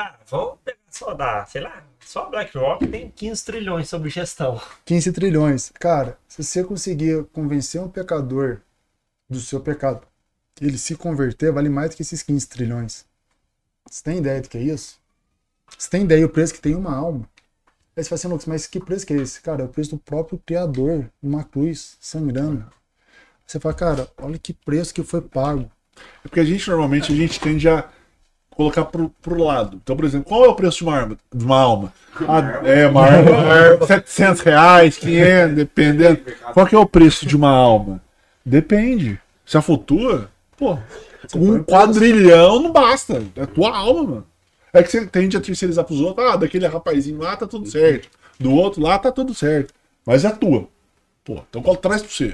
Ah, vamos pegar só da, sei lá, só a BlackRock tem 15 trilhões sobre gestão. 15 trilhões. Cara, se você conseguir convencer um pecador do seu pecado, ele se converter, vale mais do que esses 15 trilhões. Você tem ideia do que é isso? Você tem ideia do preço que tem uma alma? Aí você fala assim, Lucas, mas que preço que é esse? Cara, é o preço do próprio Criador, numa cruz, sangrando. Você fala, cara, olha que preço que foi pago. É porque a gente normalmente a gente tende a colocar pro, pro lado. Então, por exemplo, qual é o preço de uma arma? De uma alma? Ah, é, uma arma, 700 reais, 500, dependendo. Qual que é o preço de uma alma? Depende. Se a flutua, pô, um quadrilhão não basta. É tua alma, mano. É que você tende a terceirizar pros outros. Ah, daquele rapazinho lá tá tudo certo. Do outro lá tá tudo certo. Mas é a tua. Pô, então qual traz pra você?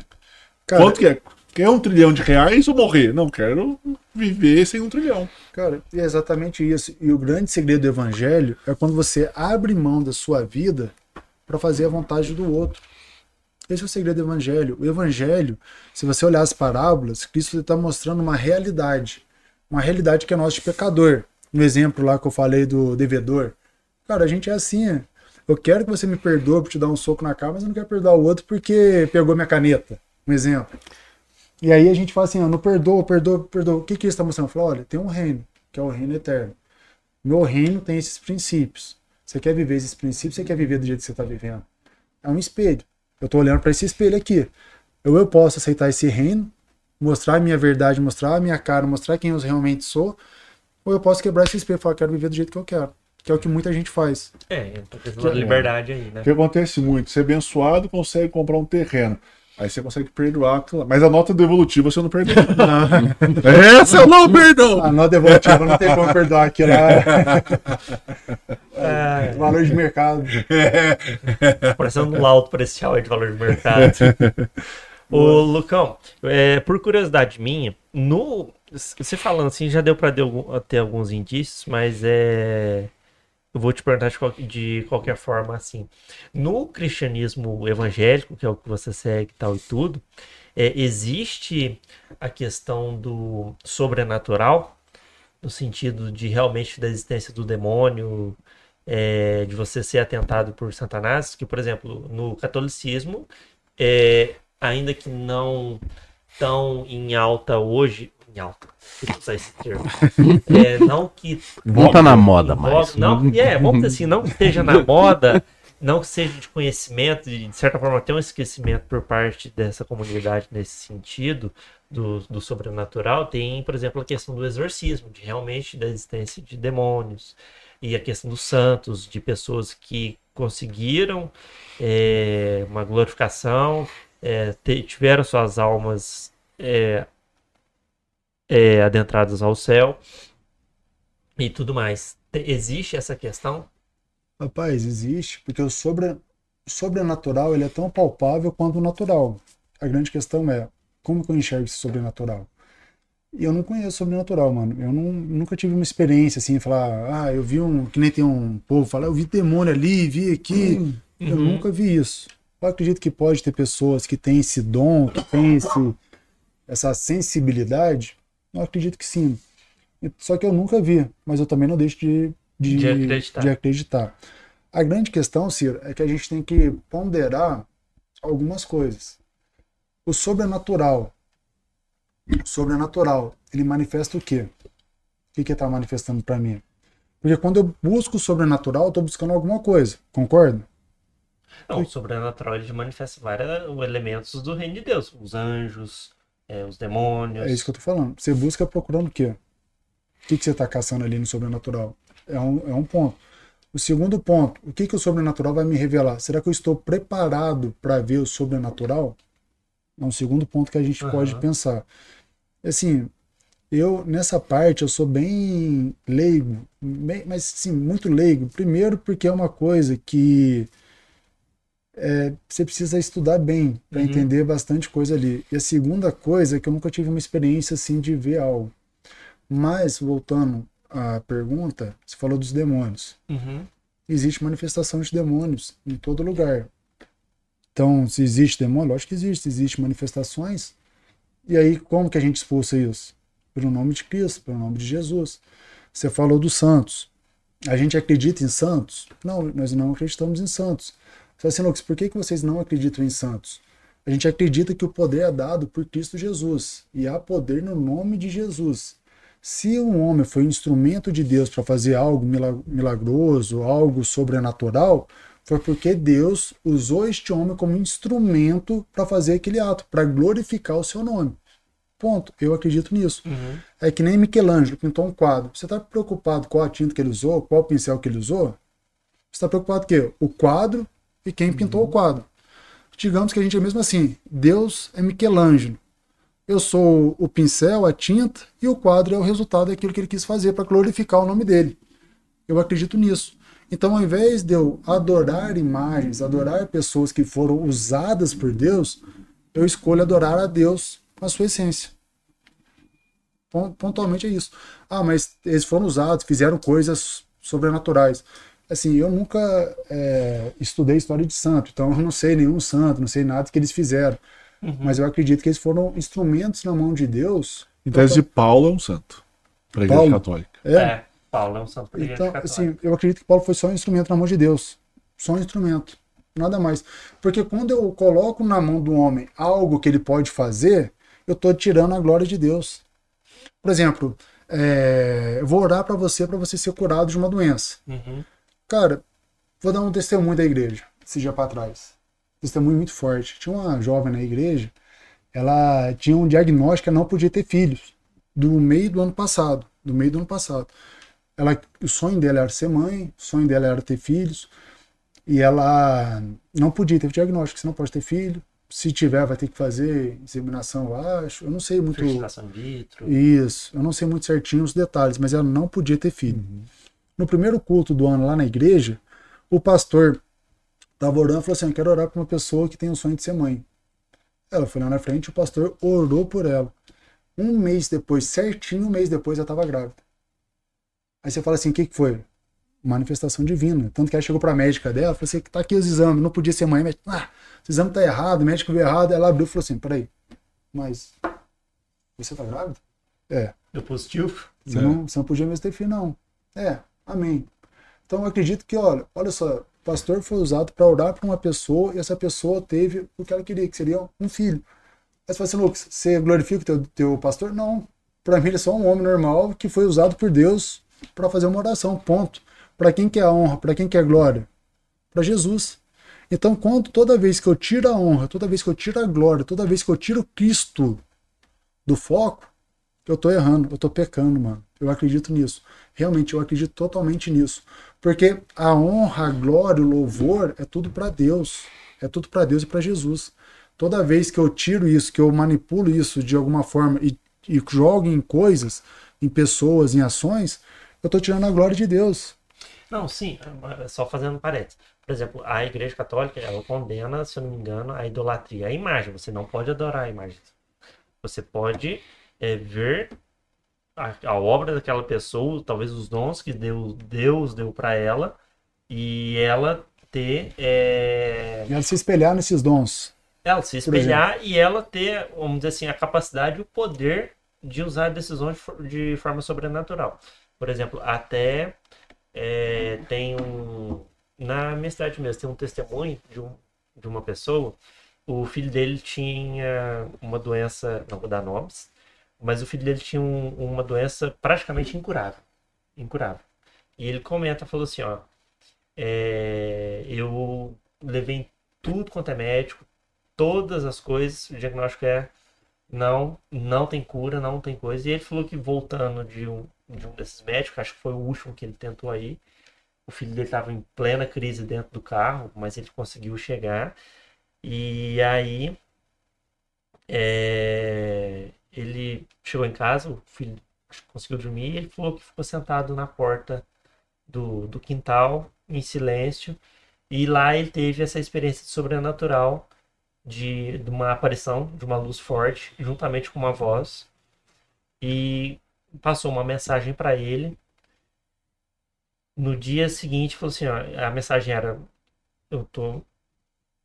Cara, Quanto que é? Quer um trilhão de reais ou morrer? Não, quero viver sem um trilhão. Cara, é exatamente isso. E o grande segredo do evangelho é quando você abre mão da sua vida para fazer a vontade do outro. Esse é o segredo do evangelho. O evangelho, se você olhar as parábolas, Cristo está mostrando uma realidade. Uma realidade que é nossa de pecador. No exemplo lá que eu falei do devedor. Cara, a gente é assim. Eu quero que você me perdoe por te dar um soco na cara, mas eu não quero perdoar o outro porque pegou minha caneta. Um exemplo. E aí a gente fala assim, ó, não perdoa, perdoa, perdoa. O que que está mostrando? Fala, olha, tem um reino, que é o reino eterno. Meu reino tem esses princípios. Você quer viver esses princípios, você quer viver do jeito que você está vivendo. É um espelho. Eu estou olhando para esse espelho aqui. Ou eu posso aceitar esse reino, mostrar a minha verdade, mostrar a minha cara, mostrar quem eu realmente sou, ou eu posso quebrar esse espelho e falar, quero viver do jeito que eu quero. Que é o que muita gente faz. É, questão da liberdade aí, né? O que acontece muito? Ser abençoado consegue comprar um terreno. Aí você consegue perdoar. aquela- Mas a nota devolutiva você não perdoa. Essa eu não perdoo! A nota devolutiva não tem como perdoar aquilo lá. É, Valor de mercado. parecendo um laudo parcial de valor de mercado. Ô, Lucão, é, por curiosidade minha, no, você falando assim, já deu para ter alguns indícios, mas é, eu vou te perguntar de, qual- de qualquer forma assim. No cristianismo evangélico, que é o que você segue tal e tudo, é, existe a questão do sobrenatural, no sentido de realmente da existência do demônio, é, de você ser atentado por Satanás, que, por exemplo, no catolicismo, é, ainda que não tão em alta hoje, em alta, deixa eu usar esse termo, é, não que Não tá na moda mais. Não, é, vamos dizer assim, não que esteja na moda, não que seja de conhecimento, e de certa forma tem um esquecimento por parte dessa comunidade nesse sentido do, do sobrenatural, tem, por exemplo, a questão do exorcismo, de realmente da existência de demônios, e a questão dos santos, de pessoas que conseguiram é, uma glorificação, é, tiveram suas almas é, é, adentradas ao céu e tudo mais. Te- Existe essa questão? Rapaz, existe, porque o sobre, sobrenatural ele é tão palpável quanto o natural. A grande questão é como que eu enxergo esse sobrenatural? E eu não conheço sobrenatural, mano. Eu não, nunca tive uma experiência assim, falar, ah, eu vi um. Que nem tem um povo falar, eu vi demônio ali, vi aqui. Eu Uhum. nunca vi isso. Eu acredito que pode ter pessoas que têm esse dom, que têm esse, essa sensibilidade. Eu acredito que sim. Só que eu nunca vi, mas eu também não deixo de, de, De acreditar. de acreditar. A grande questão, Ciro, é que a gente tem que ponderar algumas coisas. O sobrenatural. O sobrenatural, ele manifesta o quê? O que que está manifestando para mim? Porque quando eu busco o sobrenatural, eu estou buscando alguma coisa, concorda? Não, o sobrenatural ele manifesta vários elementos do reino de Deus. Os anjos, é, os demônios. É isso que eu tô falando. Você busca procurando o quê? O que, que você está caçando ali no sobrenatural? É um, é um ponto. O segundo ponto, o que, que o sobrenatural vai me revelar? Será que eu estou preparado para ver o sobrenatural? É um segundo ponto que a gente Aham. pode pensar. Assim, eu nessa parte eu sou bem leigo, bem- mas sim, muito leigo. Primeiro porque é uma coisa que é, você precisa estudar bem para Uhum. entender bastante coisa ali. E a segunda coisa é que eu nunca tive uma experiência assim de ver algo. Mas voltando à pergunta, você falou dos demônios. Uhum. Existe manifestação de demônios em todo lugar. Então, se existe demônio, lógico que existe, existe manifestações. E aí, como que a gente expulsa isso? Pelo nome de Cristo, pelo nome de Jesus. Você falou dos santos. A gente acredita em santos? Não, nós não acreditamos em santos. Você assim, Lucas, por que, que vocês não acreditam em santos? A gente acredita que o poder é dado por Cristo Jesus. E há poder no nome de Jesus. Se um homem foi um instrumento de Deus para fazer algo mila- milagroso, algo sobrenatural, foi porque Deus usou este homem como instrumento para fazer aquele ato, para glorificar o seu nome. Ponto. Eu acredito nisso. Uhum. É que nem Michelangelo pintou um quadro. Você está preocupado qual a tinta que ele usou, qual o pincel que ele usou? Você está preocupado com o quê? O quadro e quem pintou o quadro. Digamos que a gente é mesmo assim. Deus é Michelangelo. Eu sou o pincel, a tinta, e o quadro é o resultado daquilo que ele quis fazer para glorificar o nome dele. Eu acredito nisso. Então, ao invés de eu adorar imagens, adorar pessoas que foram usadas por Deus, eu escolho adorar a Deus na sua essência. Pon- Pontualmente é isso. Ah, mas eles foram usados, fizeram coisas sobrenaturais. Assim, eu nunca é, estudei história de santo, então eu não sei nenhum santo, não sei nada que eles fizeram. Mas eu acredito que eles foram instrumentos na mão de Deus. Em tese de Paulo é um santo. Para a igreja Paulo? católica. É, É, Paulo é um santo da igreja Então, católica. assim, eu acredito que Paulo foi só um instrumento na mão de Deus. Só um instrumento. Nada mais. Porque quando eu coloco na mão do homem algo que ele pode fazer, eu estou tirando a glória de Deus. Por exemplo, é, eu vou orar para você para você ser curado de uma doença. Uhum. Cara, vou dar um testemunho da igreja, esse dia para trás. Testemunho muito forte. Tinha uma jovem na igreja, ela tinha um diagnóstico ela não podia ter filhos. Do meio do ano passado. Do meio do ano passado. Ela, o sonho dela era ser mãe, o sonho dela era ter filhos. E ela não podia ter diagnóstico, você não pode ter filho. Se tiver, vai ter que fazer inseminação, eu acho. Eu não sei muito. Fertilização vitro. Isso, eu não sei muito certinho os detalhes, mas ela não podia ter filho. No primeiro culto do ano lá na igreja, o pastor estava orando e falou assim: Eu quero orar para uma pessoa que tem o sonho de ser mãe. Ela foi lá na frente, o pastor orou por ela. Um mês depois, certinho um mês depois, ela estava grávida. Aí você fala assim: O que, que foi? Manifestação divina. Tanto que ela chegou para a médica dela falou assim: Tá aqui os exames, não podia ser mãe. Mas, ah, esse exame tá errado, o médico viu errado. Ela abriu e falou assim: Peraí, mas você tá grávida? É. Deu positivo? Você, não, você não podia mesmo ter filho, não. É, amém. Então acredito que, olha, olha só, o pastor foi usado para orar para uma pessoa e essa pessoa teve o que ela queria, que seria um filho. Aí você fala assim, Lucas, você glorifica o teu, teu pastor? Não. Para mim ele é só um homem normal que foi usado por Deus para fazer uma oração, ponto. Para quem quer honra, para quem quer glória? Para Jesus. Então, quando toda vez que eu tiro a honra, toda vez que eu tiro a glória, toda vez que eu tiro Cristo do foco, eu tô errando, eu tô pecando, mano. Eu acredito nisso. Realmente, eu acredito totalmente nisso. Porque a honra, a glória, o louvor é tudo para Deus. É tudo para Deus e para Jesus. Toda vez que eu tiro isso, que eu manipulo isso de alguma forma e, e jogo em coisas, em pessoas, em ações, eu tô tirando a glória de Deus. Não, sim, só fazendo parênteses. Por exemplo, a Igreja Católica, ela condena, se eu não me engano, a idolatria, a imagem. Você não pode adorar a imagem. Você pode é, ver a, a, obra daquela pessoa, talvez os dons que Deus, Deus deu para ela, e ela ter. É... E ela se espelhar nesses dons. Ela se espelhar e ela ter, vamos dizer assim, a capacidade e o poder de usar decisões de forma sobrenatural. Por exemplo, até é, tem um. Na minha cidade mesmo, tem um testemunho de, um, de uma pessoa. O filho dele tinha uma doença, não vou dar nomes, mas o filho dele tinha um, uma doença praticamente incurável. Incurável. E ele comenta, falou assim, ó, é, eu levei tudo quanto é médico, todas as coisas, o diagnóstico é não, não tem cura, não tem coisa. E ele falou que voltando de um, de um desses médicos, acho que foi o último que ele tentou aí, o filho dele estava em plena crise dentro do carro, mas ele conseguiu chegar. E aí é, ele chegou em casa, o filho conseguiu dormir, e ele falou que ficou sentado na porta do, do quintal, em silêncio, e lá ele teve essa experiência sobrenatural de, de uma aparição de uma luz forte, juntamente com uma voz, e passou uma mensagem para ele. No dia seguinte, falou assim: ó, a mensagem era: Eu tô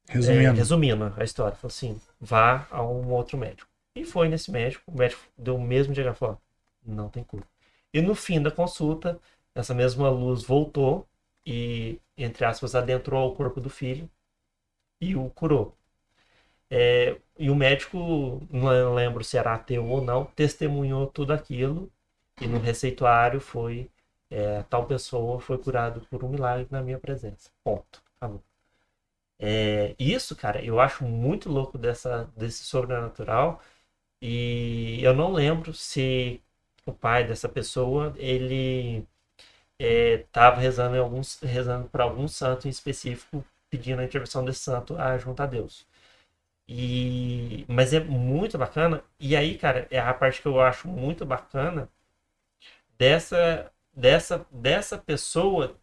resumindo. É, resumindo a história. Falou assim: vá a um outro médico. E foi nesse médico, o médico deu o mesmo diagnóstico, falou: não tem cura. E no fim da consulta, essa mesma luz voltou e, entre aspas, adentrou ao corpo do filho e o curou. É, e o médico, não lembro se era ateu ou não, testemunhou tudo aquilo e no receituário foi é, tal pessoa foi curado por um milagre na minha presença. Ponto. Acabou. É, isso, cara, eu acho muito louco dessa, desse sobrenatural e eu não lembro se o pai dessa pessoa ele estava é, rezando, em alguns, rezando para algum santo em específico, pedindo a intervenção desse santo a junto a Deus. E, mas é muito bacana. E aí, cara, é a parte que eu acho muito bacana dessa dessa dessa pessoa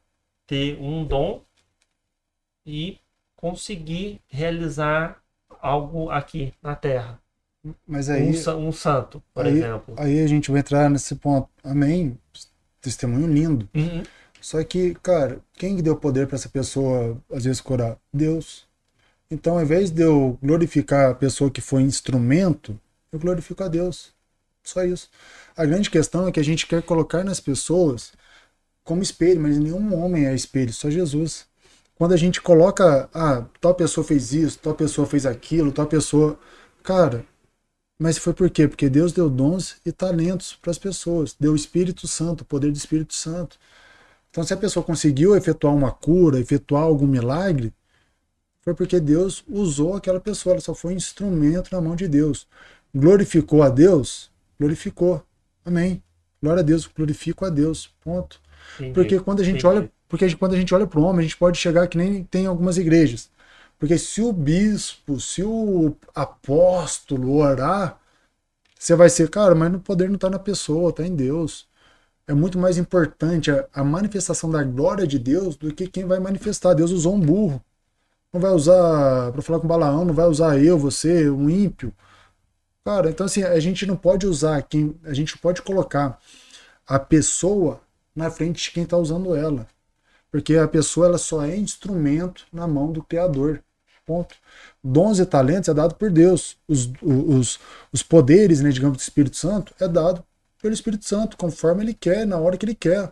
ter um dom e conseguir realizar algo aqui na Terra. Mas aí um, um santo, por aí, exemplo. Aí a gente vai entrar nesse ponto. Amém. Testemunho lindo. Uhum. Só que, cara, quem deu poder para essa pessoa às vezes curar? Deus. Então, ao invés de eu glorificar a pessoa que foi instrumento, eu glorifico a Deus. Só isso. A grande questão é que a gente quer colocar nas pessoas como espelho, mas nenhum homem é espelho, só Jesus. Quando a gente coloca, ah, tal pessoa fez isso, tal pessoa fez aquilo, tal pessoa. Cara, mas foi por quê? Porque Deus deu dons e talentos para as pessoas, deu o Espírito Santo, o poder do Espírito Santo. Então, se a pessoa conseguiu efetuar uma cura, efetuar algum milagre, foi porque Deus usou aquela pessoa, ela só foi um instrumento na mão de Deus. Glorificou a Deus? Glorificou. Amém. Glória a Deus, glorifico a Deus. Ponto. Entendi, porque quando a gente entendi. olha, porque quando a gente olha para o homem, a gente pode chegar que nem tem algumas igrejas. Porque se o bispo, se o apóstolo orar, você vai ser, cara, mas o poder não está na pessoa, está em Deus. É muito mais importante a, a, manifestação da glória de Deus do que quem vai manifestar. Deus usou um burro. Não vai usar, para falar com Balaão, não vai usar eu, você, um ímpio. Cara, então assim, a gente não pode usar quem. A gente pode colocar a pessoa na frente de quem está usando ela. Porque a pessoa ela só é instrumento na mão do Criador. Ponto. Dons e talentos é dado por Deus. Os, os, os poderes, né, digamos, do Espírito Santo é dado pelo Espírito Santo, conforme ele quer, na hora que ele quer.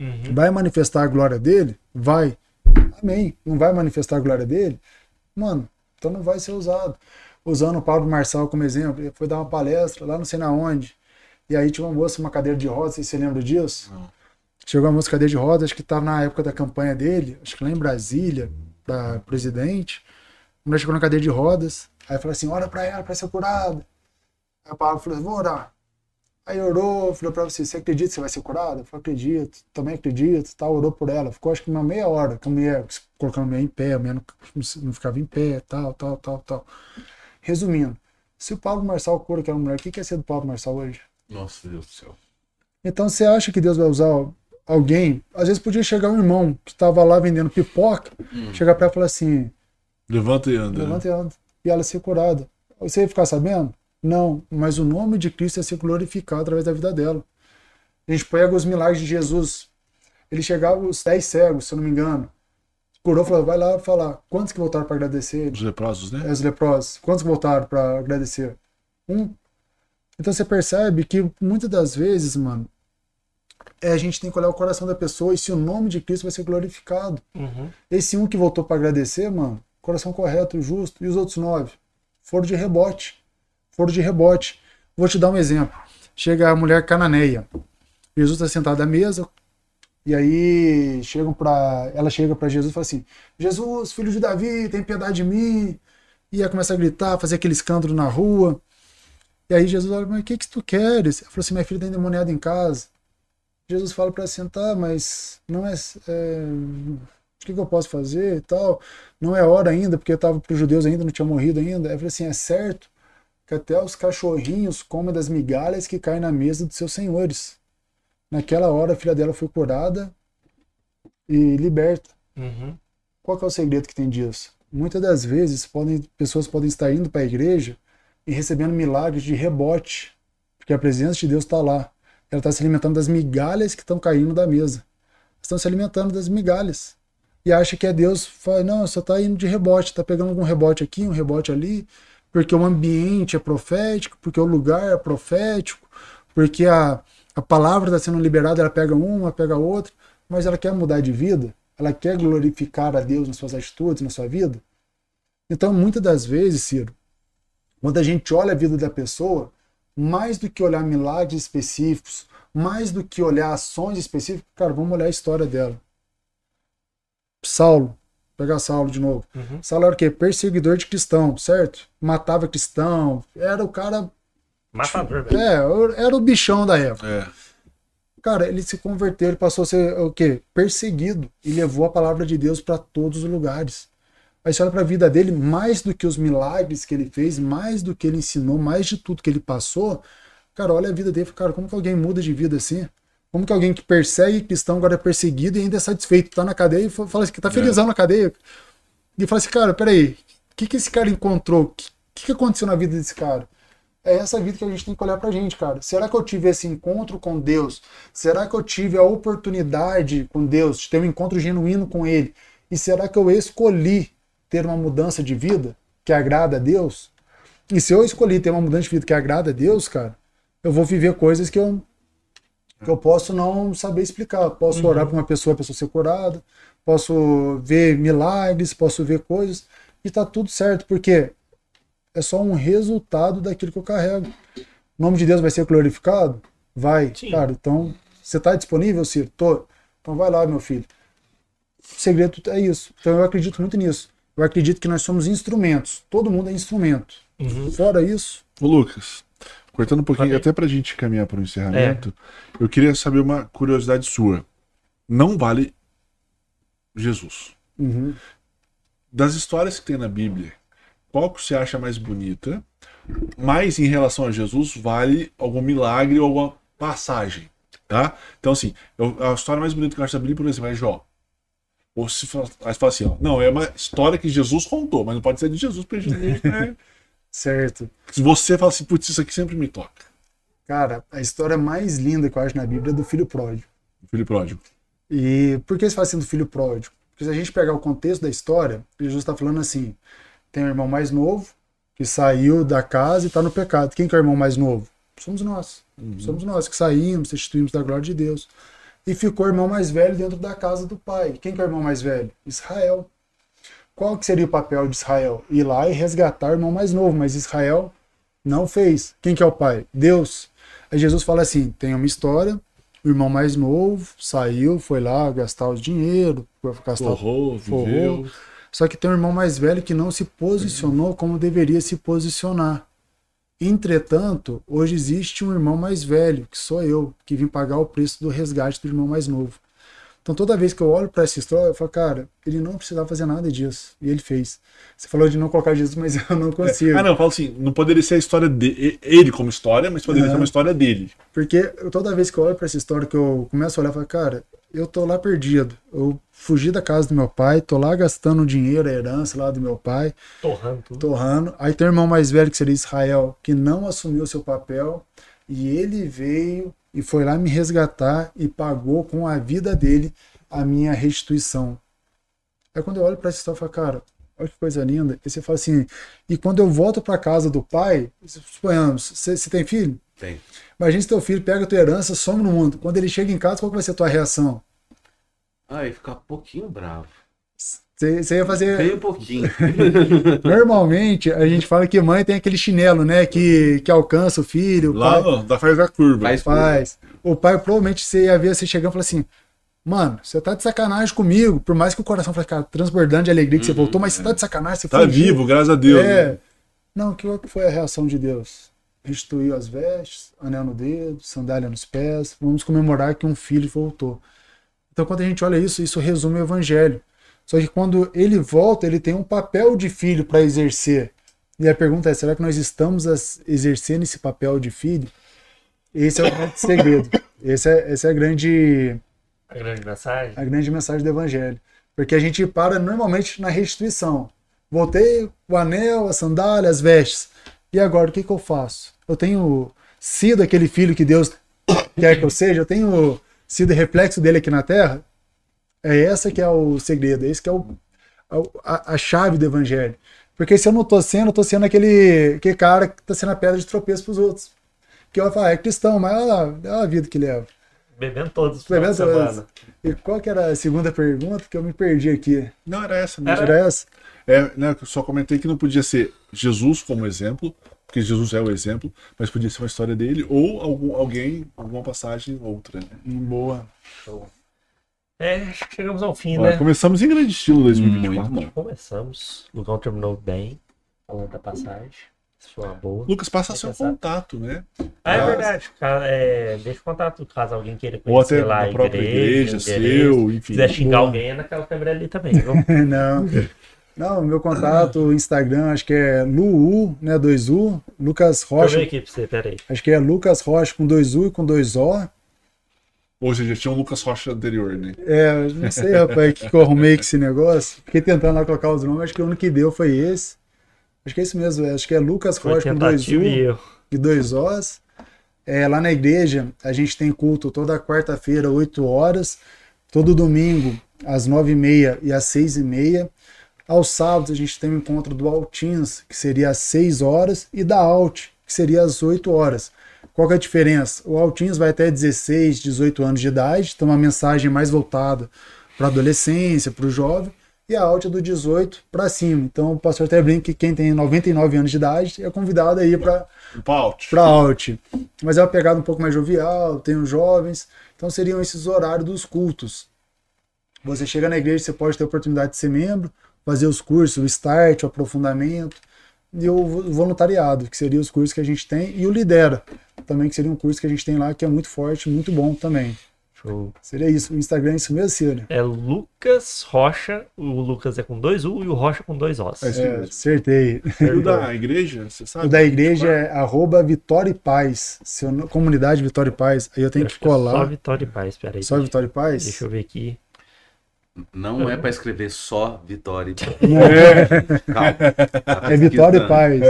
Uhum. Vai manifestar a glória dele? Vai. Amém. Não vai manifestar a glória dele? Mano, então não vai ser usado. Usando o Pablo Marçal como exemplo, ele foi dar uma palestra lá não sei na onde. E aí tinha uma moça, uma cadeira de rodas, você lembra disso? Não. Chegou uma moça cadeira de rodas, acho que estava na época da campanha dele, acho que lá em Brasília, da presidente. Mulher chegou na cadeira de rodas, aí falou assim: ora para ela para ser curada. Aí o Pablo falou: vou orar. Aí orou, falou pra você, você acredita que você vai ser curada? Eu falei, acredito, também acredito, tal, orou por ela. Ficou acho que uma meia hora com a mulher, colocando a mulher em pé, a mulher não, não ficava em pé, tal, tal, tal, tal. Resumindo, se o Pablo Marçal cura aquela mulher, o que quer ser do Pablo Marçal hoje? Nossa, Deus do céu. Então você acha que Deus vai usar alguém? Às vezes podia chegar um irmão que estava lá vendendo pipoca, hum. chegar pra ela e falar assim: Levanta e anda. Levanta e anda. E ela ser curada. Você ia ficar sabendo? Não, mas o nome de Cristo é ser glorificado através da vida dela. A gente pega os milagres de Jesus. Ele chegava os dez cegos, se eu não me engano. Curou, falou, vai lá falar. Quantos que voltaram para agradecer? Os leprosos, né? É, os leprosos. Quantos que voltaram para agradecer? Um. Então você percebe que muitas das vezes, mano, é, a gente tem que olhar o coração da pessoa e se o nome de Cristo vai ser glorificado. Uhum. Esse um que voltou para agradecer, mano, coração correto, justo, e os outros nove foram de rebote foram de rebote. Vou te dar um exemplo. Chega a mulher cananeia. Jesus está sentado à mesa, e aí chegam para, ela chega para Jesus e fala assim: Jesus, filho de Davi, tem piedade de mim. E aí começa a gritar, fazer aquele escândalo na rua. E aí Jesus olha, mas o que que tu queres? Ela falou assim: minha filha está endemoniada em casa. Jesus fala para sentar, mas não é, é o que, que, eu posso fazer e tal? Não é hora ainda, porque eu estava para os judeus ainda, não tinha morrido ainda. Aí falou assim: é certo que até os cachorrinhos comem das migalhas que caem na mesa dos seus senhores. Naquela hora a filha dela foi curada e liberta. Uhum. Qual é o segredo que tem disso? Muitas das vezes podem, pessoas podem estar indo para a igreja e recebendo milagres de rebote, porque a presença de Deus está lá. Ela está se alimentando das migalhas que estão caindo da mesa. Estão se alimentando das migalhas. E acha que é Deus, fala, não, só está indo de rebote, está pegando algum rebote aqui, um rebote ali, porque o ambiente é profético, porque o lugar é profético, porque a, a palavra está sendo liberada, ela pega uma, pega outra, mas ela quer mudar de vida, ela quer glorificar a Deus nas suas atitudes, na sua vida. Então, muitas das vezes, Ciro, quando a gente olha a vida da pessoa, mais do que olhar milagres específicos, mais do que olhar ações específicas, cara, vamos olhar a história dela. Saulo, pegar Saulo de novo. Uhum. Saulo era o quê? Perseguidor de cristão, certo? Matava cristão, era o cara. Matador, velho. É, era o bichão da época. É. Cara, ele se converteu, ele passou a ser o quê? Perseguido e levou a palavra de Deus para todos os lugares. Aí você olha para a vida dele, mais do que os milagres que ele fez, mais do que ele ensinou, mais de tudo que ele passou. Cara, olha a vida dele, cara, como que alguém muda de vida assim? Como que alguém que persegue cristão agora é perseguido e ainda é satisfeito, tá na cadeia e fala assim, que tá felizão é. na cadeia. E fala assim, cara, peraí, o que, que esse cara encontrou? O que, que aconteceu na vida desse cara? É essa vida que a gente tem que olhar pra gente, cara. Será que eu tive esse encontro com Deus? Será que eu tive a oportunidade com Deus de ter um encontro genuíno com Ele? E será que eu escolhi ter uma mudança de vida que agrada a Deus? E se eu escolhi ter uma mudança de vida que agrada a Deus, cara, eu vou viver coisas que eu que eu posso não saber explicar. Posso uhum. orar para uma pessoa, a pessoa ser curada, posso ver milagres, posso ver coisas, e tá tudo certo, porque é só um resultado daquilo que eu carrego. O nome de Deus vai ser glorificado? Vai, Sim. cara. Então, você está disponível, Ciro? Tô. Então vai lá, meu filho. O segredo é isso. Então eu acredito muito nisso. Eu acredito que nós somos instrumentos. Todo mundo é instrumento. Uhum. Fora isso. Ô, Lucas, Cortando um pouquinho, até pra gente caminhar para o encerramento, é. eu queria saber uma curiosidade sua. Não vale Jesus. Uhum. das histórias que tem na Bíblia, qual que você acha mais bonita? Mas em relação a Jesus, vale algum milagre ou alguma passagem, tá? Então, assim, eu- a história mais bonita que eu acho da Bíblia, por exemplo, é Jó. Ou se fala, aí fala assim, ó, não, é uma história que Jesus contou, mas não pode ser de Jesus, porque Jesus é... Certo. Se você fala assim, putz, isso aqui sempre me toca. Cara, a história mais linda que eu acho na Bíblia é do filho pródigo. Filho pródigo. E por que se fala assim do filho pródigo? Porque se a gente pegar o contexto da história, Jesus está falando assim: tem um irmão mais novo que saiu da casa e está no pecado. Quem que é o irmão mais novo? Somos nós. Somos nós que saímos, restituímos da glória de Deus. E ficou o irmão mais velho dentro da casa do pai. Quem que é o irmão mais velho? Israel. Qual que seria o papel de Israel? Ir lá e resgatar o irmão mais novo, mas Israel não fez. Quem que é o pai? Deus. Aí Jesus fala assim: tem uma história, o irmão mais novo saiu, foi lá gastar os dinheiro, gastar Forrou, forrou. Só que tem um irmão mais velho que não se posicionou como deveria se posicionar. Entretanto, hoje existe um irmão mais velho, que sou eu, que vim pagar o preço do resgate do irmão mais novo. Então, toda vez que eu olho para essa história, eu falo, cara, ele não precisava fazer nada disso. E ele fez. Você falou de não colocar Jesus, mas eu não consigo. Ah, não, eu falo assim, não poderia ser a história dele, ele como história, mas poderia Aham. ser uma história dele. Porque toda vez que eu olho para essa história, que eu começo a olhar, eu falo, cara, eu tô lá perdido. Eu fugi da casa do meu pai, tô lá gastando o dinheiro, a herança lá do meu pai, Torrando tudo. torrando. Aí tem um irmão mais velho, que seria Israel, que não assumiu seu papel, e ele veio e foi lá me resgatar e pagou com a vida dele a minha restituição. Aí quando eu olho para essa história, eu falo, cara, olha que coisa linda. E você fala assim, e quando eu volto para casa do pai, suponhamos, você você tem filho? Tem. Imagina se teu filho pega a tua herança, some no mundo. Quando ele chega em casa, qual vai ser a tua reação? Ai, ficar um pouquinho bravo. Você ia fazer. Bem um pouquinho. Normalmente, a gente fala que mãe tem aquele chinelo, né? Que, que alcança o filho. O Lá pai da faz da curva. Faz- faz. O pai provavelmente você ia ver você chegando e falar assim: Mano, você tá de sacanagem comigo. Por mais que o coração fale, cara, transbordando de alegria que você voltou, mas você tá de sacanagem, você Tá fugiu. vivo, graças a Deus. É. né? Não, que foi a reação de Deus? Restituiu as vestes, anel no dedo, sandália nos pés. Vamos comemorar que um filho voltou. Então, quando a gente olha isso, isso resume o evangelho. Só que quando ele volta, ele tem um papel de filho para exercer. E a pergunta é: será que nós estamos exercendo esse papel de filho? Esse é o grande segredo. Esse é, essa é a grande A grande mensagem. a grande mensagem do evangelho. Porque a gente para normalmente na restituição. Voltei o anel, a sandália, as vestes. E agora o que, que eu faço? Eu tenho sido aquele filho que Deus quer que eu seja? Eu tenho sido reflexo dele aqui na terra? É essa que é o segredo, é esse que é o, a, a chave do evangelho. Porque se eu não tô sendo, eu tô sendo aquele, aquele cara que tá sendo a pedra de tropeço pros outros. Que eu falo, ah, é cristão, mas olha lá, olha a vida que leva. Bebendo todos os Bebendo todos. E qual que era a segunda pergunta? Que eu me perdi aqui. Não, era essa mesmo. Era essa? É, né, eu só comentei que não podia ser Jesus como exemplo, porque Jesus é o exemplo, mas podia ser uma história dele ou algum, alguém, alguma passagem outra. Né? Boa. É, acho que chegamos ao fim, Olha, né? Começamos em grande estilo 2024. Muito Começamos. O Lucão terminou bem, falando da passagem. Isso foi uma boa. Lucas, passa seu Exato. contato, né? Ah, é verdade. É, deixa o contato caso alguém queira Ou até conhecer lá a própria igreja, endereço. seu, Se enfim. quiser xingar Boa. alguém, é naquela câmera ali também. viu? Não. Não, meu contato, o Instagram, acho que é Luu, né? 2U, Lucas Deixa eu Rocha. ver aqui pra você, peraí. Acho que é Lucas Rocha com 2U e com 2O. Ou seja, tinha um Lucas Rocha anterior, né? É, não sei, rapaz, o que, que eu arrumei com esse negócio. Fiquei tentando lá colocar os nomes, acho que o único que deu foi esse. Acho que é isso mesmo, é, acho que é Lucas Foi Rocha com tentativa 2U. e erro. e dois Os. É, lá na igreja, a gente tem culto toda quarta-feira, 8 horas. Todo domingo, às 9h30 e às 6h30. Aos sábados, a gente tem o encontro do Altins, que seria às 6 horas, e da Alt, que seria às 8 horas. Qual que é a diferença? O Altins vai até 16, 18 anos de idade, então uma mensagem mais voltada para adolescência, para o jovem, e a Alt é do 18 para cima. Então o pastor até brinca que quem tem 99 anos de idade é convidado aí para paute. para alt. Mas é uma pegada um pouco mais jovial, tem os jovens. Então seriam esses horários dos cultos. Você chega na igreja, você pode ter a oportunidade de ser membro, fazer os cursos, o start, o aprofundamento e o voluntariado, que seriam os cursos que a gente tem, e o lidera, também que seria um curso que a gente tem lá que é muito forte, muito bom também. Show. Seria isso. O Instagram é isso mesmo, Silvio? É Lucas Rocha. O Lucas é com dois U e o Rocha com dois Os. É isso É, mesmo. acertei. E o da igreja, você sabe? O da igreja é arroba Vitória e Paz. Seu comunidade Vitória e Paz. Aí eu tenho Eu que acho que é Só colar. Vitória e Paz, peraí. Só Vitória e Paz? Deixa eu ver aqui. Não é pra escrever só Vitória. É, Calma. Tá é Vitória e. Paz.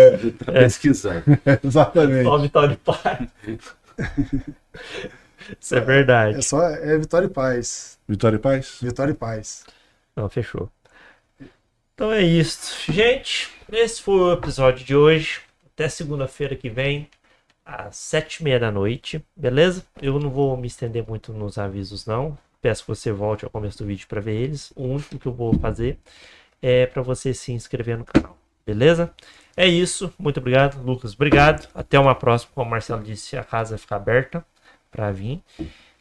Tá pesquisando. Exatamente. Só Vitória e Paz. Isso é verdade. É só é Vitória e Paz. Vitória e Paz? Vitória e Paz. Não, fechou. Então é isso. Gente, esse foi o episódio de hoje. Até segunda-feira que vem, às sete e meia da noite, beleza? Eu não vou me estender muito nos avisos, não. Peço que você volte ao começo do vídeo para ver eles. O único que eu vou fazer é para você se inscrever no canal, beleza? É isso. Muito obrigado, Lucas. Obrigado. Até uma próxima. Como o Marcelo disse, a casa vai ficar aberta para vir.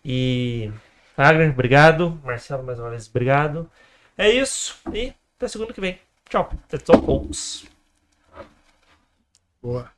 E Agner, obrigado. Marcelo, mais uma vez, obrigado. É isso. E até segunda que vem. Tchau. That's all, folks. Boa.